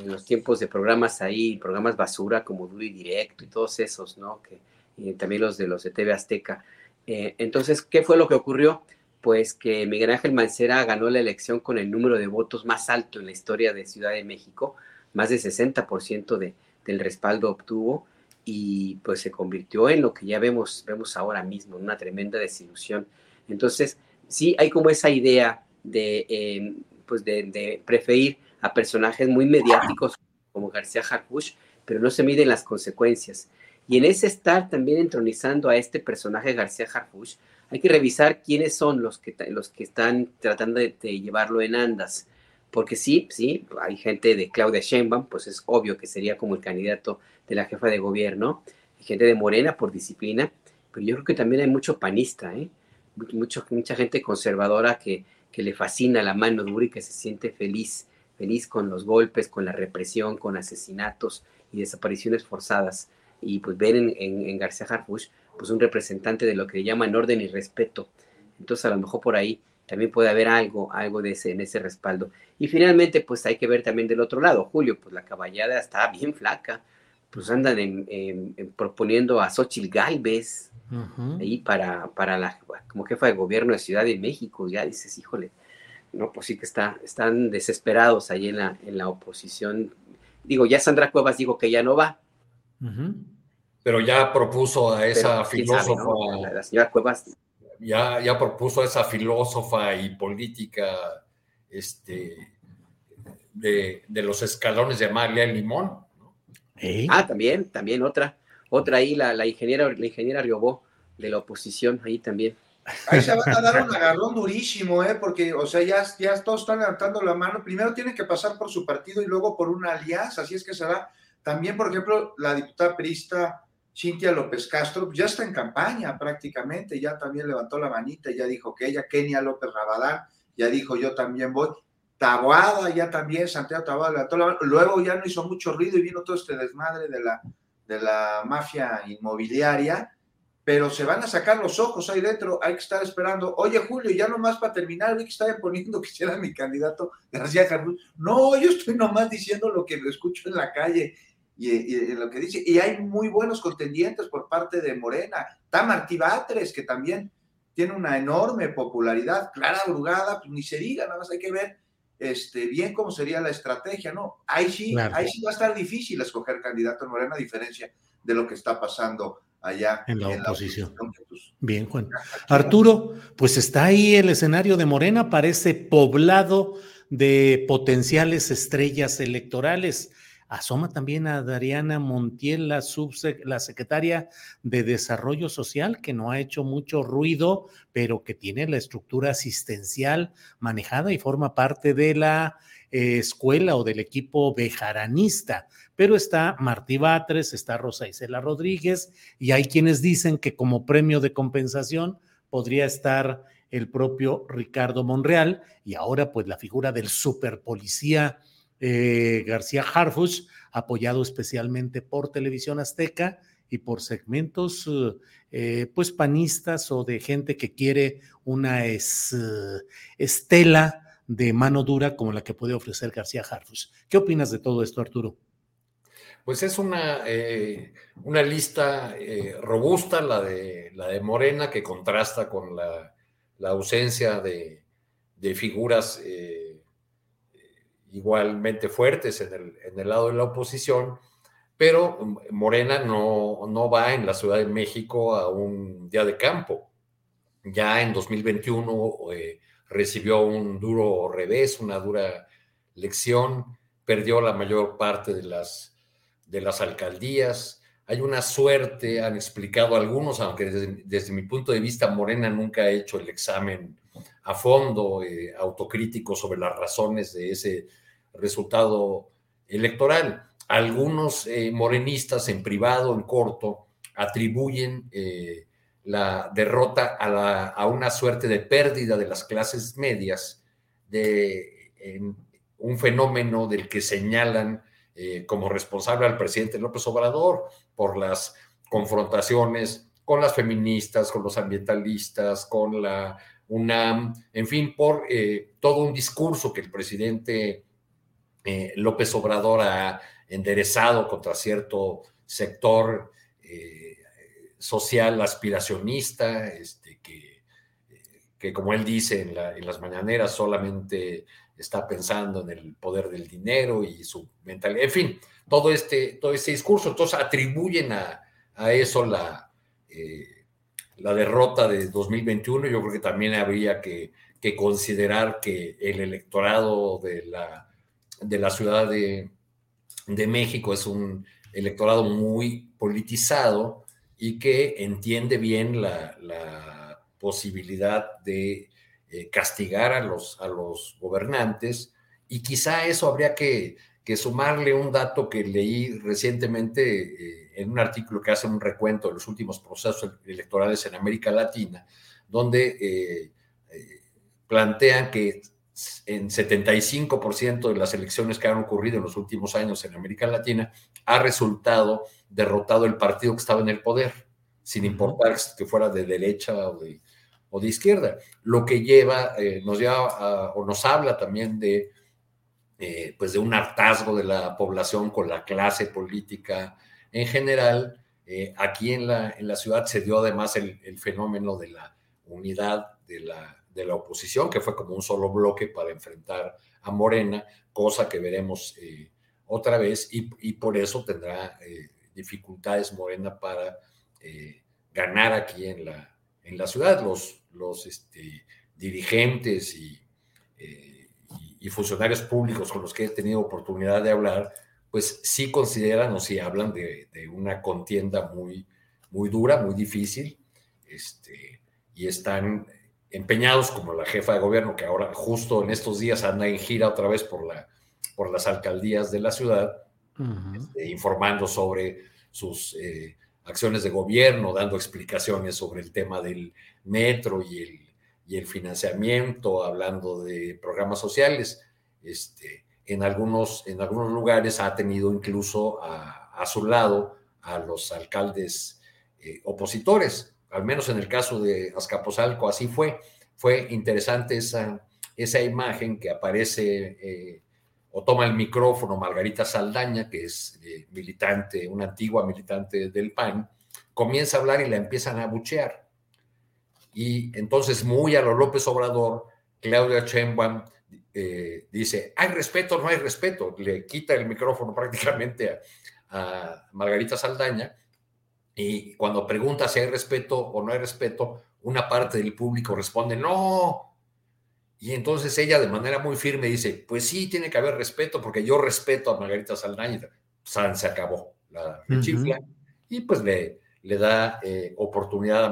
[SPEAKER 8] en los tiempos de programas ahí, programas basura como Duro y Directo y todos esos, ¿no? Que, y también los de los de TV Azteca. Eh, entonces, ¿qué fue lo que ocurrió? Pues que Miguel Ángel Mancera ganó la elección con el número de votos más alto en la historia de Ciudad de México, más de 60% de, del respaldo obtuvo y pues se convirtió en lo que ya vemos, vemos ahora mismo, una tremenda desilusión. Entonces, sí hay como esa idea de, em, pues de, preferir a personajes muy mediáticos como García Harfuch, pero no se miden las consecuencias. Y en ese estar también entronizando a este personaje García Harfuch, hay que revisar quiénes son los que, los que están tratando de llevarlo en andas porque sí, sí, hay gente de Claudia Sheinbaum, pues es obvio que sería como el candidato de la jefa de gobierno, hay gente de Morena por disciplina, pero yo creo que también hay mucho panista, ¿eh? Mucho, mucha gente conservadora que, que le fascina la mano dura y que se siente feliz, feliz con los golpes, con la represión, con asesinatos y desapariciones forzadas. Y pues ven en, en, García Harfuch pues un representante de lo que llaman orden y respeto. Entonces a lo mejor por ahí también puede haber algo, algo de ese, en ese respaldo. Y finalmente, pues hay que ver también del otro lado, Julio, pues la caballada está bien flaca, pues andan en, proponiendo a Xochitl Galvez ahí para, para la, como jefa de gobierno de Ciudad de México, ya dices, híjole, no, pues sí que está, están desesperados ahí en la, en la oposición. Digo, ya Sandra Cuevas dijo que ya no va.
[SPEAKER 7] Pero ya propuso a esa filósofa.
[SPEAKER 8] la señora Cuevas
[SPEAKER 7] ya, ya propuso a esa filósofa y política este, de, los escalones de María Limón.
[SPEAKER 8] Ah, también, también otra, otra ahí, la, la ingeniera, la ingeniera Riobó de la oposición, ahí también.
[SPEAKER 9] Ahí se van a dar un agarrón durísimo, ¿eh? porque, o sea, ya, ya todos están levantando la mano. Primero tienen que pasar por su partido y luego por una alianza, así es que será. También, por ejemplo, la diputada perista Cintia López Castro pues, ya está en campaña prácticamente, ya también levantó la manita, ya dijo que ella, Kenia López Rabadán, ya dijo yo también voy. Taboada ya también, Santiago Taboada levantó la mano. Luego ya no hizo mucho ruido y vino todo este desmadre de la, de la mafia inmobiliaria, pero se van a sacar los ojos ahí dentro, hay que estar esperando. Oye, Julio, ya nomás para terminar, vi que estaba poniendo que será mi candidato García Carlos. No, yo estoy nomás diciendo lo que escucho en la calle y, lo que dice, y hay muy buenos contendientes por parte de Morena. Está Martí Batres, que también tiene una enorme popularidad. Clara Brugada, pues ni se diga, nada más hay que ver este, bien cómo sería la estrategia, ¿no? Ahí sí, ahí sí va a estar difícil escoger candidato en Morena, a diferencia de lo que está pasando allá
[SPEAKER 1] en la oposición. Pues, bien, Juan. Arturo, pues está ahí el escenario de Morena, parece poblado de potenciales estrellas electorales. Asoma también a Dariana Montiel, la, la secretaria de Desarrollo Social, que no ha hecho mucho ruido, pero que tiene la estructura asistencial manejada y forma parte de la eh, escuela o del equipo bejaranista. Pero está Martí Batres, está Rosa Isela Rodríguez, y hay quienes dicen que como premio de compensación podría estar el propio Ricardo Monreal, y ahora pues la figura del superpolicía eh, García Harfus, apoyado especialmente por Televisión Azteca y por segmentos eh, pues panistas o de gente que quiere una estela de mano dura como la que puede ofrecer García Harfus. ¿Qué opinas de todo esto, Arturo?
[SPEAKER 7] Pues es una, eh, una lista robusta, la de, la de Morena, que contrasta con la, ausencia de, de figuras eh, igualmente fuertes en el, en el, lado de la oposición, pero Morena no, no va en la Ciudad de México a un día de campo. Ya en 2021 eh, recibió un duro revés, una dura lección, perdió la mayor parte de las, de las alcaldías. Hay una suerte, han explicado algunos, aunque desde, mi punto de vista Morena nunca ha hecho el examen a fondo, eh, autocrítico sobre las razones de ese resultado electoral. Algunos eh, morenistas en privado, en corto, atribuyen eh, la derrota a, una suerte de pérdida de las clases medias, de un fenómeno del que señalan eh, como responsable al presidente López Obrador por las confrontaciones con las feministas, con los ambientalistas, con la UNAM, en fin, por todo un discurso que el presidente eh, López Obrador ha enderezado contra cierto sector eh, social aspiracionista, este, que, que, como él dice en, las mañaneras, solamente está pensando en el poder del dinero y su mentalidad, en fin, todo este, todo este discurso. Entonces atribuyen a, eso la, eh, la derrota de 2021. Yo creo que también habría que considerar que el electorado de la de la Ciudad de, México es un electorado muy politizado y que entiende bien la, posibilidad de eh, castigar a los, a los gobernantes. Y quizá eso habría que, sumarle un dato que leí recientemente eh, en un artículo que hace un recuento de los últimos procesos electorales en América Latina, donde eh, plantean que en 75% de las elecciones que han ocurrido en los últimos años en América Latina, ha resultado derrotado el partido que estaba en el poder, sin importar que fuera de derecha o de, o de izquierda. Lo que lleva, eh, nos lleva o nos habla también de, eh, pues de un hartazgo de la población con la clase política en general. Eh, aquí en la, en la ciudad se dio además el, el fenómeno de la unidad de la de la oposición, que fue como un solo bloque para enfrentar a Morena, cosa que veremos eh, otra vez y, por eso tendrá eh, dificultades Morena para eh, ganar aquí en la, en la ciudad. Los, los este, dirigentes y, funcionarios públicos con los que he tenido oportunidad de hablar, pues sí consideran o sí hablan de, de una contienda muy, muy dura, muy difícil, este, y están empeñados como la jefa de gobierno, que ahora justo en estos días anda en gira otra vez por, la, por las alcaldías de la ciudad, este, informando sobre sus eh, acciones de gobierno, dando explicaciones sobre el tema del metro y el, y el financiamiento, hablando de programas sociales. Este, en, algunos, en algunos lugares ha tenido incluso a, a su lado a los alcaldes eh, opositores al menos en el caso de Azcapotzalco así fue. Fue interesante esa, esa imagen que aparece eh, o toma el micrófono Margarita Saldaña, que es eh, militante, una antigua militante del PAN, comienza a hablar y la empiezan a buchear. Y entonces, muy a lo López Obrador, Claudia Sheinbaum eh, dice, hay respeto, no hay respeto, le quita el micrófono prácticamente a Margarita Saldaña y cuando pregunta si hay respeto o no hay respeto, una parte del público responde, no. Y entonces ella de manera muy firme dice, pues sí, tiene que haber respeto porque yo respeto a Margarita Saldaña. se acabó la chifla. Y pues le, le da eh, oportunidad a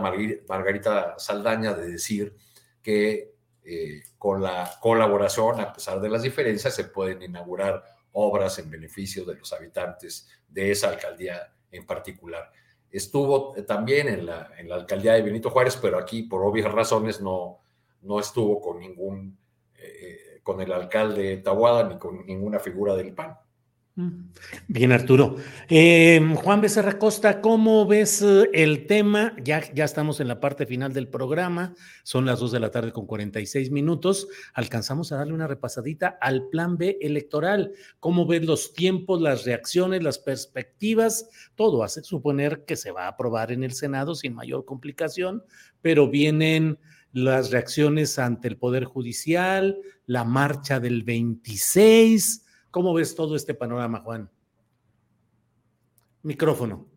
[SPEAKER 7] Margarita Saldaña de decir que eh, con la colaboración, a pesar de las diferencias, se pueden inaugurar obras en beneficio de los habitantes de esa alcaldía en particular estuvo también en la, en la alcaldía de Benito Juárez, pero aquí por obvias razones no, no estuvo con ningún, eh, con el alcalde Tahuada ni con ninguna figura del PAN.
[SPEAKER 1] Bien, Arturo. Eh, Juan Becerra Costa, ¿cómo ves eh, el tema? Ya, ya estamos en la parte final del programa, son las 2 de la tarde con 46 minutos. Alcanzamos a darle una repasadita al plan B electoral. ¿Cómo ves los tiempos, las reacciones, las perspectivas? Todo hace suponer que se va a aprobar en el Senado sin mayor complicación, pero vienen las reacciones ante el Poder Judicial, la marcha del 26. ¿Cómo ves todo este panorama, Juan? Micrófono.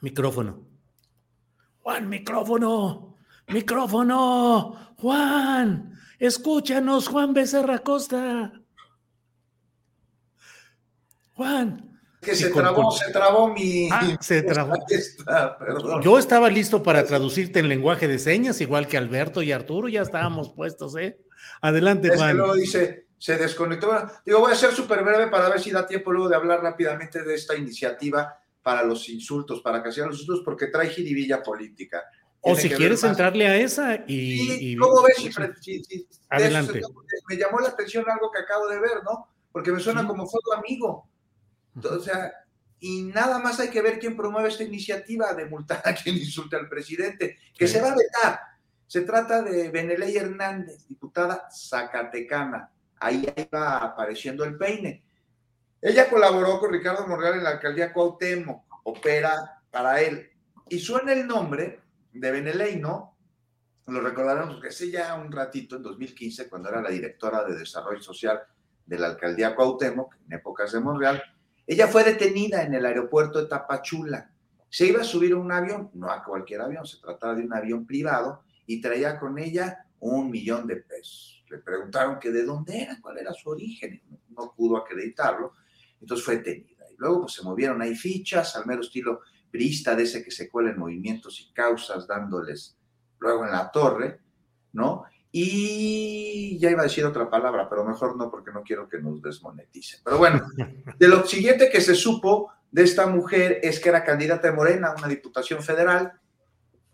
[SPEAKER 1] Micrófono. Juan, micrófono. Micrófono. Juan, escúchanos, Juan Becerra Costa. Juan,
[SPEAKER 9] que se trabó, se trabó mi.
[SPEAKER 1] Ah, se trabó. Yo estaba listo para traducirte en lenguaje de señas, igual que Alberto y Arturo, ya estábamos puestos, ¿eh? Adelante,
[SPEAKER 9] es Juan. luego dice, se desconectó. Digo, voy a ser súper breve para ver si da tiempo luego de hablar rápidamente de esta iniciativa para los insultos, para que sean los insultos, porque trae jiribilla política.
[SPEAKER 1] O si quieres entrarle a esa y.
[SPEAKER 9] y ¿Cómo ves? Adelante. me llamó la atención algo que acabo de ver, ¿no? Porque me suena como tu amigo o sea, y nada más hay que ver quién promueve esta iniciativa de multar a quien insulte al presidente, que se va a vetar. Se trata de Beneley Hernández, diputada zacatecana. Ahí va apareciendo el peine. Ella colaboró con Ricardo Morreal en la alcaldía Cuauhtémoc, opera para él. Y suena el nombre de Beneley, ¿no? Lo recordarán porque hace ya un ratito, en 2015, cuando era la directora de Desarrollo Social de la alcaldía Cuauhtémoc, en épocas de Monreal, ella fue detenida en el aeropuerto de Tapachula. Se iba a subir a un avión, no a cualquier avión, se trataba de un avión privado y traía con ella un millón de pesos. Le preguntaron que de dónde era, cuál era su origen, no pudo acreditarlo, entonces fue detenida. Y luego pues se movieron ahí fichas, al mero estilo priista de ese que se cuela en movimientos y causas, dándoles luego en la torre, ¿no? Y ya iba a decir otra palabra, pero mejor no porque no quiero que nos desmonetice. Pero bueno, de lo siguiente que se supo de esta mujer es que era candidata de Morena a una diputación federal.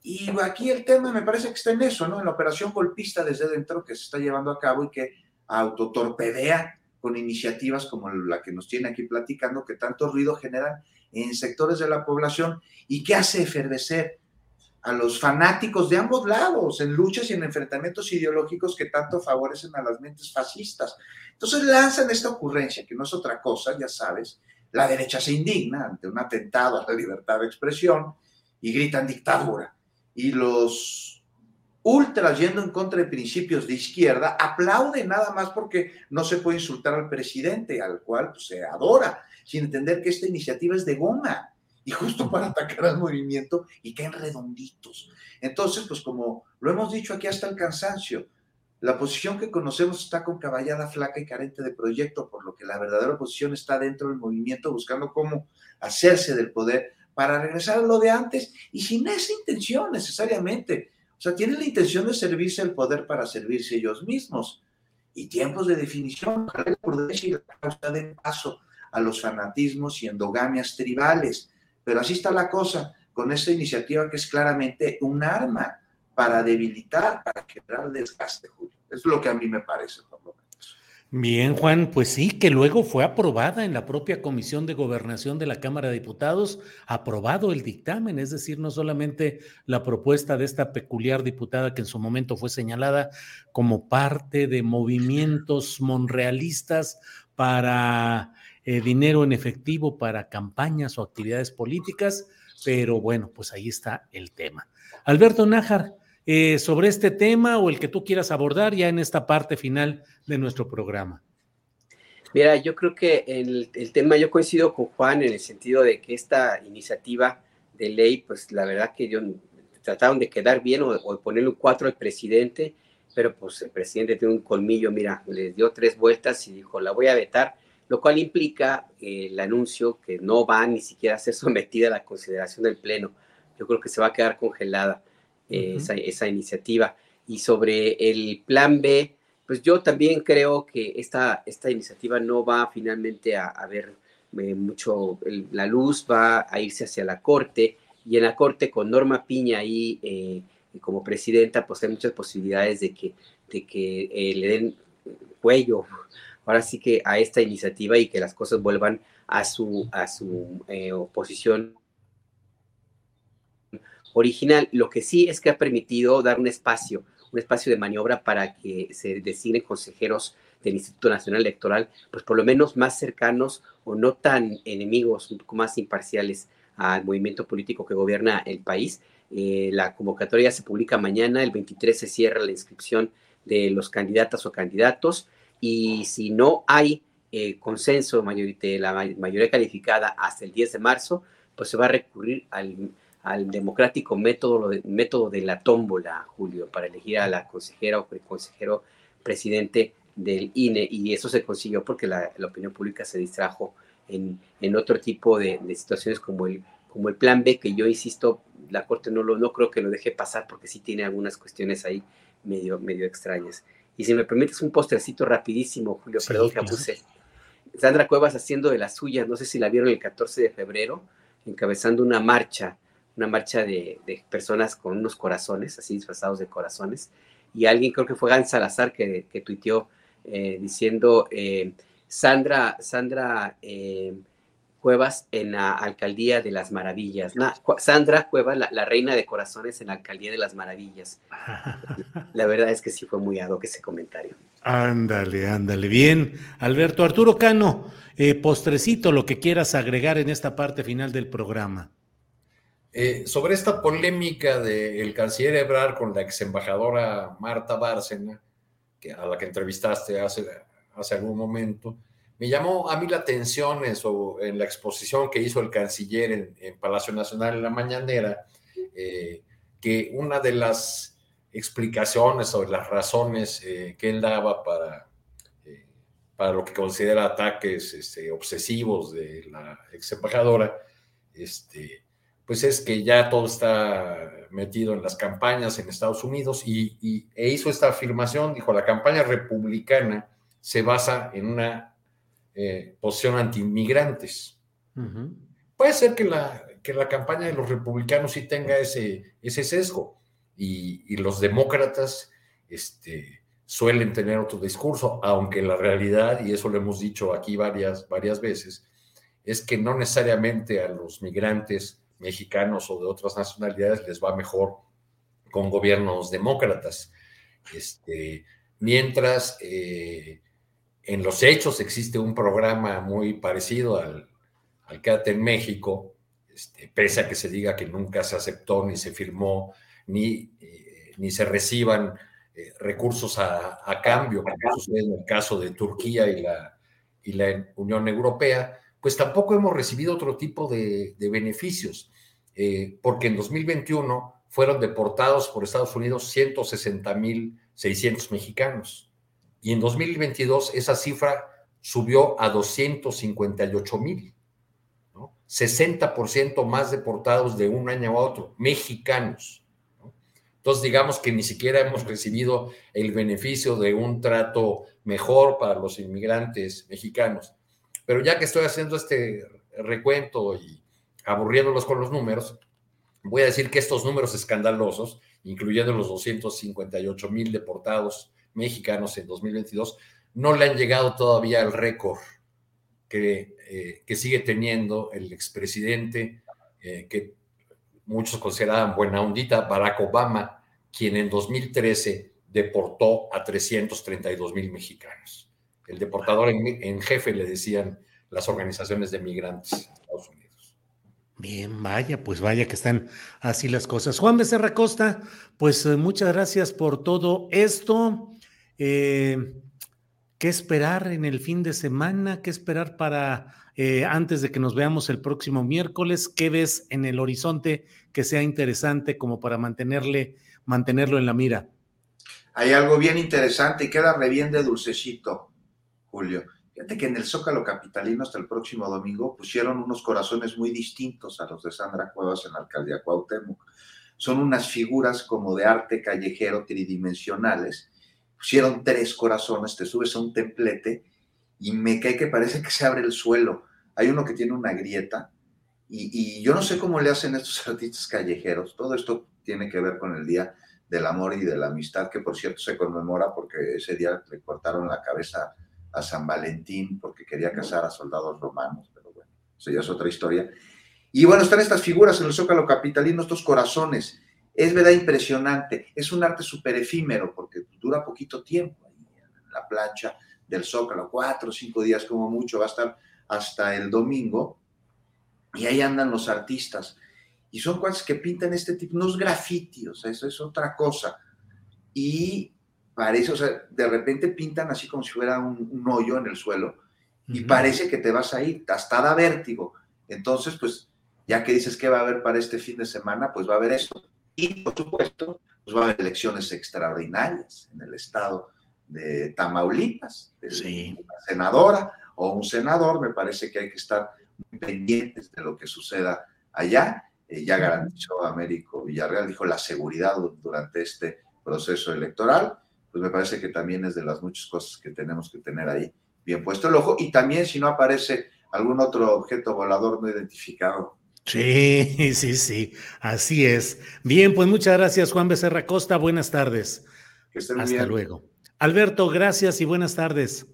[SPEAKER 9] Y aquí el tema me parece que está en eso, ¿no? En la operación golpista desde dentro que se está llevando a cabo y que autotorpedea con iniciativas como la que nos tiene aquí platicando, que tanto ruido generan en sectores de la población y que hace efervecer a los fanáticos de ambos lados, en luchas y en enfrentamientos ideológicos que tanto favorecen a las mentes fascistas. Entonces lanzan esta ocurrencia, que no es otra cosa, ya sabes, la derecha se indigna ante un atentado a la libertad de expresión y gritan dictadura. Y los ultras, yendo en contra de principios de izquierda, aplauden nada más porque no se puede insultar al presidente, al cual pues, se adora, sin entender que esta iniciativa es de goma y justo para atacar al movimiento y caen redonditos. Entonces, pues como lo hemos dicho aquí hasta el cansancio, la oposición que conocemos está con caballada flaca y carente de proyecto, por lo que la verdadera oposición está dentro del movimiento buscando cómo hacerse del poder para regresar a lo de antes y sin esa intención necesariamente. O sea, tienen la intención de servirse el poder para servirse ellos mismos. Y tiempos de definición, la prudencia y la causa de paso a los fanatismos y endogamias tribales pero así está la cosa con esta iniciativa que es claramente un arma para debilitar, para generar desgaste, Julio. Es lo que a mí me parece, por lo menos.
[SPEAKER 1] Bien, Juan, pues sí, que luego fue aprobada en la propia Comisión de Gobernación de la Cámara de Diputados, aprobado el dictamen, es decir, no solamente la propuesta de esta peculiar diputada que en su momento fue señalada como parte de movimientos monrealistas para eh, dinero en efectivo para campañas o actividades políticas, pero bueno, pues ahí está el tema. Alberto Nájar, eh, sobre este tema o el que tú quieras abordar ya en esta parte final de nuestro programa.
[SPEAKER 8] Mira, yo creo que el, tema, yo coincido con Juan en el sentido de que esta iniciativa de ley, pues la verdad que yo, trataron de quedar bien o, o ponerle un cuatro al presidente, pero pues el presidente tiene un colmillo, mira, les dio tres vueltas y dijo, la voy a vetar lo cual implica el anuncio que no va ni siquiera a ser sometida a la consideración del Pleno. Yo creo que se va a quedar congelada eh, esa, iniciativa. Y sobre el plan B, pues yo también creo que esta, esta iniciativa no va finalmente a, ver eh, mucho la luz, va a irse hacia la Corte y en la Corte con Norma Piña ahí como presidenta, pues hay muchas posibilidades de que, de que le den cuello ahora sí que a esta iniciativa y que las cosas vuelvan a su, a su eh, oposición original. Lo que sí es que ha permitido dar un espacio, un espacio de maniobra para que se designen consejeros del Instituto Nacional Electoral, pues por lo menos más cercanos o no tan enemigos, un poco más imparciales al movimiento político que gobierna el país. Eh, la convocatoria se publica mañana, el 23 se cierra la inscripción de los candidatas o candidatos y si no hay eh, consenso de la mayoría calificada hasta el 10 de marzo, pues se va a recurrir al, democrático método, método de la tómbola, Julio, para elegir a la consejera o consejero presidente del INE y eso se consiguió porque la, opinión pública se distrajo en, en otro tipo de, situaciones como el, como el plan B, que yo insisto, la Corte no, lo, no creo que lo deje pasar porque sí tiene algunas cuestiones ahí medio, medio extrañas. Y si me permites un postrecito rapidísimo, Julio, perdón que abuse. Sandra Cuevas haciendo de las suyas, no sé si la vieron el 14 de febrero, encabezando una marcha, una marcha de, personas con unos corazones, así disfrazados de corazones, y alguien, creo que fue Gan Salazar, que, que tuiteó eh, diciendo, eh, Sandra, Sandra eh, Cuevas en la Alcaldía de las Maravillas. Sandra Cuevas, la, reina de corazones en la Alcaldía de las Maravillas. La verdad es que sí fue muy ado que ese comentario.
[SPEAKER 1] Ándale, ándale. Bien. Alberto Arturo Cano, postrecito, lo que quieras agregar en esta parte final del programa.
[SPEAKER 7] Eh, sobre esta polémica del canciller Ebrard con la ex embajadora Marta Bárcena, que, a la que entrevistaste hace, hace algún momento, me llamó a mí la atención en, la exposición que hizo el canciller en, Palacio Nacional en la mañanera, eh, que una de las explicaciones o las razones eh, que él daba para, para lo que considera ataques este, obsesivos de la ex embajadora, este, pues es que ya todo está metido en las campañas en Estados Unidos y, e hizo esta afirmación, dijo, la campaña republicana se basa en una eh, posición anti-inmigrantes. Puede ser que la, que la campaña de los republicanos sí tenga ese, ese sesgo y, los demócratas este, suelen tener otro discurso, aunque la realidad, y eso lo hemos dicho aquí varias, varias veces, es que no necesariamente a los migrantes mexicanos o de otras nacionalidades les va mejor con gobiernos demócratas. Este, mientras eh, en los hechos existe un programa muy parecido al, al Quédate en México, este, pese a que se diga que nunca se aceptó ni se firmó, ni, eh, ni se reciban eh, recursos a, cambio, como sucede en el caso de Turquía y la, y la Unión Europea, pues tampoco hemos recibido otro tipo de, beneficios, eh, porque en 2021 fueron deportados por Estados Unidos 160.600 mexicanos y en 2022 esa cifra subió a 258 mil, ¿no? 60% más deportados de un año a otro, mexicanos. Entonces, digamos que ni siquiera hemos recibido el beneficio de un trato mejor para los inmigrantes mexicanos. Pero ya que estoy haciendo este recuento y aburriéndolos con los números, voy a decir que estos números escandalosos, incluyendo los 258 mil deportados mexicanos en 2022 no le han llegado todavía al récord que, eh, que, sigue teniendo el expresidente, eh, que muchos consideraban buena ondita, Barack Obama, quien en 2013 deportó a 332 mil mexicanos. El deportador en, jefe le decían las organizaciones de migrantes de Estados Unidos.
[SPEAKER 1] Bien, vaya, pues vaya que están así las cosas. Juan Becerra Costa, pues eh, muchas gracias por todo esto. Eh, ¿Qué esperar en el fin de semana? ¿Qué esperar para eh, antes de que nos veamos el próximo miércoles? ¿Qué ves en el horizonte que sea interesante como para mantenerle, mantenerlo en la mira?
[SPEAKER 9] Hay algo bien interesante y queda re bien de dulcecito, Julio. Fíjate que en el Zócalo Capitalino hasta el próximo domingo pusieron unos corazones muy distintos a los de Sandra Cuevas en la alcaldía Cuauhtémoc. Son unas figuras como de arte callejero tridimensionales pusieron tres corazones, te subes a un templete y me cae que parece que se abre el suelo. Hay uno que tiene una grieta y, yo no sé cómo le hacen estos artistas callejeros. Todo esto tiene que ver con el Día del Amor y de la Amistad, que por cierto se conmemora porque ese día le cortaron la cabeza San Valentín porque quería casar a soldados romanos, pero bueno, eso ya es otra historia. Y bueno, están estas figuras en el Zócalo Capitalino, estos corazones es verdad impresionante. Es un arte súper efímero porque dura poquito tiempo en la plancha del Zócalo, cuatro o cinco días como mucho, va a estar hasta el domingo. Y ahí andan los artistas. Y son cuates que pintan este tipo, unos grafitis, o sea, eso es otra cosa. Y parece, o sea, de repente pintan así como si fuera un, hoyo en el suelo y parece que te vas a ir, hasta da vértigo. Entonces, pues, ya que dices que va a haber para este fin de semana, pues va a haber eso. Y, por supuesto, pues va a haber elecciones extraordinarias en el estado de Tamaulipas, de una senadora o un senador, me parece que hay que estar pendientes de lo que suceda allá. Eh, ya garantizó Américo Villarreal, dijo la seguridad durante este proceso electoral, pues me parece que también es de las muchas cosas que tenemos que tener ahí bien puesto el ojo. Y también si no aparece algún otro objeto volador no identificado.
[SPEAKER 1] Sí, sí, sí, así es. Bien, pues muchas gracias Juan Becerra Costa, buenas tardes. Hasta luego. Alberto, gracias y buenas tardes.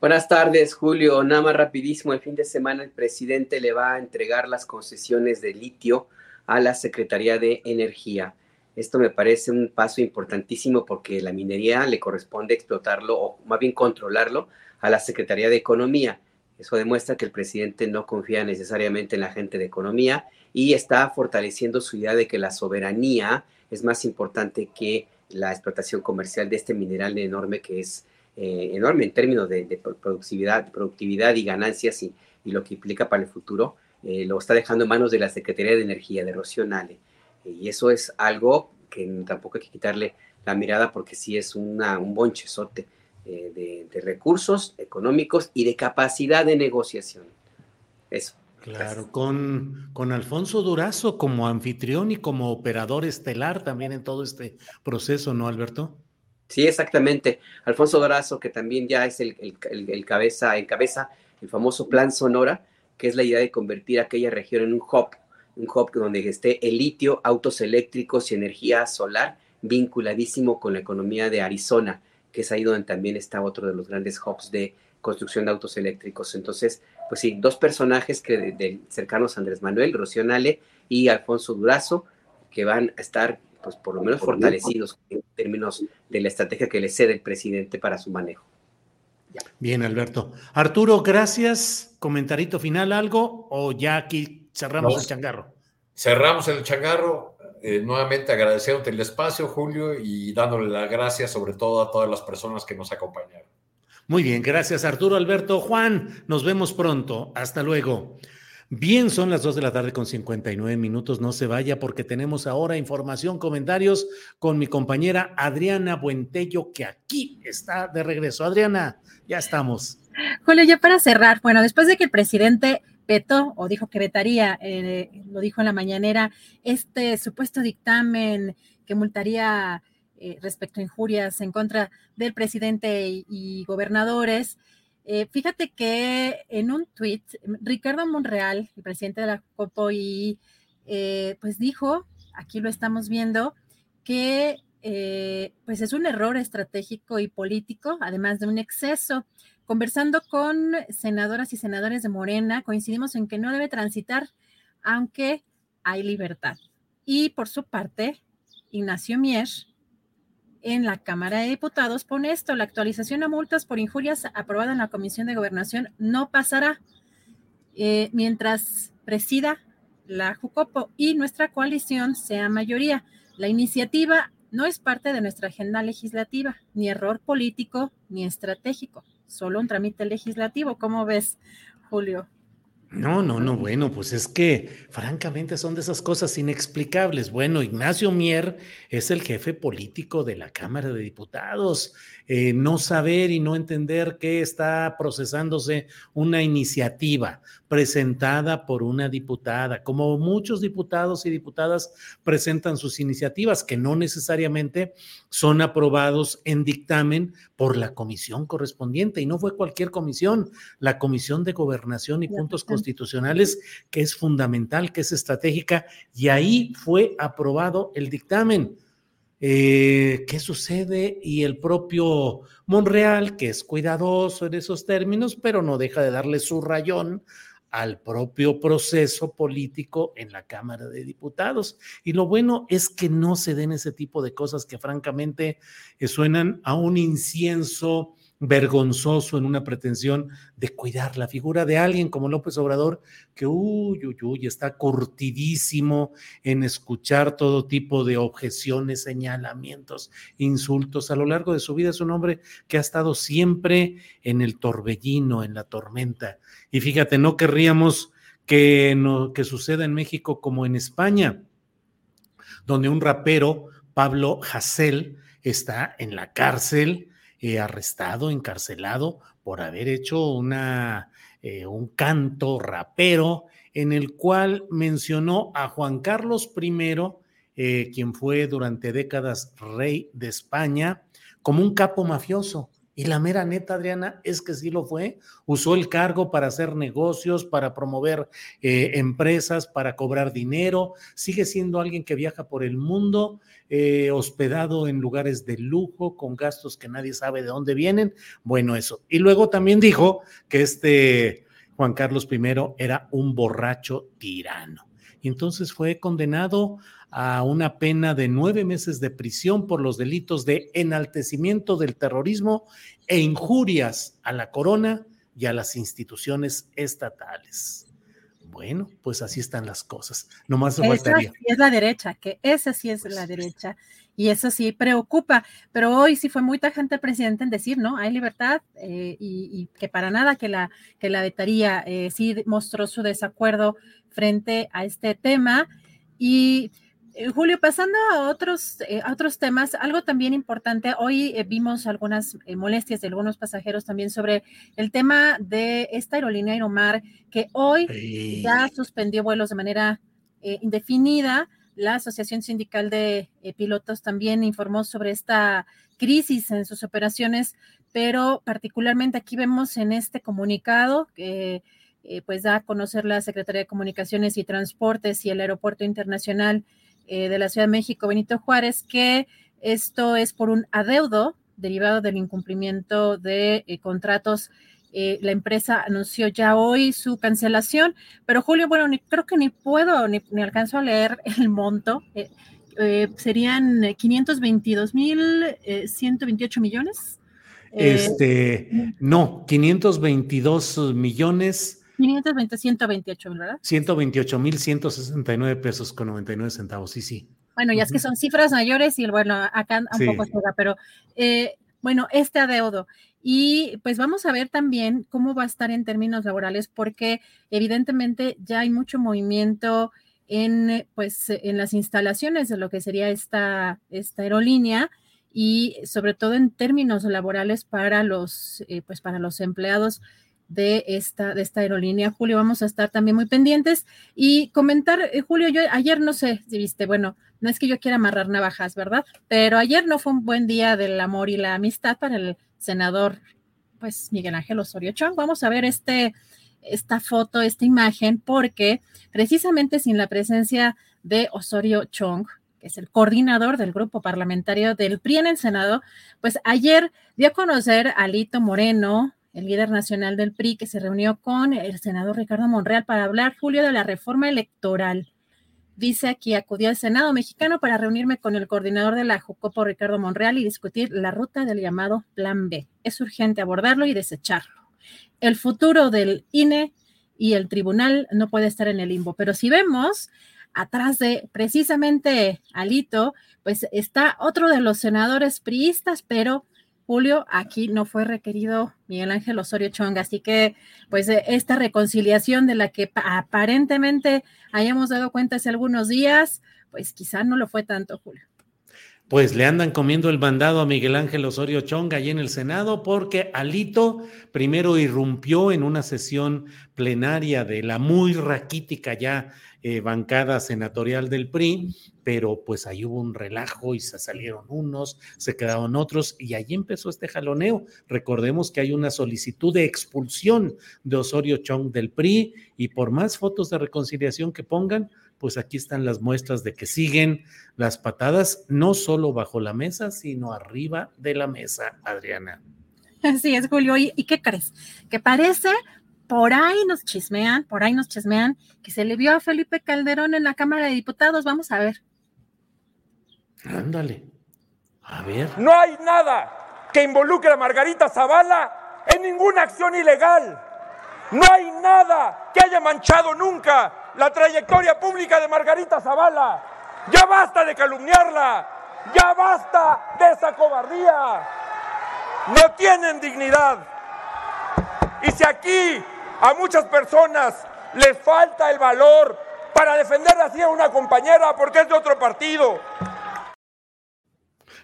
[SPEAKER 8] Buenas tardes, Julio. Nada más rapidísimo, el fin de semana el presidente le va a entregar las concesiones de litio a la Secretaría de Energía. Esto me parece un paso importantísimo porque la minería le corresponde explotarlo o más bien controlarlo a la Secretaría de Economía. Eso demuestra que el presidente no confía necesariamente en la gente de economía y está fortaleciendo su idea de que la soberanía es más importante que la explotación comercial de este mineral enorme que es eh, enorme en términos de, productividad, productividad y ganancias y, lo que implica para el futuro. Eh, lo está dejando en manos de la Secretaría de Energía, de Rocío Nale. Y eso es algo que tampoco hay que quitarle la mirada porque sí es una, un bonchezote eh, de, recursos económicos y de capacidad de negociación. Eso.
[SPEAKER 1] Claro, con, con Alfonso Durazo como anfitrión y como operador estelar también en todo este proceso, ¿no, Alberto?
[SPEAKER 8] Sí, exactamente. Alfonso Durazo, que también ya es el, el, el, cabeza, en cabeza el famoso Plan Sonora, que es la idea de convertir aquella región en un hub un hub donde esté el litio, autos eléctricos y energía solar vinculadísimo con la economía de Arizona, que es ahí donde también está otro de los grandes hubs de construcción de autos eléctricos. Entonces, pues sí, dos personajes que de, cercanos a Andrés Manuel, Rocío Nale y Alfonso Durazo, que van a estar, pues por lo menos fortalecidos en términos de la estrategia que le cede el presidente para su manejo.
[SPEAKER 1] Bien, Alberto. Arturo, gracias. Comentarito final, algo o ya aquí cerramos el changarro.
[SPEAKER 7] Cerramos el changarro. Eh, nuevamente agradeciéndote el espacio, Julio, y dándole las gracias sobre todo a todas las personas que nos acompañaron.
[SPEAKER 1] Muy bien, gracias Arturo, Alberto, Juan, nos vemos pronto. Hasta luego. Bien, son las 2 de la tarde con 59 minutos. No se vaya porque tenemos ahora información, comentarios con mi compañera Adriana Buentello, que aquí está de regreso. Adriana, ya estamos.
[SPEAKER 2] Julio, ya para cerrar, bueno, después de que el presidente vetó o dijo que vetaría, eh, lo dijo en la mañanera, este supuesto dictamen que multaría eh, respecto a injurias en contra del presidente y, gobernadores. Eh, fíjate que en un tuit, Ricardo Monreal, el presidente de la COPOI, pues dijo, aquí lo estamos viendo, que pues es un error estratégico y político, además de un exceso. Conversando con senadoras y senadores de Morena, coincidimos en que no debe transitar, aunque hay libertad. Y por su parte, Ignacio Mier, en la Cámara de Diputados, pone esto, la actualización a multas por injurias aprobada en la Comisión de Gobernación no pasará eh, mientras presida la Jucopo y nuestra coalición sea mayoría. La iniciativa no es parte de nuestra agenda legislativa, ni error político ni estratégico solo un trámite legislativo. ¿Cómo ves, Julio?
[SPEAKER 1] No, no, no, bueno, pues es que francamente son de esas cosas inexplicables. Bueno, Ignacio Mier es el jefe político de la Cámara de Diputados. Eh, no saber y no entender que está procesándose una iniciativa presentada por una diputada, como muchos diputados y diputadas presentan sus iniciativas que no necesariamente son aprobados en dictamen por la comisión correspondiente y no fue cualquier comisión, la Comisión de Gobernación y Puntos Constitucionales, que es fundamental, que es estratégica, y ahí fue aprobado el dictamen. Eh, ¿Qué sucede? Y el propio Monreal, que es cuidadoso en esos términos, pero no deja de darle su rayón al propio proceso político en la Cámara de Diputados. Y lo bueno es que no se den ese tipo de cosas que francamente eh, suenan a un incienso vergonzoso en una pretensión de cuidar la figura de alguien como López Obrador, que uy, uy, uy, está curtidísimo en escuchar todo tipo de objeciones, señalamientos, insultos. A lo largo de su vida es un hombre que ha estado siempre en el torbellino, en la tormenta. Y fíjate, no querríamos que, no, que suceda en México como en España, donde un rapero, Pablo Hassel, está en la cárcel eh, arrestado, encarcelado por haber hecho una, eh, un canto rapero en el cual mencionó a Juan Carlos I, eh, quien fue durante décadas rey de España, como un capo mafioso. Y la mera neta, Adriana, es que sí lo fue. Usó el cargo para hacer negocios, para promover eh, empresas, para cobrar dinero. Sigue siendo alguien que viaja por el mundo, eh, hospedado en lugares de lujo, con gastos que nadie sabe de dónde vienen. Bueno, eso. Y luego también dijo que este Juan Carlos I era un borracho tirano. Y entonces fue condenado a una pena de nueve meses de prisión por los delitos de enaltecimiento del terrorismo e injurias a la corona y a las instituciones estatales. Bueno, pues así están las cosas. Nomás
[SPEAKER 2] más faltaría. sí es la derecha, que esa sí es la derecha. Y eso sí preocupa. Pero hoy sí fue muy tajante el presidente en decir, ¿no? Hay libertad eh, y, que para nada que la, que la vetaría eh, sí mostró su desacuerdo frente a este tema. Y eh, Julio, pasando a otros, eh, otros temas, algo también importante, hoy eh, vimos algunas molestias de algunos pasajeros también sobre el tema de esta aerolínea Aeromar, que hoy ya suspendió vuelos de manera indefinida. La Asociación Sindical de Pilotos también informó sobre esta crisis en sus operaciones, pero particularmente aquí vemos en este comunicado que pues da a conocer la Secretaría de Comunicaciones y Transportes y el Aeropuerto Internacional eh, de la Ciudad de México, Benito Juárez, que esto es por un adeudo derivado del incumplimiento de eh, contratos. Eh, la empresa anunció ya hoy su cancelación, pero Julio, bueno, ni, creo que ni puedo ni, alcanzo a leer el monto. serían 522 mil 128 millones.
[SPEAKER 1] Este, no, 522 millones
[SPEAKER 2] 520, 128, ¿verdad?
[SPEAKER 1] 128 mil 169 pesos con 99 centavos, sí, sí.
[SPEAKER 2] Bueno, ya es que son cifras mayores y bueno, acá un poco juega, pero eh, bueno, este adeudo. Y pues vamos a ver también cómo va a estar en términos laborales, porque evidentemente ya hay mucho movimiento en, pues, en las instalaciones de lo que sería esta, esta aerolínea y sobre todo en términos laborales para los, eh, pues, para los empleados de esta, de esta aerolínea. Julio, vamos a estar también muy pendientes y comentar, eh, Julio, yo ayer no sé si viste, bueno, no es que yo quiera amarrar navajas, ¿verdad? Pero ayer no fue un buen día del amor y la amistad para el senador, pues Miguel Ángel Osorio Chong. Vamos a ver este, esta foto, esta imagen, porque precisamente sin la presencia de Osorio Chong, que es el coordinador del grupo parlamentario del PRI en el Senado, pues ayer dio a conocer a Lito Moreno, el líder nacional del PRI, que se reunió con el senador Ricardo Monreal para hablar, Julio, de la reforma electoral. Dice aquí, acudí al Senado mexicano para reunirme con el coordinador de la Jucopo, Ricardo Monreal, y discutir la ruta del llamado Plan B. Es urgente abordarlo y desecharlo. El futuro del INE y el tribunal no puede estar en el limbo, pero si vemos atrás de precisamente Alito, pues está otro de los senadores priistas, pero Julio, aquí no fue requerido Miguel Ángel Osorio Chong, así que pues eh, esta reconciliación de la que aparentemente hayamos dado cuenta hace algunos días, pues quizá no lo fue tanto, Julio.
[SPEAKER 1] Pues le andan comiendo el mandado a Miguel Ángel Osorio Chong allí en el Senado porque Alito primero irrumpió en una sesión plenaria de la muy raquítica ya eh, bancada senatorial del PRI, pero pues ahí hubo un relajo y se salieron unos, se quedaron otros y ahí empezó este jaloneo. Recordemos que hay una solicitud de expulsión de Osorio Chong del PRI y por más fotos de reconciliación que pongan, pues aquí están las muestras de que siguen las patadas, no solo bajo la mesa, sino arriba de la mesa, Adriana.
[SPEAKER 2] Así es, Julio. ¿Y, qué crees? Que parece por ahí nos chismean, por ahí nos chismean que se le vio a Felipe Calderón en la Cámara de Diputados. Vamos a ver.
[SPEAKER 1] Ándale. A ver.
[SPEAKER 11] No hay nada que involucre a Margarita Zavala en ninguna acción ilegal. No hay nada que haya manchado nunca la trayectoria pública de Margarita Zavala. Ya basta de calumniarla, ya basta de esa cobardía. No tienen dignidad. Y si aquí a muchas personas les falta el valor para defender así a una compañera porque es de otro partido,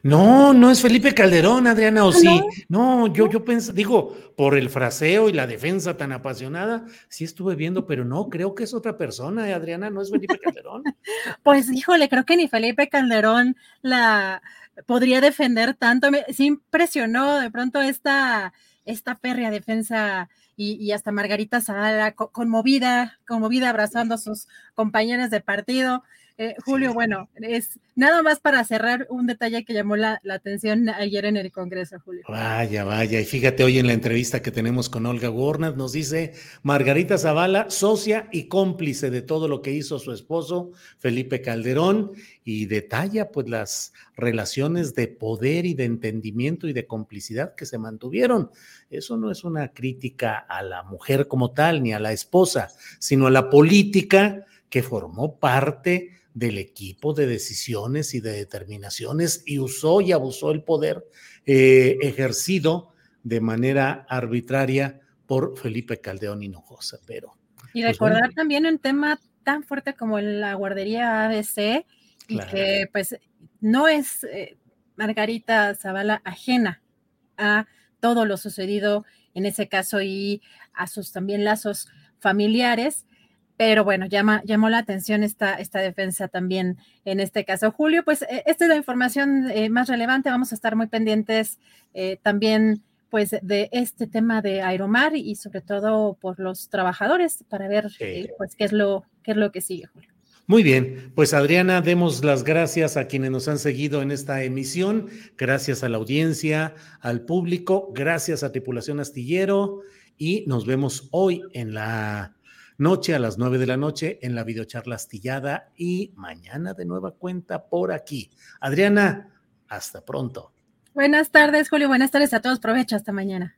[SPEAKER 1] no, no es Felipe Calderón, Adriana, o sí. No, yo, yo pensé, digo, por el fraseo y la defensa tan apasionada, sí estuve viendo, pero no, creo que es otra persona, ¿eh, Adriana, no es Felipe Calderón.
[SPEAKER 2] pues híjole, creo que ni Felipe Calderón la podría defender tanto. Me, sí impresionó de pronto esta, esta férrea defensa y, hasta Margarita Zavala conmovida, conmovida abrazando a sus compañeras de partido. Eh, Julio, bueno, es nada más para cerrar un detalle que llamó la, atención ayer en el Congreso, Julio.
[SPEAKER 1] Vaya, vaya, y fíjate hoy en la entrevista que tenemos con Olga Gornat, nos dice Margarita Zavala, socia y cómplice de todo lo que hizo su esposo, Felipe Calderón, y detalla pues las relaciones de poder y de entendimiento y de complicidad que se mantuvieron. Eso no es una crítica a la mujer como tal, ni a la esposa, sino a la política que formó parte del equipo de decisiones y de determinaciones y usó y abusó el poder eh, ejercido de manera arbitraria por Felipe Caldeón Hinojosa. Pero,
[SPEAKER 2] y pues, recordar también un tema tan fuerte como la guardería ABC, y que pues no es eh, Margarita Zavala ajena a todo lo sucedido en ese caso y a sus también lazos familiares. Pero bueno, llama, llamó la atención esta, esta defensa también en este caso. Julio, pues eh, esta es la información eh, más relevante. Vamos a estar muy pendientes eh, también pues de este tema de Aeromar y sobre todo por los trabajadores para ver pues qué es lo qué es lo que sigue, Julio.
[SPEAKER 1] Muy bien, pues Adriana, demos las gracias a quienes nos han seguido en esta emisión, gracias a la audiencia, al público, gracias a Tripulación Astillero y nos vemos hoy en la noche a las nueve de la noche en la videocharla astillada y mañana de nueva cuenta por aquí. Adriana, hasta pronto.
[SPEAKER 2] Buenas tardes, Julio. Buenas tardes a todos. Provecho. Hasta mañana.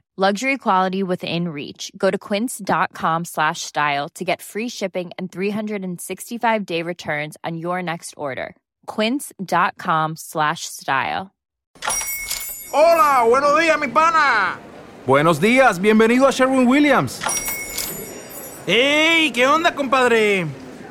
[SPEAKER 12] Luxury quality within reach. Go to quince.com slash style to get free shipping and 365 day returns on your next order. Quince.com slash style.
[SPEAKER 13] Hola, buenos días, mi pana.
[SPEAKER 14] Buenos días, bienvenido a Sherwin Williams.
[SPEAKER 13] ¡Ey! ¿Qué onda, compadre?